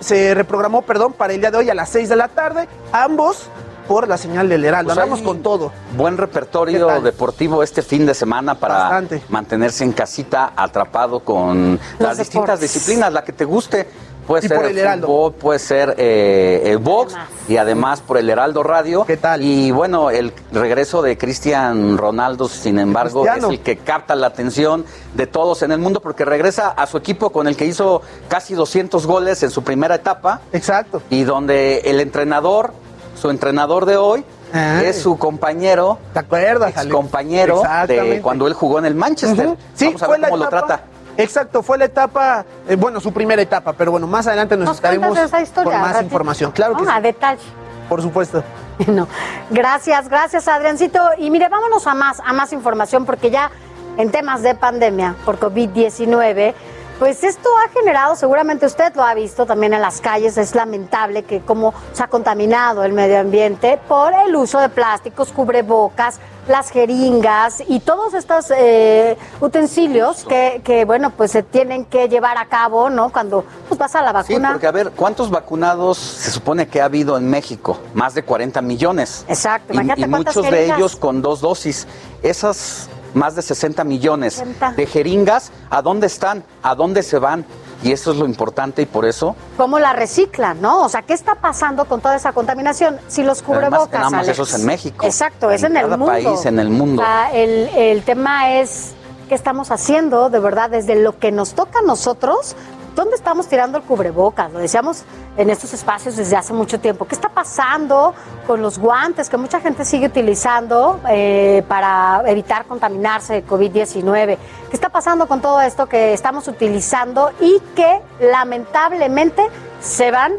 se reprogramó perdón, para el día de hoy a las 6 de la tarde. Ambos por la señal del Heraldo. Pues con todo. Buen repertorio deportivo este fin de semana para mantenerse en casita atrapado con las distintas disciplinas, la que te guste. Puede ser el fútbol, puede ser eh, el box y además por el Heraldo Radio. ¿Qué tal? Y bueno, el regreso de Cristian Ronaldo, sin embargo, es el que capta la atención de todos en el mundo porque regresa a su equipo con el que hizo casi 200 goles en su primera etapa. Exacto. Y donde el entrenador, su entrenador de hoy, es su compañero. ¿Te acuerdas? Ex compañero de cuando él jugó en el Manchester. Sí, Vamos a ver cómo lo trata. Exacto, fue la etapa, eh, bueno, su primera etapa, pero bueno, más adelante nos, estaremos con más información. Claro que A detalle. Por supuesto. (laughs) No. Gracias, gracias Adriancito. Y mire, vámonos a más, a más información, porque ya en temas de pandemia por COVID-19, pues esto ha generado, seguramente usted lo ha visto también en las calles, es lamentable que cómo se ha contaminado el medio ambiente por el uso de plásticos, cubrebocas, las jeringas y todos estos eh, utensilios que, bueno, pues se tienen que llevar a cabo, ¿no? Cuando pues, pasa la vacuna. Sí, porque a ver, ¿cuántos vacunados se supone que ha habido en México? Más de 40 millones. Exacto, y, y muchos de ellos con dos dosis. Esas más de 60 millones de jeringas, ¿a dónde están? ¿A dónde se van? Y eso es lo importante y por eso... ¿Cómo la reciclan, no? O sea, ¿qué está pasando con toda esa contaminación? Si los cubrebocas... Nada más eso es en México. Exacto, es en, el mundo. país, en el mundo. el, el tema es qué estamos haciendo, de verdad, desde lo que nos toca a nosotros, ¿dónde estamos tirando el cubrebocas? Lo decíamos en estos espacios desde hace mucho tiempo. ¿Qué está pasando con los guantes que mucha gente sigue utilizando eh, para evitar contaminarse de COVID-19? ¿Qué está pasando con todo esto que estamos utilizando y que lamentablemente se van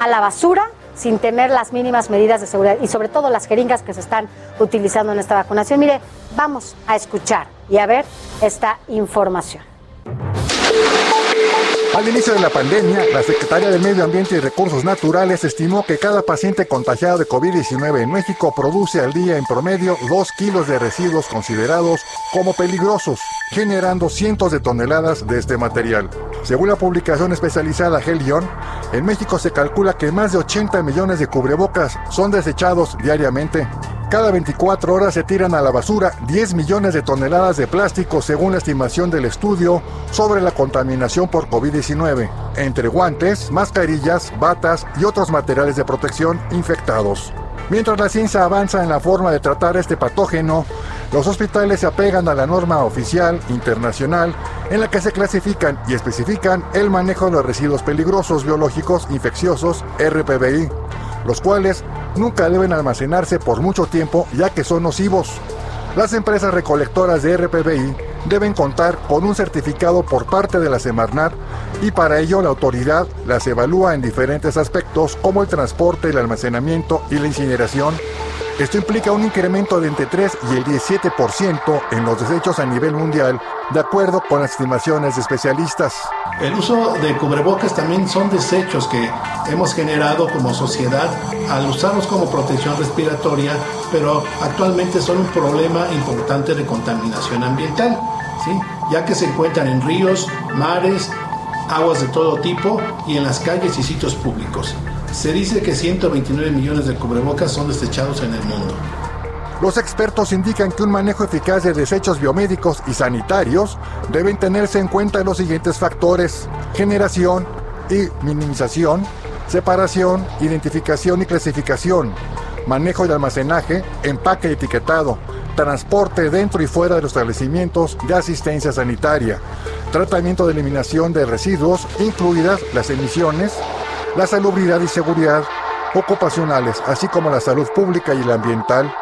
a la basura sin tener las mínimas medidas de seguridad y sobre todo las jeringas que se están utilizando en esta vacunación? Mire, vamos a escuchar y a ver esta información. Al inicio de la pandemia, la Secretaría de Medio Ambiente y Recursos Naturales estimó que cada paciente contagiado de COVID-19 en México produce al día en promedio 2 kilos de residuos considerados como peligrosos, generando cientos de toneladas de este material. Según la publicación especializada Helion, en México se calcula que más de 80 millones de cubrebocas son desechados diariamente. Cada 24 horas se tiran a la basura 10 millones de toneladas de plástico según la estimación del estudio sobre la contaminación por COVID-19, entre guantes, mascarillas, batas y otros materiales de protección infectados. Mientras la ciencia avanza en la forma de tratar este patógeno, los hospitales se apegan a la norma oficial internacional en la que se clasifican y especifican el manejo de los residuos peligrosos biológicos infecciosos RPBI los cuales nunca deben almacenarse por mucho tiempo ya que son nocivos. Las empresas recolectoras de RPBI deben contar con un certificado por parte de la Semarnat y para ello la autoridad las evalúa en diferentes aspectos como el transporte, el almacenamiento y la incineración esto implica un incremento de entre 3 y el 17% en los desechos a nivel mundial, de acuerdo con las estimaciones de especialistas. El uso de cubrebocas también son desechos que hemos generado como sociedad al usarlos como protección respiratoria, pero actualmente son un problema importante de contaminación ambiental, ¿sí? ya que se encuentran en ríos, mares, aguas de todo tipo y en las calles y sitios públicos. Se dice que 129 millones de cubrebocas son desechados en el mundo. Los expertos indican que un manejo eficaz de desechos biomédicos y sanitarios deben tenerse en cuenta los siguientes factores: generación y minimización, separación, identificación y clasificación, manejo y almacenaje, empaque y etiquetado, transporte dentro y fuera de los establecimientos de asistencia sanitaria, tratamiento de eliminación de residuos, incluidas las emisiones, la salubridad y seguridad ocupacionales, así como la salud pública y la ambiental.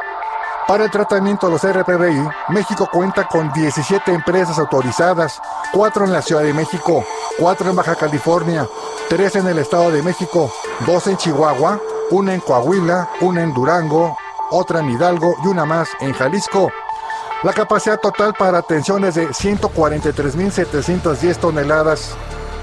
Para el tratamiento de los RPBI, México cuenta con 17 empresas autorizadas, 4 en la Ciudad de México, 4 en Baja California, 3 en el Estado de México, 2 en Chihuahua, una en Coahuila, una en Durango, otra en Hidalgo y una más en Jalisco. La capacidad total para atención es de 143.710 toneladas.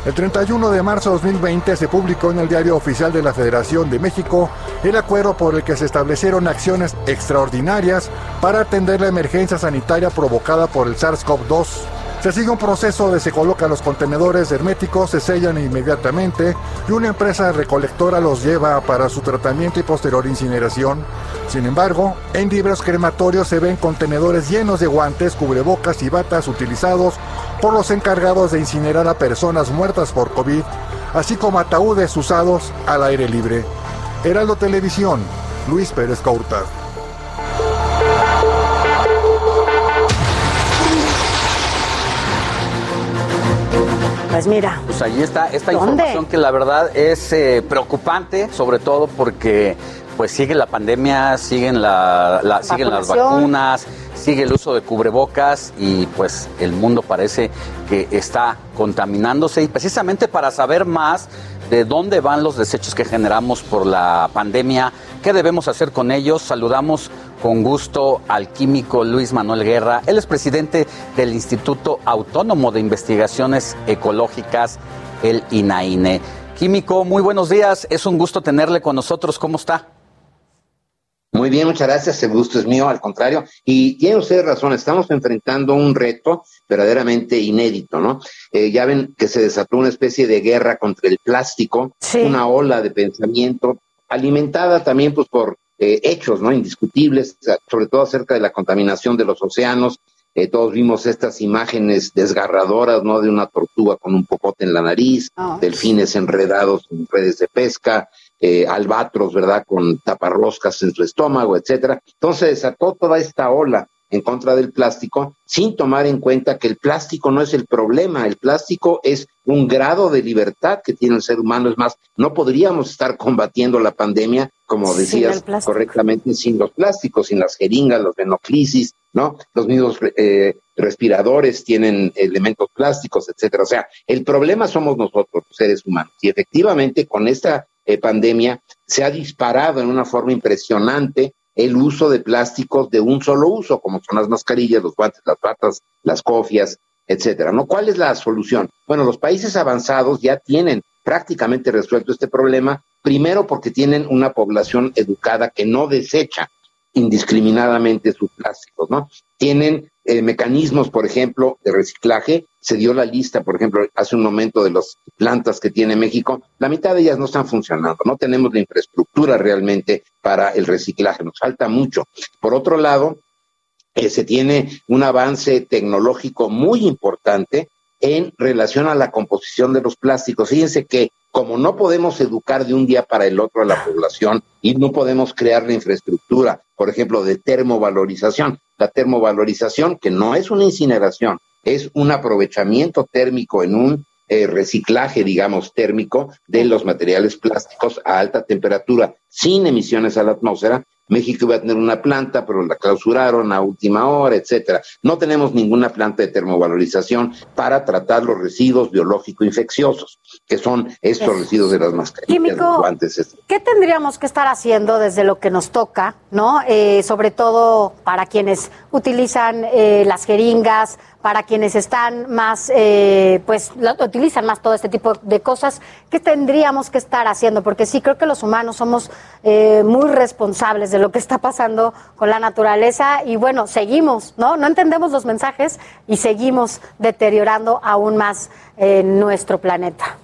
El 31 de marzo de 2020 se publicó en el Diario Oficial de la Federación de México el acuerdo por el que se establecieron acciones extraordinarias para atender la emergencia sanitaria provocada por el SARS-CoV-2. Se sigue un proceso de se colocan los contenedores herméticos, se sellan inmediatamente y una empresa recolectora los lleva para su tratamiento y posterior incineración. Sin embargo, en diversos crematorios se ven contenedores llenos de guantes, cubrebocas y batas utilizados por los encargados de incinerar a personas muertas por COVID, así como ataúdes usados al aire libre. Heraldo Televisión, Luis Pérez Couta. Pues mira. Pues allí está esta información que la verdad es eh, preocupante, sobre todo porque pues sigue la pandemia, siguen, la, siguen las vacunas, sigue el uso de cubrebocas y pues el mundo parece que está contaminándose y precisamente para saber más de dónde van los desechos que generamos por la pandemia, qué debemos hacer con ellos, saludamos con gusto al químico Luis Manuel Guerra. Él es presidente del Instituto Autónomo de Investigaciones Ecológicas, el INAINE. Químico, muy buenos días. Es un gusto tenerle con nosotros. ¿Cómo está? Muy bien, muchas gracias. El gusto es mío, al contrario. Y tiene usted razón, estamos enfrentando un reto verdaderamente inédito, ¿no? Eh, ya ven que se desató una especie de guerra contra el plástico, una ola de pensamiento alimentada también pues por eh, hechos no indiscutibles, sobre todo acerca de la contaminación de los océanos. Eh, todos vimos estas imágenes desgarradoras, ¿no? De una tortuga con un popote en la nariz, ah. delfines enredados en redes de pesca, eh, albatros, ¿verdad? Con taparroscas en su estómago, etcétera. Entonces desató toda esta ola en contra del plástico sin tomar en cuenta que el plástico no es el problema, el plástico es un grado de libertad que tiene el ser humano. Es más, no podríamos estar combatiendo la pandemia, como decías correctamente, sin los plásticos, sin las jeringas, los venoclisis, ¿no? Los mismos eh, respiradores tienen elementos plásticos, etcétera. O sea, el problema somos nosotros, los seres humanos. Y efectivamente, con esta eh, pandemia se ha disparado en una forma impresionante el uso de plásticos de un solo uso, como son las mascarillas, los guantes, las patas, las cofias, etcétera. ¿No? ¿Cuál es la solución? Bueno, los países avanzados ya tienen prácticamente resuelto este problema, primero porque tienen una población educada que no desecha indiscriminadamente sus plásticos, ¿no? Tienen eh, mecanismos, por ejemplo, de reciclaje. Se dio la lista, por ejemplo, hace un momento de las plantas que tiene México. La mitad de ellas no están funcionando. No tenemos la infraestructura realmente para el reciclaje. Nos falta mucho. Por otro lado, se tiene un avance tecnológico muy importante en relación a la composición de los plásticos. Fíjense que como no podemos educar de un día para el otro a la población y no podemos crear la infraestructura, por ejemplo, de termovalorización, la termovalorización, que no es una incineración, es un aprovechamiento térmico en un eh, reciclaje, digamos, térmico de los materiales plásticos a alta temperatura, sin emisiones a la atmósfera, México iba a tener una planta, pero la clausuraron a última hora, etcétera. No tenemos ninguna planta de termovalorización para tratar los residuos biológicos infecciosos, que son estos residuos de las mascarillas, guantes. ¿Qué tendríamos que estar haciendo desde lo que nos toca, no? Eh, sobre todo para quienes utilizan eh, las jeringas, para quienes están más, eh, pues, utilizan más todo este tipo de cosas, ¿qué tendríamos que estar haciendo? Porque sí, creo que los humanos somos eh, muy responsables de lo que está pasando con la naturaleza y bueno, seguimos, ¿no? No entendemos los mensajes y seguimos deteriorando aún más eh, nuestro planeta.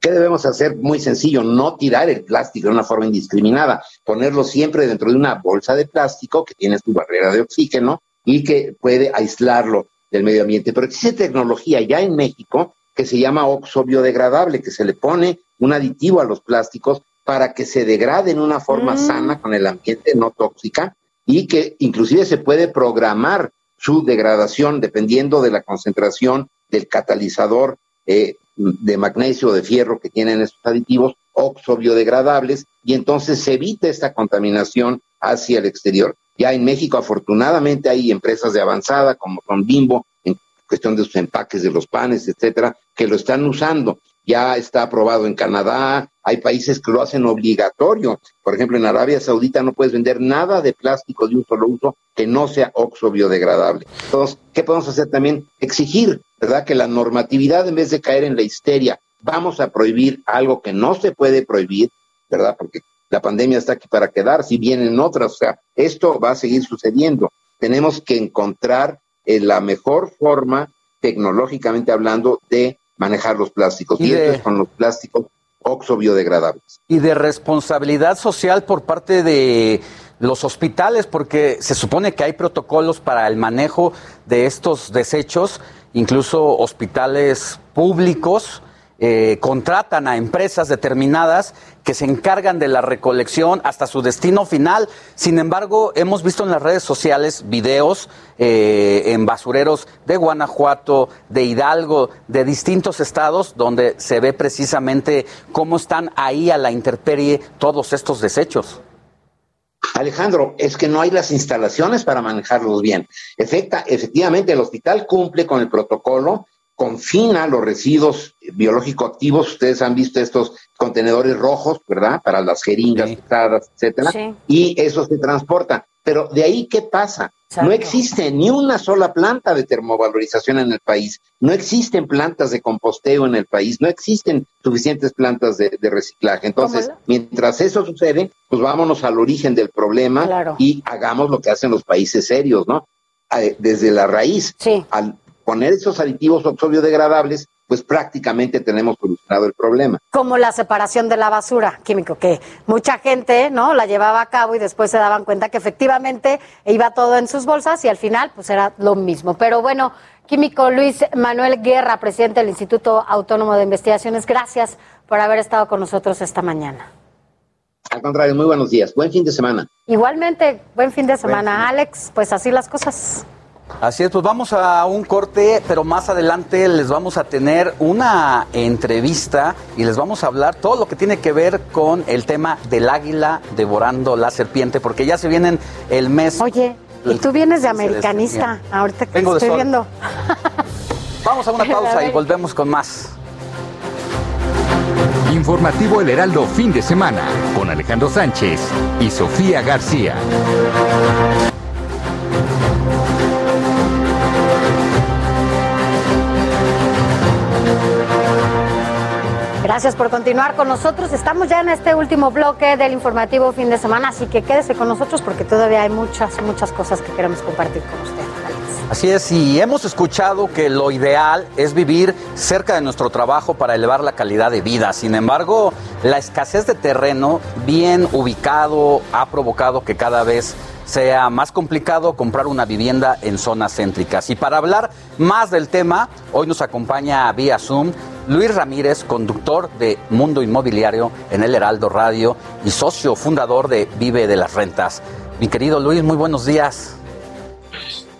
¿Qué debemos hacer? Muy sencillo, no tirar el plástico de una forma indiscriminada, ponerlo siempre dentro de una bolsa de plástico que tiene su barrera de oxígeno y que puede aislarlo del medio ambiente. Pero existe tecnología ya en México que se llama oxo biodegradable, que se le pone un aditivo a los plásticos para que se degrade en una forma mm. sana con el ambiente no tóxica y que inclusive se puede programar su degradación dependiendo de la concentración del catalizador eh, de magnesio o de fierro que tienen estos aditivos oxo biodegradables y entonces se evita esta contaminación hacia el exterior. Ya en México, afortunadamente, hay empresas de avanzada como son Bimbo, en cuestión de sus empaques de los panes, etcétera, que lo están usando. Ya está aprobado en Canadá, hay países que lo hacen obligatorio. Por ejemplo, en Arabia Saudita no puedes vender nada de plástico de un solo uso que no sea oxo biodegradable. Entonces, ¿qué podemos hacer también? Exigir, ¿verdad? Que la normatividad, en vez de caer en la histeria, vamos a prohibir algo que no se puede prohibir, ¿verdad? Porque la pandemia está aquí para quedar, si vienen otras, o sea, esto va a seguir sucediendo. Tenemos que encontrar eh, la mejor forma, tecnológicamente hablando, de manejar los plásticos. Y, esto es con los plásticos oxo biodegradables. Y de responsabilidad social por parte de los hospitales, porque se supone que hay protocolos para el manejo de estos desechos, incluso hospitales públicos eh, contratan a empresas determinadas que se encargan de la recolección hasta su destino final. Sin embargo, hemos visto en las redes sociales videos eh, en basureros de Guanajuato, de Hidalgo, de distintos estados, donde se ve precisamente cómo están ahí a la intemperie todos estos desechos. Alejandro, es que no hay las instalaciones para manejarlos bien. Efecta, efectivamente, el hospital cumple con el protocolo, confina los residuos biológico activos. Ustedes han visto estos contenedores rojos, ¿verdad? Para las jeringas usadas, etcétera. Y eso se transporta. Pero de ahí, ¿qué pasa? No existe ni una sola planta de termovalorización en el país. No existen plantas de composteo en el país. No existen suficientes plantas de, reciclaje. Entonces, mientras eso sucede, pues vámonos al origen del problema y hagamos lo que hacen los países serios, ¿no? Eh, desde la raíz, al poner esos aditivos oxobiodegradables, pues prácticamente tenemos solucionado el problema. Como la separación de la basura químico, que mucha gente no la llevaba a cabo y después se daban cuenta que efectivamente iba todo en sus bolsas y al final pues era lo mismo. Pero bueno, químico Luis Manuel Guerra, presidente del Instituto Autónomo de Investigaciones, gracias por haber estado con nosotros esta mañana. Al contrario, muy buenos días. Buen fin de semana. Igualmente, buen fin de semana, Alex. Pues así las cosas. Así es, pues vamos a un corte, pero más adelante les vamos a tener una entrevista y les vamos a hablar todo lo que tiene que ver con el tema del águila devorando la serpiente, porque ya se vienen el mes. Oye, y tú vienes de americanista, ahorita que Vengo estoy viendo. (laughs) Vamos a una pausa y volvemos con más. Informativo El Heraldo fin de semana con Alejandro Sánchez y Sofía García. Gracias por continuar con nosotros. Estamos ya en este último bloque del informativo fin de semana, así que quédese con nosotros porque todavía hay muchas, muchas cosas que queremos compartir con usted. Así es, y hemos escuchado que lo ideal es vivir cerca de nuestro trabajo para elevar la calidad de vida. Sin embargo, la escasez de terreno bien ubicado ha provocado que cada vez sea más complicado comprar una vivienda en zonas céntricas. Y para hablar más del tema, hoy nos acompaña vía Zoom Luis Ramírez, conductor de Mundo Inmobiliario en el Heraldo Radio y socio fundador de Vive de las Rentas. Mi querido Luis, muy buenos días.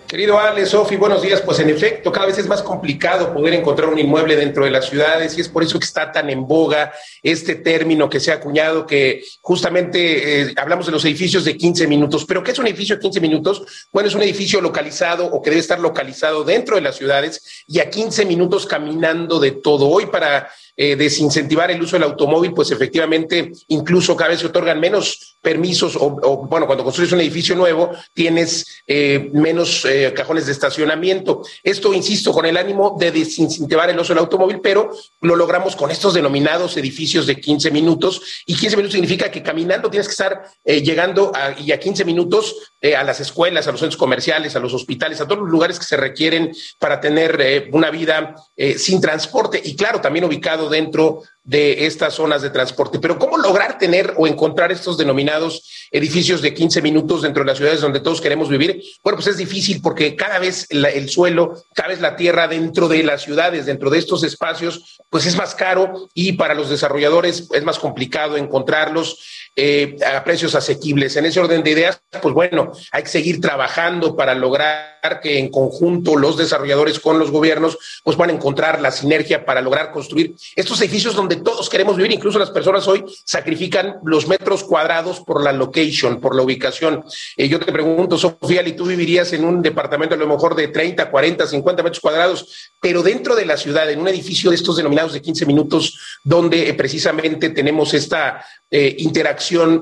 Querido Ale, Sofi, buenos días. Pues en efecto, cada vez es más complicado poder encontrar un inmueble dentro de las ciudades y es por eso que está tan en boga este término que se ha acuñado, que justamente eh, hablamos de los edificios de 15 minutos. ¿Pero qué es un edificio de 15 minutos? Bueno, es un edificio localizado o que debe estar localizado dentro de las ciudades y a 15 minutos caminando de todo. Hoy para eh, desincentivar el uso del automóvil, pues efectivamente incluso cada vez se otorgan menos permisos o, bueno, cuando construyes un edificio nuevo tienes eh, menos eh, cajones de estacionamiento. Esto, insisto, con el ánimo de desincentivar el uso del automóvil, pero lo logramos con estos denominados edificios de 15 minutos y 15 minutos significa que caminando tienes que estar llegando a, y a 15 minutos a las escuelas, a los centros comerciales, a los hospitales, a todos los lugares que se requieren para tener una vida sin transporte y claro, también ubicado dentro de estas zonas de transporte. Pero ¿cómo lograr tener o encontrar estos denominados edificios de 15 minutos dentro de las ciudades donde todos queremos vivir? Bueno, pues es difícil porque cada vez el suelo, cada vez la tierra dentro de las ciudades, dentro de estos espacios, pues es más caro y para los desarrolladores es más complicado encontrarlos eh, a precios asequibles. En ese orden de ideas, pues bueno, hay que seguir trabajando para lograr que en conjunto los desarrolladores con los gobiernos pues van a encontrar la sinergia para lograr construir estos edificios donde todos queremos vivir, incluso las personas hoy sacrifican los metros cuadrados por la location, por la ubicación. Eh, yo te pregunto, Sofía, ¿y tú vivirías en un departamento a lo mejor de 30, 40, 50 metros cuadrados, pero dentro de la ciudad, en un edificio de estos denominados de 15 minutos, donde eh, precisamente tenemos esta eh,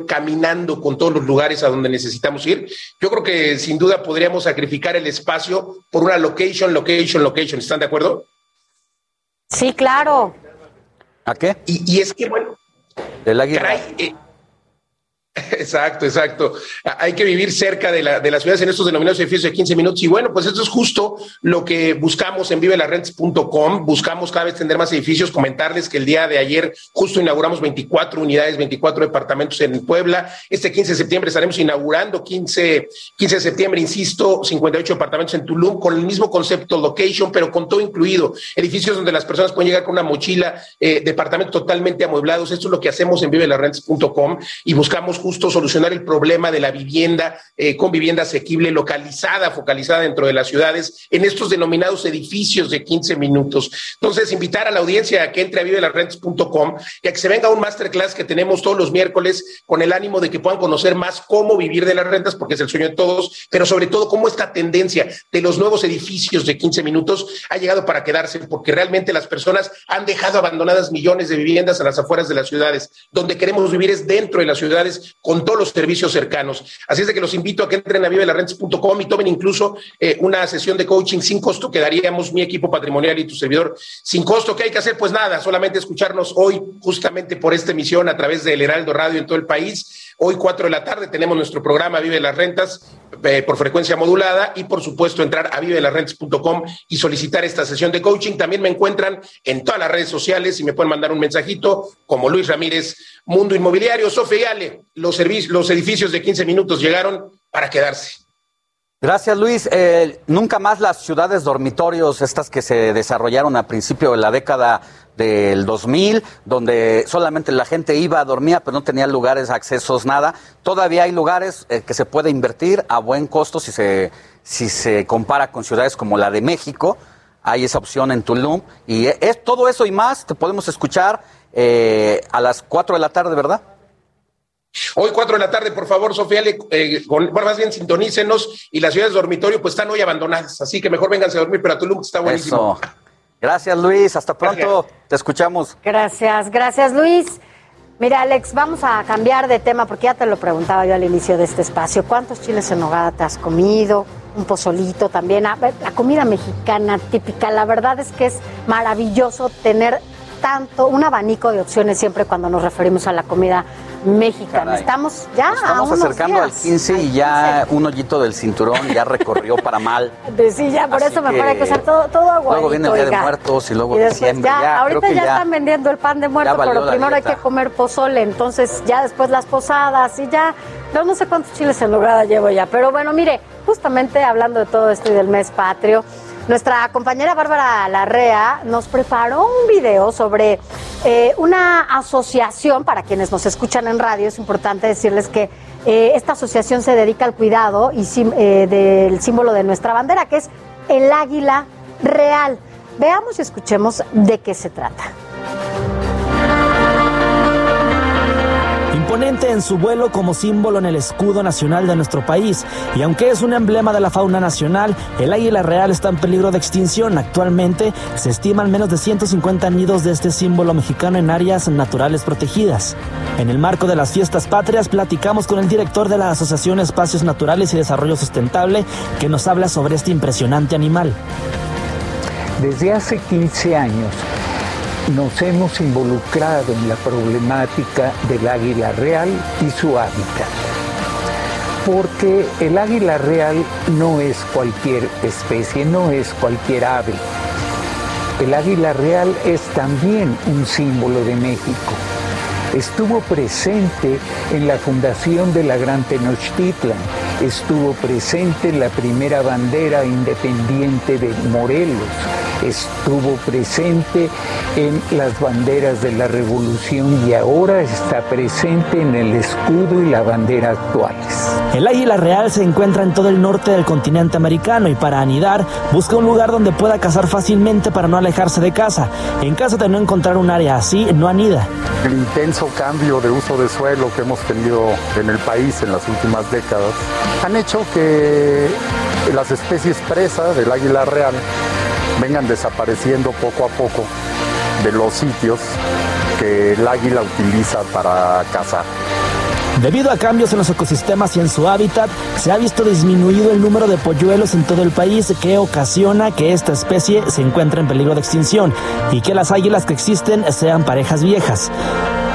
caminando con todos los lugares a donde necesitamos ir? Yo creo que sin duda podríamos sacrificar el espacio por una location, location, location. ¿Están de acuerdo? Sí, claro. ¿A qué? Y, es que, bueno, el águila. Caray, eh, Exacto, exacto. Hay que vivir cerca de, la, de las ciudades en estos denominados edificios de 15 minutos. Y bueno, pues esto es justo lo que buscamos en vivelarrentes.com. Buscamos cada vez tener más edificios. Comentarles que el día de ayer justo inauguramos 24 unidades, 24 departamentos en Puebla. Este 15 de septiembre estaremos inaugurando 15, 15 de septiembre, insisto, 58 departamentos en Tulum con el mismo concepto location, pero con todo incluido. Edificios donde las personas pueden llegar con una mochila, eh, departamentos totalmente amueblados. Esto es lo que hacemos en vivelarrentes.com y buscamos justo solucionar el problema de la vivienda eh, con vivienda asequible, localizada, focalizada dentro de las ciudades, en estos denominados edificios de 15 minutos. Entonces, invitar a la audiencia a que entre a vivelarrentes.com y a que se venga un masterclass que tenemos todos los miércoles con el ánimo de que puedan conocer más cómo vivir de las rentas, porque es el sueño de todos, pero sobre todo cómo esta tendencia de los nuevos edificios de 15 minutos ha llegado para quedarse, porque realmente las personas han dejado abandonadas millones de viviendas a las afueras de las ciudades. Donde queremos vivir es dentro de las ciudades con todos los servicios cercanos. Así es de que los invito a que entren a vivelarrentes.com y tomen incluso eh, una sesión de coaching sin costo que daríamos mi equipo patrimonial y tu servidor sin costo. ¿Qué hay que hacer? Pues nada, solamente escucharnos hoy justamente por esta emisión a través del Heraldo Radio en todo el país Hoy, cuatro de la tarde, tenemos nuestro programa Vive las Rentas eh, por frecuencia modulada y, por supuesto, entrar a vivelasrentas.com y solicitar esta sesión de coaching. También me encuentran en todas las redes sociales y me pueden mandar un mensajito como Luis Ramírez, Mundo Inmobiliario. Sofía y Ale, los, los edificios de 15 minutos llegaron para quedarse. Gracias, Luis. Eh, nunca más las ciudades dormitorios, estas que se desarrollaron a principio de la década del 2000, donde solamente la gente iba, a dormir, pero no tenía lugares, accesos, nada. Todavía hay lugares eh, que se puede invertir a buen costo si se, si se compara con ciudades como la de México. Hay esa opción en Tulum. Y es todo eso y más te podemos escuchar eh, a las 4 de la tarde, ¿verdad? Hoy, 4 de la tarde, por favor, Sofía, eh, bueno, más bien sintonícenos y las ciudades de dormitorio pues están hoy abandonadas, así que mejor vénganse a dormir, pero a Tulum está buenísimo. Eso. Gracias, Luis. Hasta pronto. Te escuchamos. Gracias, gracias, Luis. Mira, Alex, vamos a cambiar de tema porque ya te lo preguntaba yo al inicio de este espacio. ¿Cuántos chiles en nogada te has comido? Un pozolito también. La comida mexicana típica, la verdad es que es maravilloso tener tanto, un abanico de opciones siempre cuando nos referimos a la comida mexicana. Estamos ya estamos acercando al 15 y ya un hoyito del cinturón ya recorrió para mal. (laughs) De sí, ya, por eso mejor hay que usar todo, todo agua. Luego viene el Día de Muertos y luego diciembre. Ya, ahorita ya, están vendiendo el pan de muerto, pero primero hay que comer pozole, entonces ya después las posadas y ya, yo no sé cuántos chiles en lograda llevo ya, pero bueno, mire, justamente hablando de todo esto y del mes patrio, nuestra compañera Bárbara Larrea nos preparó un video sobre eh, una asociación, para quienes nos escuchan en radio, es importante decirles que eh, esta asociación se dedica al cuidado y, eh, del símbolo de nuestra bandera, que es el águila real. Veamos y escuchemos de qué se trata. En su vuelo como símbolo en el escudo nacional de nuestro país. Y aunque es un emblema de la fauna nacional, el águila real está en peligro de extinción. Actualmente se estiman menos de 150 nidos de este símbolo mexicano en áreas naturales protegidas. En el marco de las fiestas patrias platicamos con el director de la Asociación Espacios Naturales y Desarrollo Sustentable que nos habla sobre este impresionante animal. Desde hace 15 años nos hemos involucrado en la problemática del águila real y su hábitat. Porque el águila real no es cualquier especie, no es cualquier ave. El águila real es también un símbolo de México. Estuvo presente en la fundación de la Gran Tenochtitlan, estuvo presente en la primera bandera independiente de Morelos, estuvo presente en las banderas de la revolución y ahora está presente en el escudo y la bandera actuales. El águila real se encuentra en todo el norte del continente americano y para anidar busca un lugar donde pueda cazar fácilmente para no alejarse de casa. En caso de no encontrar un área así, no anida. El intenso cambio de uso de suelo que hemos tenido en el país en las últimas décadas han hecho que las especies presa del águila real vengan desapareciendo poco a poco de los sitios que el águila utiliza para cazar. Debido a cambios en los ecosistemas y en su hábitat, se ha visto disminuido el número de polluelos en todo el país que ocasiona que esta especie se encuentre en peligro de extinción y que las águilas que existen sean parejas viejas.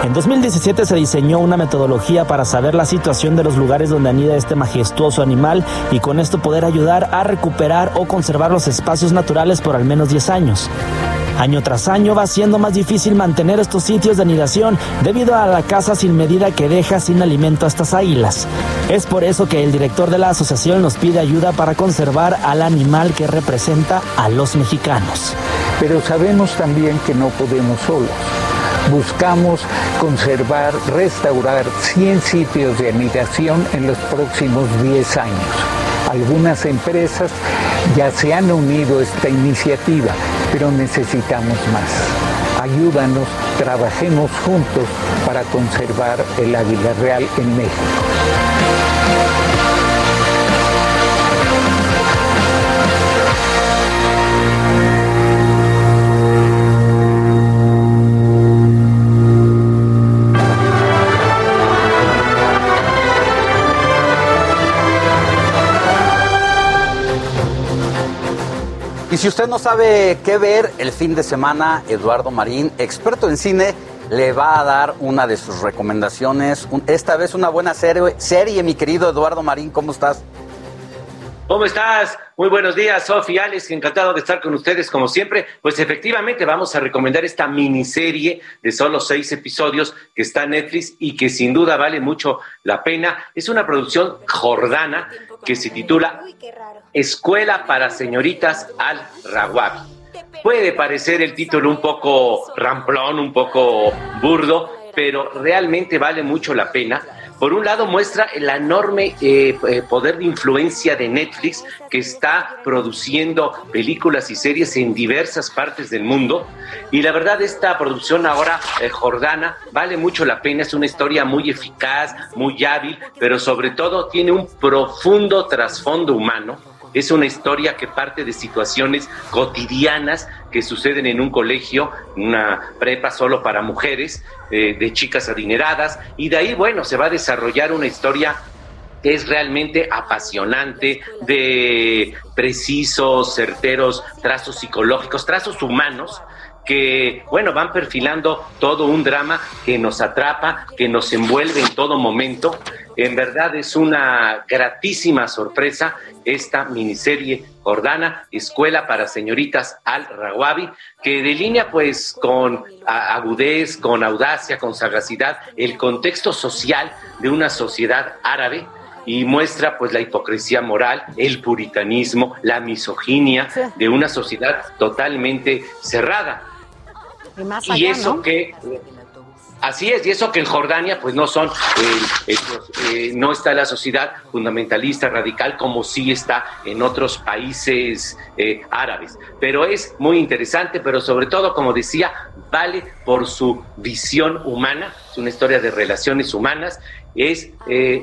En 2017 se diseñó una metodología para saber la situación de los lugares donde anida este majestuoso animal y con esto poder ayudar a recuperar o conservar los espacios naturales por al menos 10 años. Año tras año va siendo más difícil mantener estos sitios de anidación debido a la caza sin medida que deja sin alimento a estas águilas. Es por eso que el director de la asociación nos pide ayuda para conservar al animal que representa a los mexicanos. Pero sabemos también que no podemos solos buscamos conservar, restaurar 100 sitios de anidación en los próximos 10 años. Algunas empresas ya se han unido a esta iniciativa, pero necesitamos más. Ayúdanos, trabajemos juntos para conservar el águila real en México. Si usted no sabe qué ver el fin de semana, Eduardo Marín, experto en cine, le va a dar una de sus recomendaciones. Esta vez una buena serie, serie mi querido Eduardo Marín, ¿cómo estás? ¿Cómo estás? Muy buenos días, Sofía, Alex, encantado de estar con ustedes como siempre. Pues efectivamente vamos a recomendar esta miniserie de solo seis episodios que está en Netflix y que sin duda vale mucho la pena. Es una producción jordana que se titula Escuela para Señoritas al Rawabi. Puede parecer el título un poco ramplón, un poco burdo, pero realmente vale mucho la pena por un lado muestra el enorme eh, eh, poder de influencia de Netflix que está produciendo películas y series en diversas partes del mundo. Y la verdad esta producción ahora eh, jordana vale mucho la pena, es una historia muy eficaz, muy hábil, pero sobre todo tiene un profundo trasfondo humano es una historia que parte de situaciones cotidianas que suceden en un colegio, una prepa solo para mujeres, eh, de chicas adineradas, y de ahí, bueno, se va a desarrollar una historia que es realmente apasionante, de precisos, certeros trazos psicológicos, trazos humanos, que, bueno, van perfilando todo un drama que nos atrapa, que nos envuelve en todo momento. En verdad es una gratísima sorpresa esta miniserie jordana, Escuela para Señoritas al Rawabi, que delinea pues con agudez, con audacia, con sagacidad el contexto social de una sociedad árabe y muestra pues la hipocresía moral, el puritanismo, la misoginia de una sociedad totalmente cerrada. Y, eso que Así es, y eso que en Jordania pues no son, eh, eh, no está la sociedad fundamentalista radical como sí está en otros países eh, árabes. Pero es muy interesante, pero sobre todo, como decía, vale por su visión humana, es una historia de relaciones humanas, es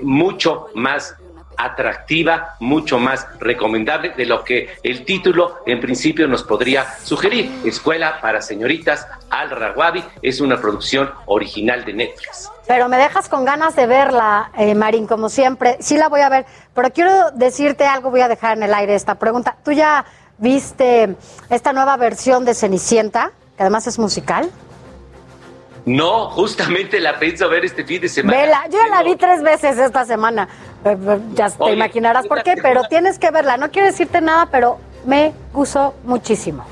mucho más atractiva, mucho más recomendable de lo que el título en principio nos podría sugerir. Escuela para señoritas Al Rawabi es una producción original de Netflix. Pero me dejas con ganas de verla, eh, Marín, como siempre. Sí la voy a ver, pero quiero decirte algo, voy a dejar en el aire esta pregunta. ¿Tú ya viste esta nueva versión de Cenicienta, que además es musical? No, justamente la pienso ver este fin de semana. Vela, yo ya la vi tres veces esta semana. Ya te imaginarás por qué, pero tienes que verla. No quiero decirte nada, pero me gustó muchísimo.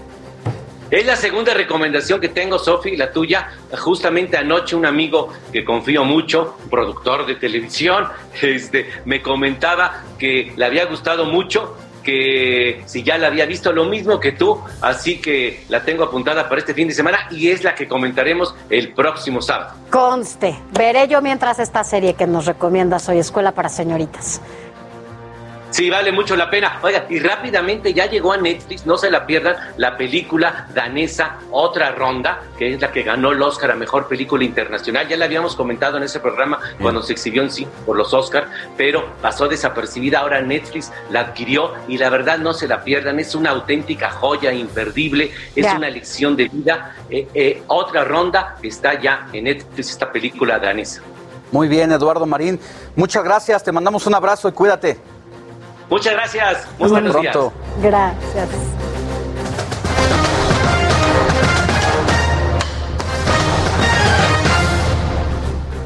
Es la segunda recomendación que tengo, Sofi, la tuya. Justamente anoche un amigo que confío mucho, productor de televisión, (laughs) este, me comentaba que le había gustado mucho que si ya la había visto, lo mismo que tú, así que la tengo apuntada para este fin de semana y es la que comentaremos el próximo sábado. Conste, veré yo mientras esta serie que nos recomiendas hoy, Escuela para Señoritas. Sí, vale mucho la pena. Oiga, y rápidamente ya llegó a Netflix, no se la pierdan, la película danesa Otra Ronda, que es la que ganó el Oscar a Mejor Película Internacional. Ya la habíamos comentado en ese programa cuando se exhibió en sí por los Oscars, pero pasó desapercibida. Ahora Netflix la adquirió y la verdad no se la pierdan. Es una auténtica joya imperdible, es una lección de vida. Eh, eh, otra Ronda está ya en Netflix, esta película danesa. Muy bien, Eduardo Marín. Muchas gracias, te mandamos un abrazo y cuídate. Muchas gracias. Muy buenos pronto. Gracias.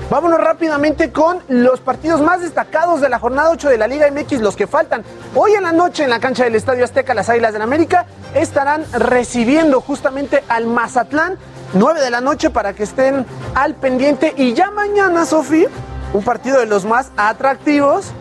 Vámonos rápidamente con los partidos más destacados de la jornada 8 de la Liga MX, los que faltan. Hoy en la noche en la cancha del Estadio Azteca, las Águilas del América estarán recibiendo justamente al Mazatlán, 9 de la noche para que estén al pendiente. Y ya mañana, Sofi, un partido de los más atractivos,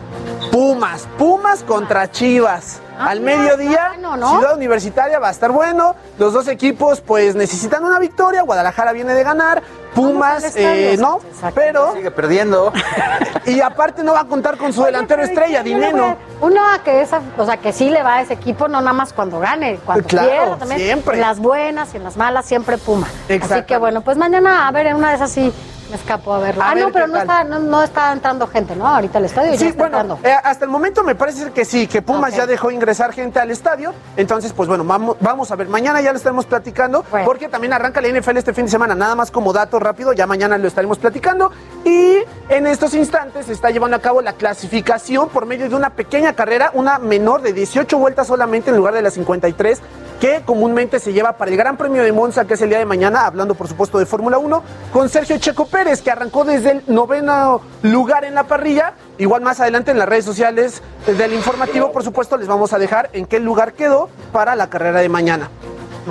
Pumas, Pumas contra Chivas. Ah, Al mediodía, Ciudad Universitaria va a estar bueno. Los dos equipos, pues, necesitan una victoria. Guadalajara viene de ganar. Pumas, eh, no, pero. Sigue perdiendo. (laughs) y aparte no va a contar con su delantero estrella, Dineno. Uno a que esa, o sea, que sí le va a ese equipo, no nada más cuando gane, cuando Claro, pierda también. siempre. En las buenas y en las malas, siempre Puma. Así que bueno, pues mañana, a ver, en una de esas sí me escapo a verlo. A ah, ver no, pero no tal. está, no, no está entrando gente, ¿no? Ahorita al estadio ya Sí, está bueno, eh, hasta el momento me parece que sí, que Pumas ya dejó ingresar gente al estadio. Entonces, pues bueno, vamos, vamos a ver. Mañana ya lo estaremos platicando, porque también arranca la NFL este fin de semana. Nada más como dato rápido, ya mañana lo estaremos platicando. Y en estos instantes se está llevando a cabo la clasificación por medio de una pequeña carrera, una menor de 18 vueltas solamente en lugar de las 53 que comúnmente se lleva para el Gran Premio de Monza, que es el día de mañana, hablando por supuesto de Fórmula 1, con Sergio Checo Pérez, que arrancó desde el noveno lugar en la parrilla. Igual más adelante en las redes sociales del informativo, por supuesto, les vamos a dejar en qué lugar quedó para la carrera de mañana.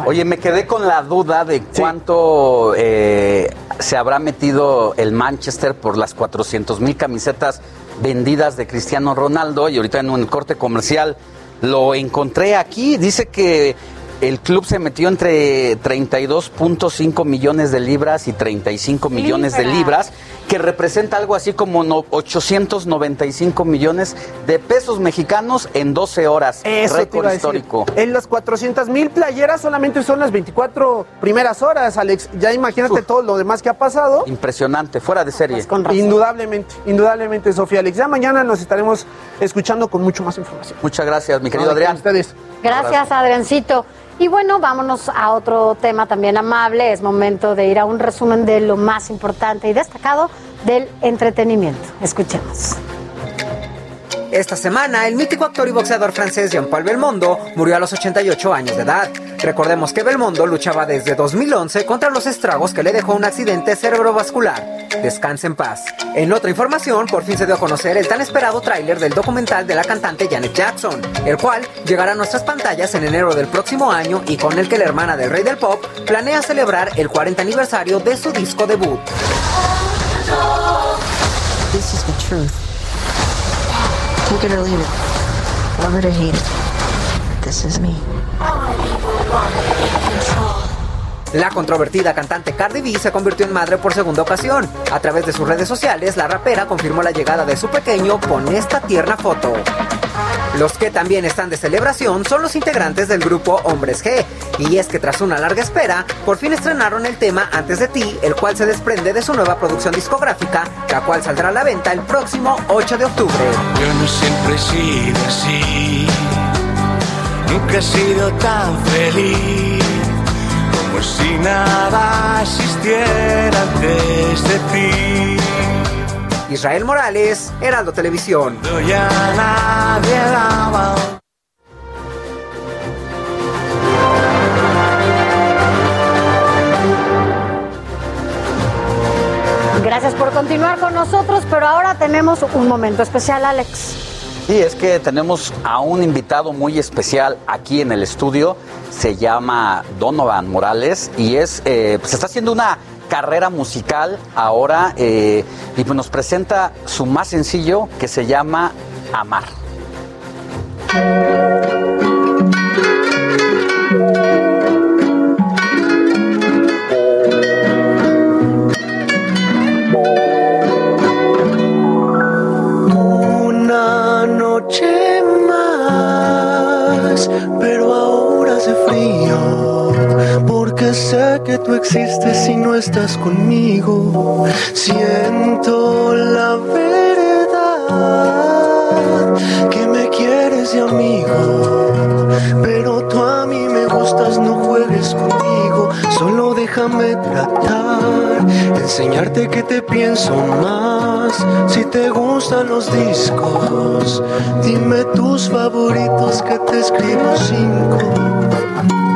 Oye, me quedé con la duda de cuánto eh, se habrá metido el Manchester por las 400 mil camisetas vendidas de Cristiano Ronaldo y ahorita en un corte comercial lo encontré aquí. Dice que el club se metió entre 32.5 millones de libras y 35 millones de libras, que representa algo así como no- 895 millones de pesos mexicanos en 12 horas. Eso te iba Récord a decir. histórico. En las 400 mil playeras solamente son las 24 primeras horas, Alex. Ya imagínate todo lo demás que ha pasado. Impresionante, fuera de serie. Indudablemente, indudablemente, Sofía Alex. Ya mañana nos estaremos escuchando con mucho más información. Muchas gracias, mi querido No, Adrián. ustedes. Gracias, Adriancito. Y bueno, vámonos a otro tema también amable. Es momento de ir a un resumen de lo más importante y destacado del entretenimiento. Escuchemos. Esta semana, el mítico actor y boxeador francés Jean-Paul Belmondo murió a los 88 años de edad. Recordemos que Belmondo luchaba desde 2011 contra los estragos que le dejó un accidente cerebrovascular. Descanse en paz. En otra información, por fin se dio a conocer el tan esperado tráiler del documental de la cantante Janet Jackson, el cual llegará a nuestras pantallas en enero del próximo año y con el que la hermana del rey del pop planea celebrar el 40 aniversario de su disco debut. This is the truth. La controvertida cantante Cardi B se convirtió en madre por segunda ocasión. A través de sus redes sociales, la rapera confirmó la llegada de su pequeño con esta tierna foto. Los que también están de celebración son los integrantes del grupo Hombres G. Y es que tras una larga espera, por fin estrenaron el tema Antes de ti, el cual se desprende de su nueva producción discográfica, la cual saldrá a la venta el próximo 8 de octubre. Yo no siempre he sido así, nunca he sido tan feliz, como si nada existiera antes de ti. Israel Morales, Heraldo Televisión. Gracias por continuar con nosotros, pero ahora tenemos un momento especial, Alex. Sí, es que tenemos a un invitado muy especial aquí en el estudio. Se llama Donovan Morales y es, eh, pues está haciendo una carrera musical ahora eh, y pues nos presenta su más sencillo que se llama Amar. Una noche más, pero ahora hace frío, sé que tú existes y no estás conmigo. Siento la verdad que me quieres de amigo, pero tú a mí me gustas, no juegues conmigo, solo déjame tratar, enseñarte que te pienso más. Si te gustan los discos, dime tus favoritos que te escribo cinco.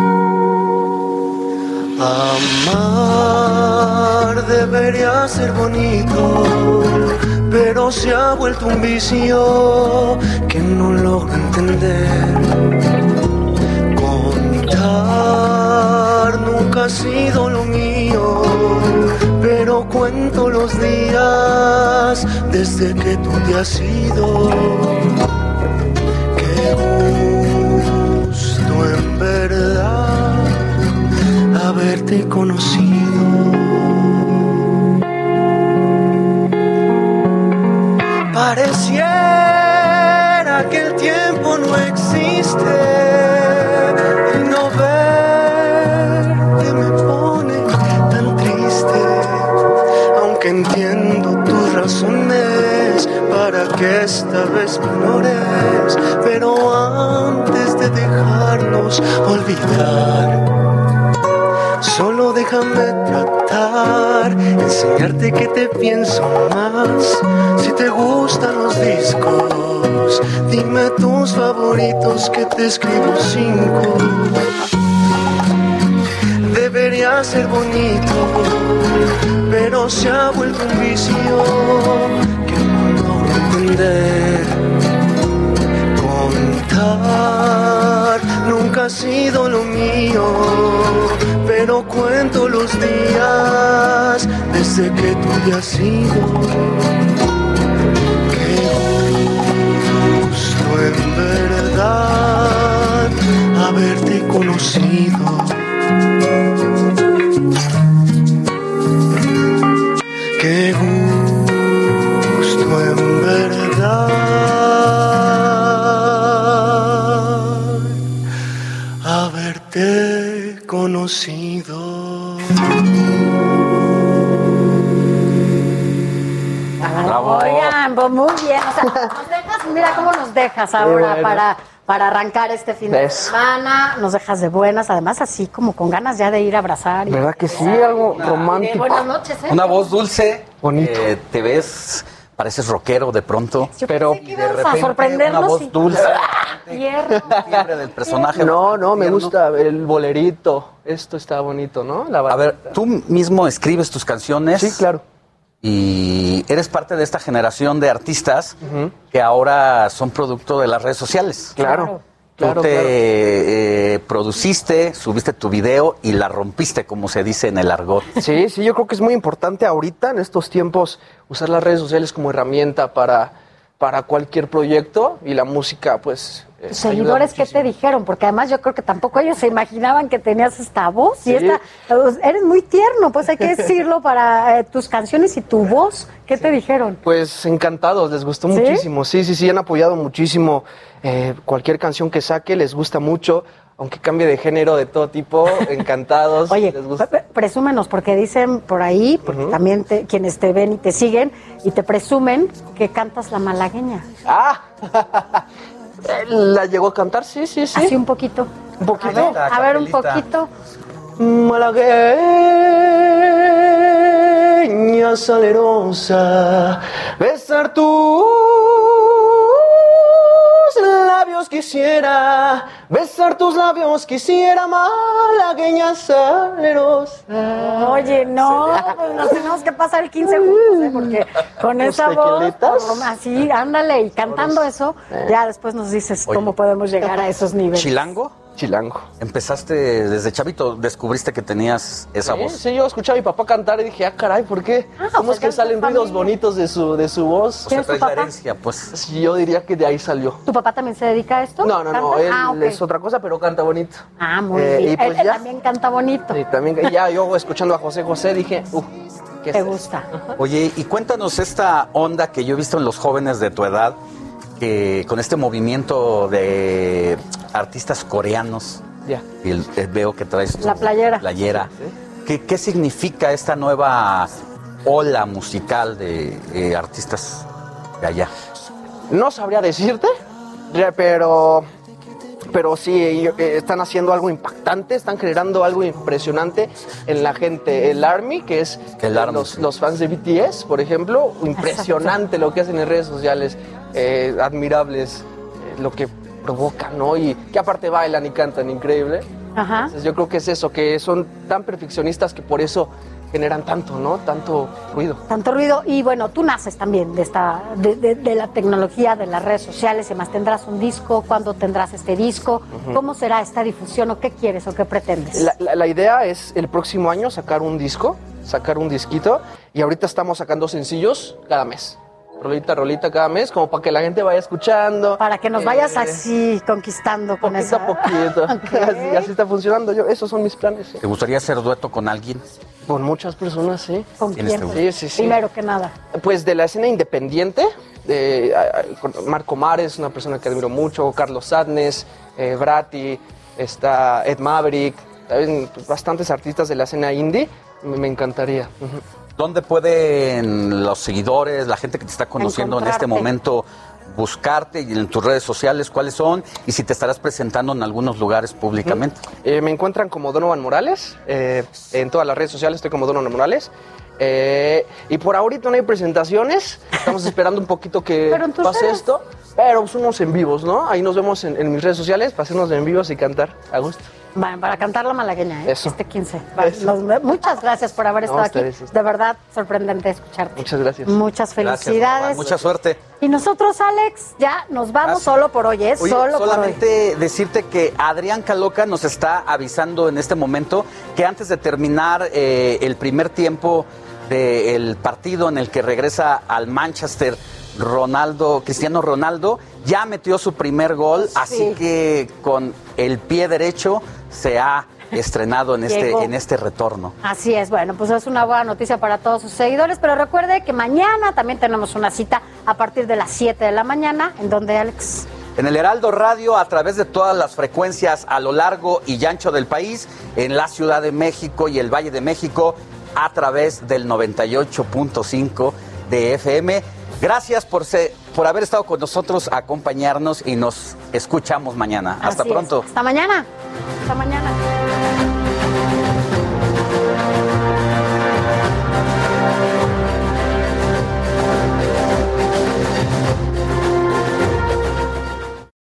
Amar debería ser bonito, pero se ha vuelto un vicio que no logro entender. Contar nunca ha sido lo mío, pero cuento los días desde que tú te has ido. Qué gusto en verdad haberte conocido. Pareciera que el tiempo no existe y no verte me pone tan triste, aunque entiendo tus razones para que esta vez me ignores, pero antes de dejarnos olvidar. Solo déjame tratar, enseñarte que te pienso más. Si te gustan los discos, dime tus favoritos que te escribo cinco. Debería ser bonito, pero se ha vuelto un vicio que no logro entender. Contar nunca ha sido lo mío, pero cuento los días desde que tú te has ido. Qué gusto en verdad haberte conocido. Conocido. Oigan, pues muy bien. O sea, nos dejas, mira cómo nos dejas ahora bueno. para, para arrancar este fin de semana. Nos dejas de buenas, además así como con ganas ya de ir a abrazar. y- ¿Verdad que sí? Algo De romántico. buenas noches, ¿eh? Una voz dulce. Bonito. eh, te ves, pareces rockero de pronto. Pero Pensé que ibas a sorprendernos. Una voz y- dulce. (laughs) Tierno. Del personaje. No, no, me gusta el bolerito. Esto está bonito, ¿no? La A ver, tú mismo escribes tus canciones. Sí, claro. Y eres parte de esta generación de artistas que ahora son producto de las redes sociales. Claro, Tú claro, te claro. eh, produciste, subiste tu video y la rompiste, como se dice en el argot. Sí, sí, yo creo que es muy importante ahorita, en estos tiempos, usar las redes sociales como herramienta para, para cualquier proyecto y la música, pues. eh, Tus seguidores, ¿qué te dijeron? Porque además yo creo que tampoco ellos se imaginaban que tenías esta voz. Sí. Y esta, pues, eres muy tierno, pues hay que (laughs) decirlo para eh, tus canciones y tu voz. ¿Qué te dijeron? Pues encantados, les gustó ¿Sí? muchísimo. Sí, sí, sí, han apoyado muchísimo eh, cualquier canción que saque, les gusta mucho, aunque cambie de género de todo tipo, (laughs) encantados. Oye, les gusta. pre- presúmenos, porque dicen por ahí, porque también te- quienes te ven y te siguen, y te presumen que cantas la malagueña. Ah, (laughs) la llegó a cantar, sí, sí, sí. Así un poquito. Un poquito. A ver, a ver un poquito. Malagueña salerosa, besar tus labios quisiera, besar tus labios quisiera, malagueña salerosa. Oye, no, pues nos tenemos que pasar el 15 juntos, ¿eh? porque con ¿Los esa voz, así, ándale, y cantando eso, ya después nos dices cómo podemos llegar a esos niveles. ¿Chilango? Chilango. Empezaste desde chavito, descubriste que tenías esa Sí, voz. sí, yo escuchaba a mi papá cantar y dije, ah, caray, ¿por qué? ¿Cómo es que salen ruidos bonitos de su, de su voz? O sea, traes la herencia, pues. Sí, yo diría que de ahí salió. ¿Tu papá también se dedica a esto? No, no, no, ¿Canta? él Ah, es otra cosa, pero canta bonito. Ah, muy Eh, bien. y pues él, él ya. también canta bonito. Y también, y ya yo escuchando a José José dije, uh, ¿qué Te es esto? gusta. Oye, y cuéntanos esta onda que yo he visto en los jóvenes de tu edad, que con este movimiento de artistas coreanos. Ya. Y el- eh, veo que traes tu La playera. playera. ¿Qué, qué significa esta nueva ola musical de eh, artistas de allá? No sabría decirte, pero, pero sí, eh, están haciendo algo impactante, están generando algo impresionante en la gente. El Army, que es El Army, los, sí. los fans de BTS, por ejemplo, impresionante lo que hacen en redes sociales, eh, admirables eh, lo que provocan, ¿no? Y que aparte bailan y cantan increíble. Ajá. Entonces, yo creo que es eso, que son tan perfeccionistas que por eso generan tanto, ¿no? Tanto ruido. Tanto ruido. Y bueno, tú naces también de esta, de, de- de la tecnología, de las redes sociales, y más tendrás un disco, ¿cuándo tendrás este disco? ¿Cómo será esta difusión o qué quieres o qué pretendes? La, la- la idea es el próximo año sacar un disco, sacar un disquito, y ahorita estamos sacando sencillos cada mes. Rolita, rolita cada mes, como para que la gente vaya escuchando. Para que nos vayas así conquistando con Poquito esa... a poquito. (laughs) así, así está funcionando. Yo, esos son mis planes. ¿Te gustaría hacer dueto con alguien? Con muchas personas, sí. ¿Con ¿Quiénes quién? Sí, sí, sí. Primero que nada. Pues de la escena independiente, Marco Mares, una persona que admiro mucho, Carlos Sadness, eh, Brati, está Ed Maverick, también bastantes artistas de la escena indie, me, me encantaría. ¿Dónde pueden los seguidores, la gente que te está conociendo en este momento, buscarte y en tus redes sociales cuáles son y si te estarás presentando en algunos lugares públicamente? Eh, me encuentran como Donovan Morales, eh, en todas las redes sociales estoy como Donovan Morales. Eh, y por ahorita no hay presentaciones, estamos esperando un poquito que (laughs) pase esto, pero pues unos en vivos, ¿no? Ahí nos vemos en, en mis redes sociales para hacernos en vivos y cantar a gusto. Bueno, para cantar la malagueña, ¿eh? Eso. Este 15. Vale, nos- muchas gracias por haber No, estado aquí. ustedes, De verdad, sorprendente escucharte. Muchas gracias. Muchas felicidades. Mucha suerte. Y nosotros, Alex, ya nos vamos solo por hoy, ¿eh? Oye, solo por hoy. solamente decirte que Adrián Caloca nos está avisando en este momento que antes de terminar eh, el primer tiempo del partido en el que regresa al Manchester Ronaldo, Cristiano Ronaldo, ya metió su primer gol, así que con el pie derecho se ha estrenado en este, en este retorno. Así es, bueno, pues es una buena noticia para todos sus seguidores, pero recuerde que mañana también tenemos una cita a partir de las 7 de la mañana, en donde Alex... En el Heraldo Radio, a través de todas las frecuencias a lo largo y ancho del país, en la Ciudad de México y el Valle de México, a través del 98.5 de FM. Gracias por, se- por haber estado con nosotros, acompañarnos y nos escuchamos mañana. Hasta Así es. pronto. Hasta mañana. Hasta mañana.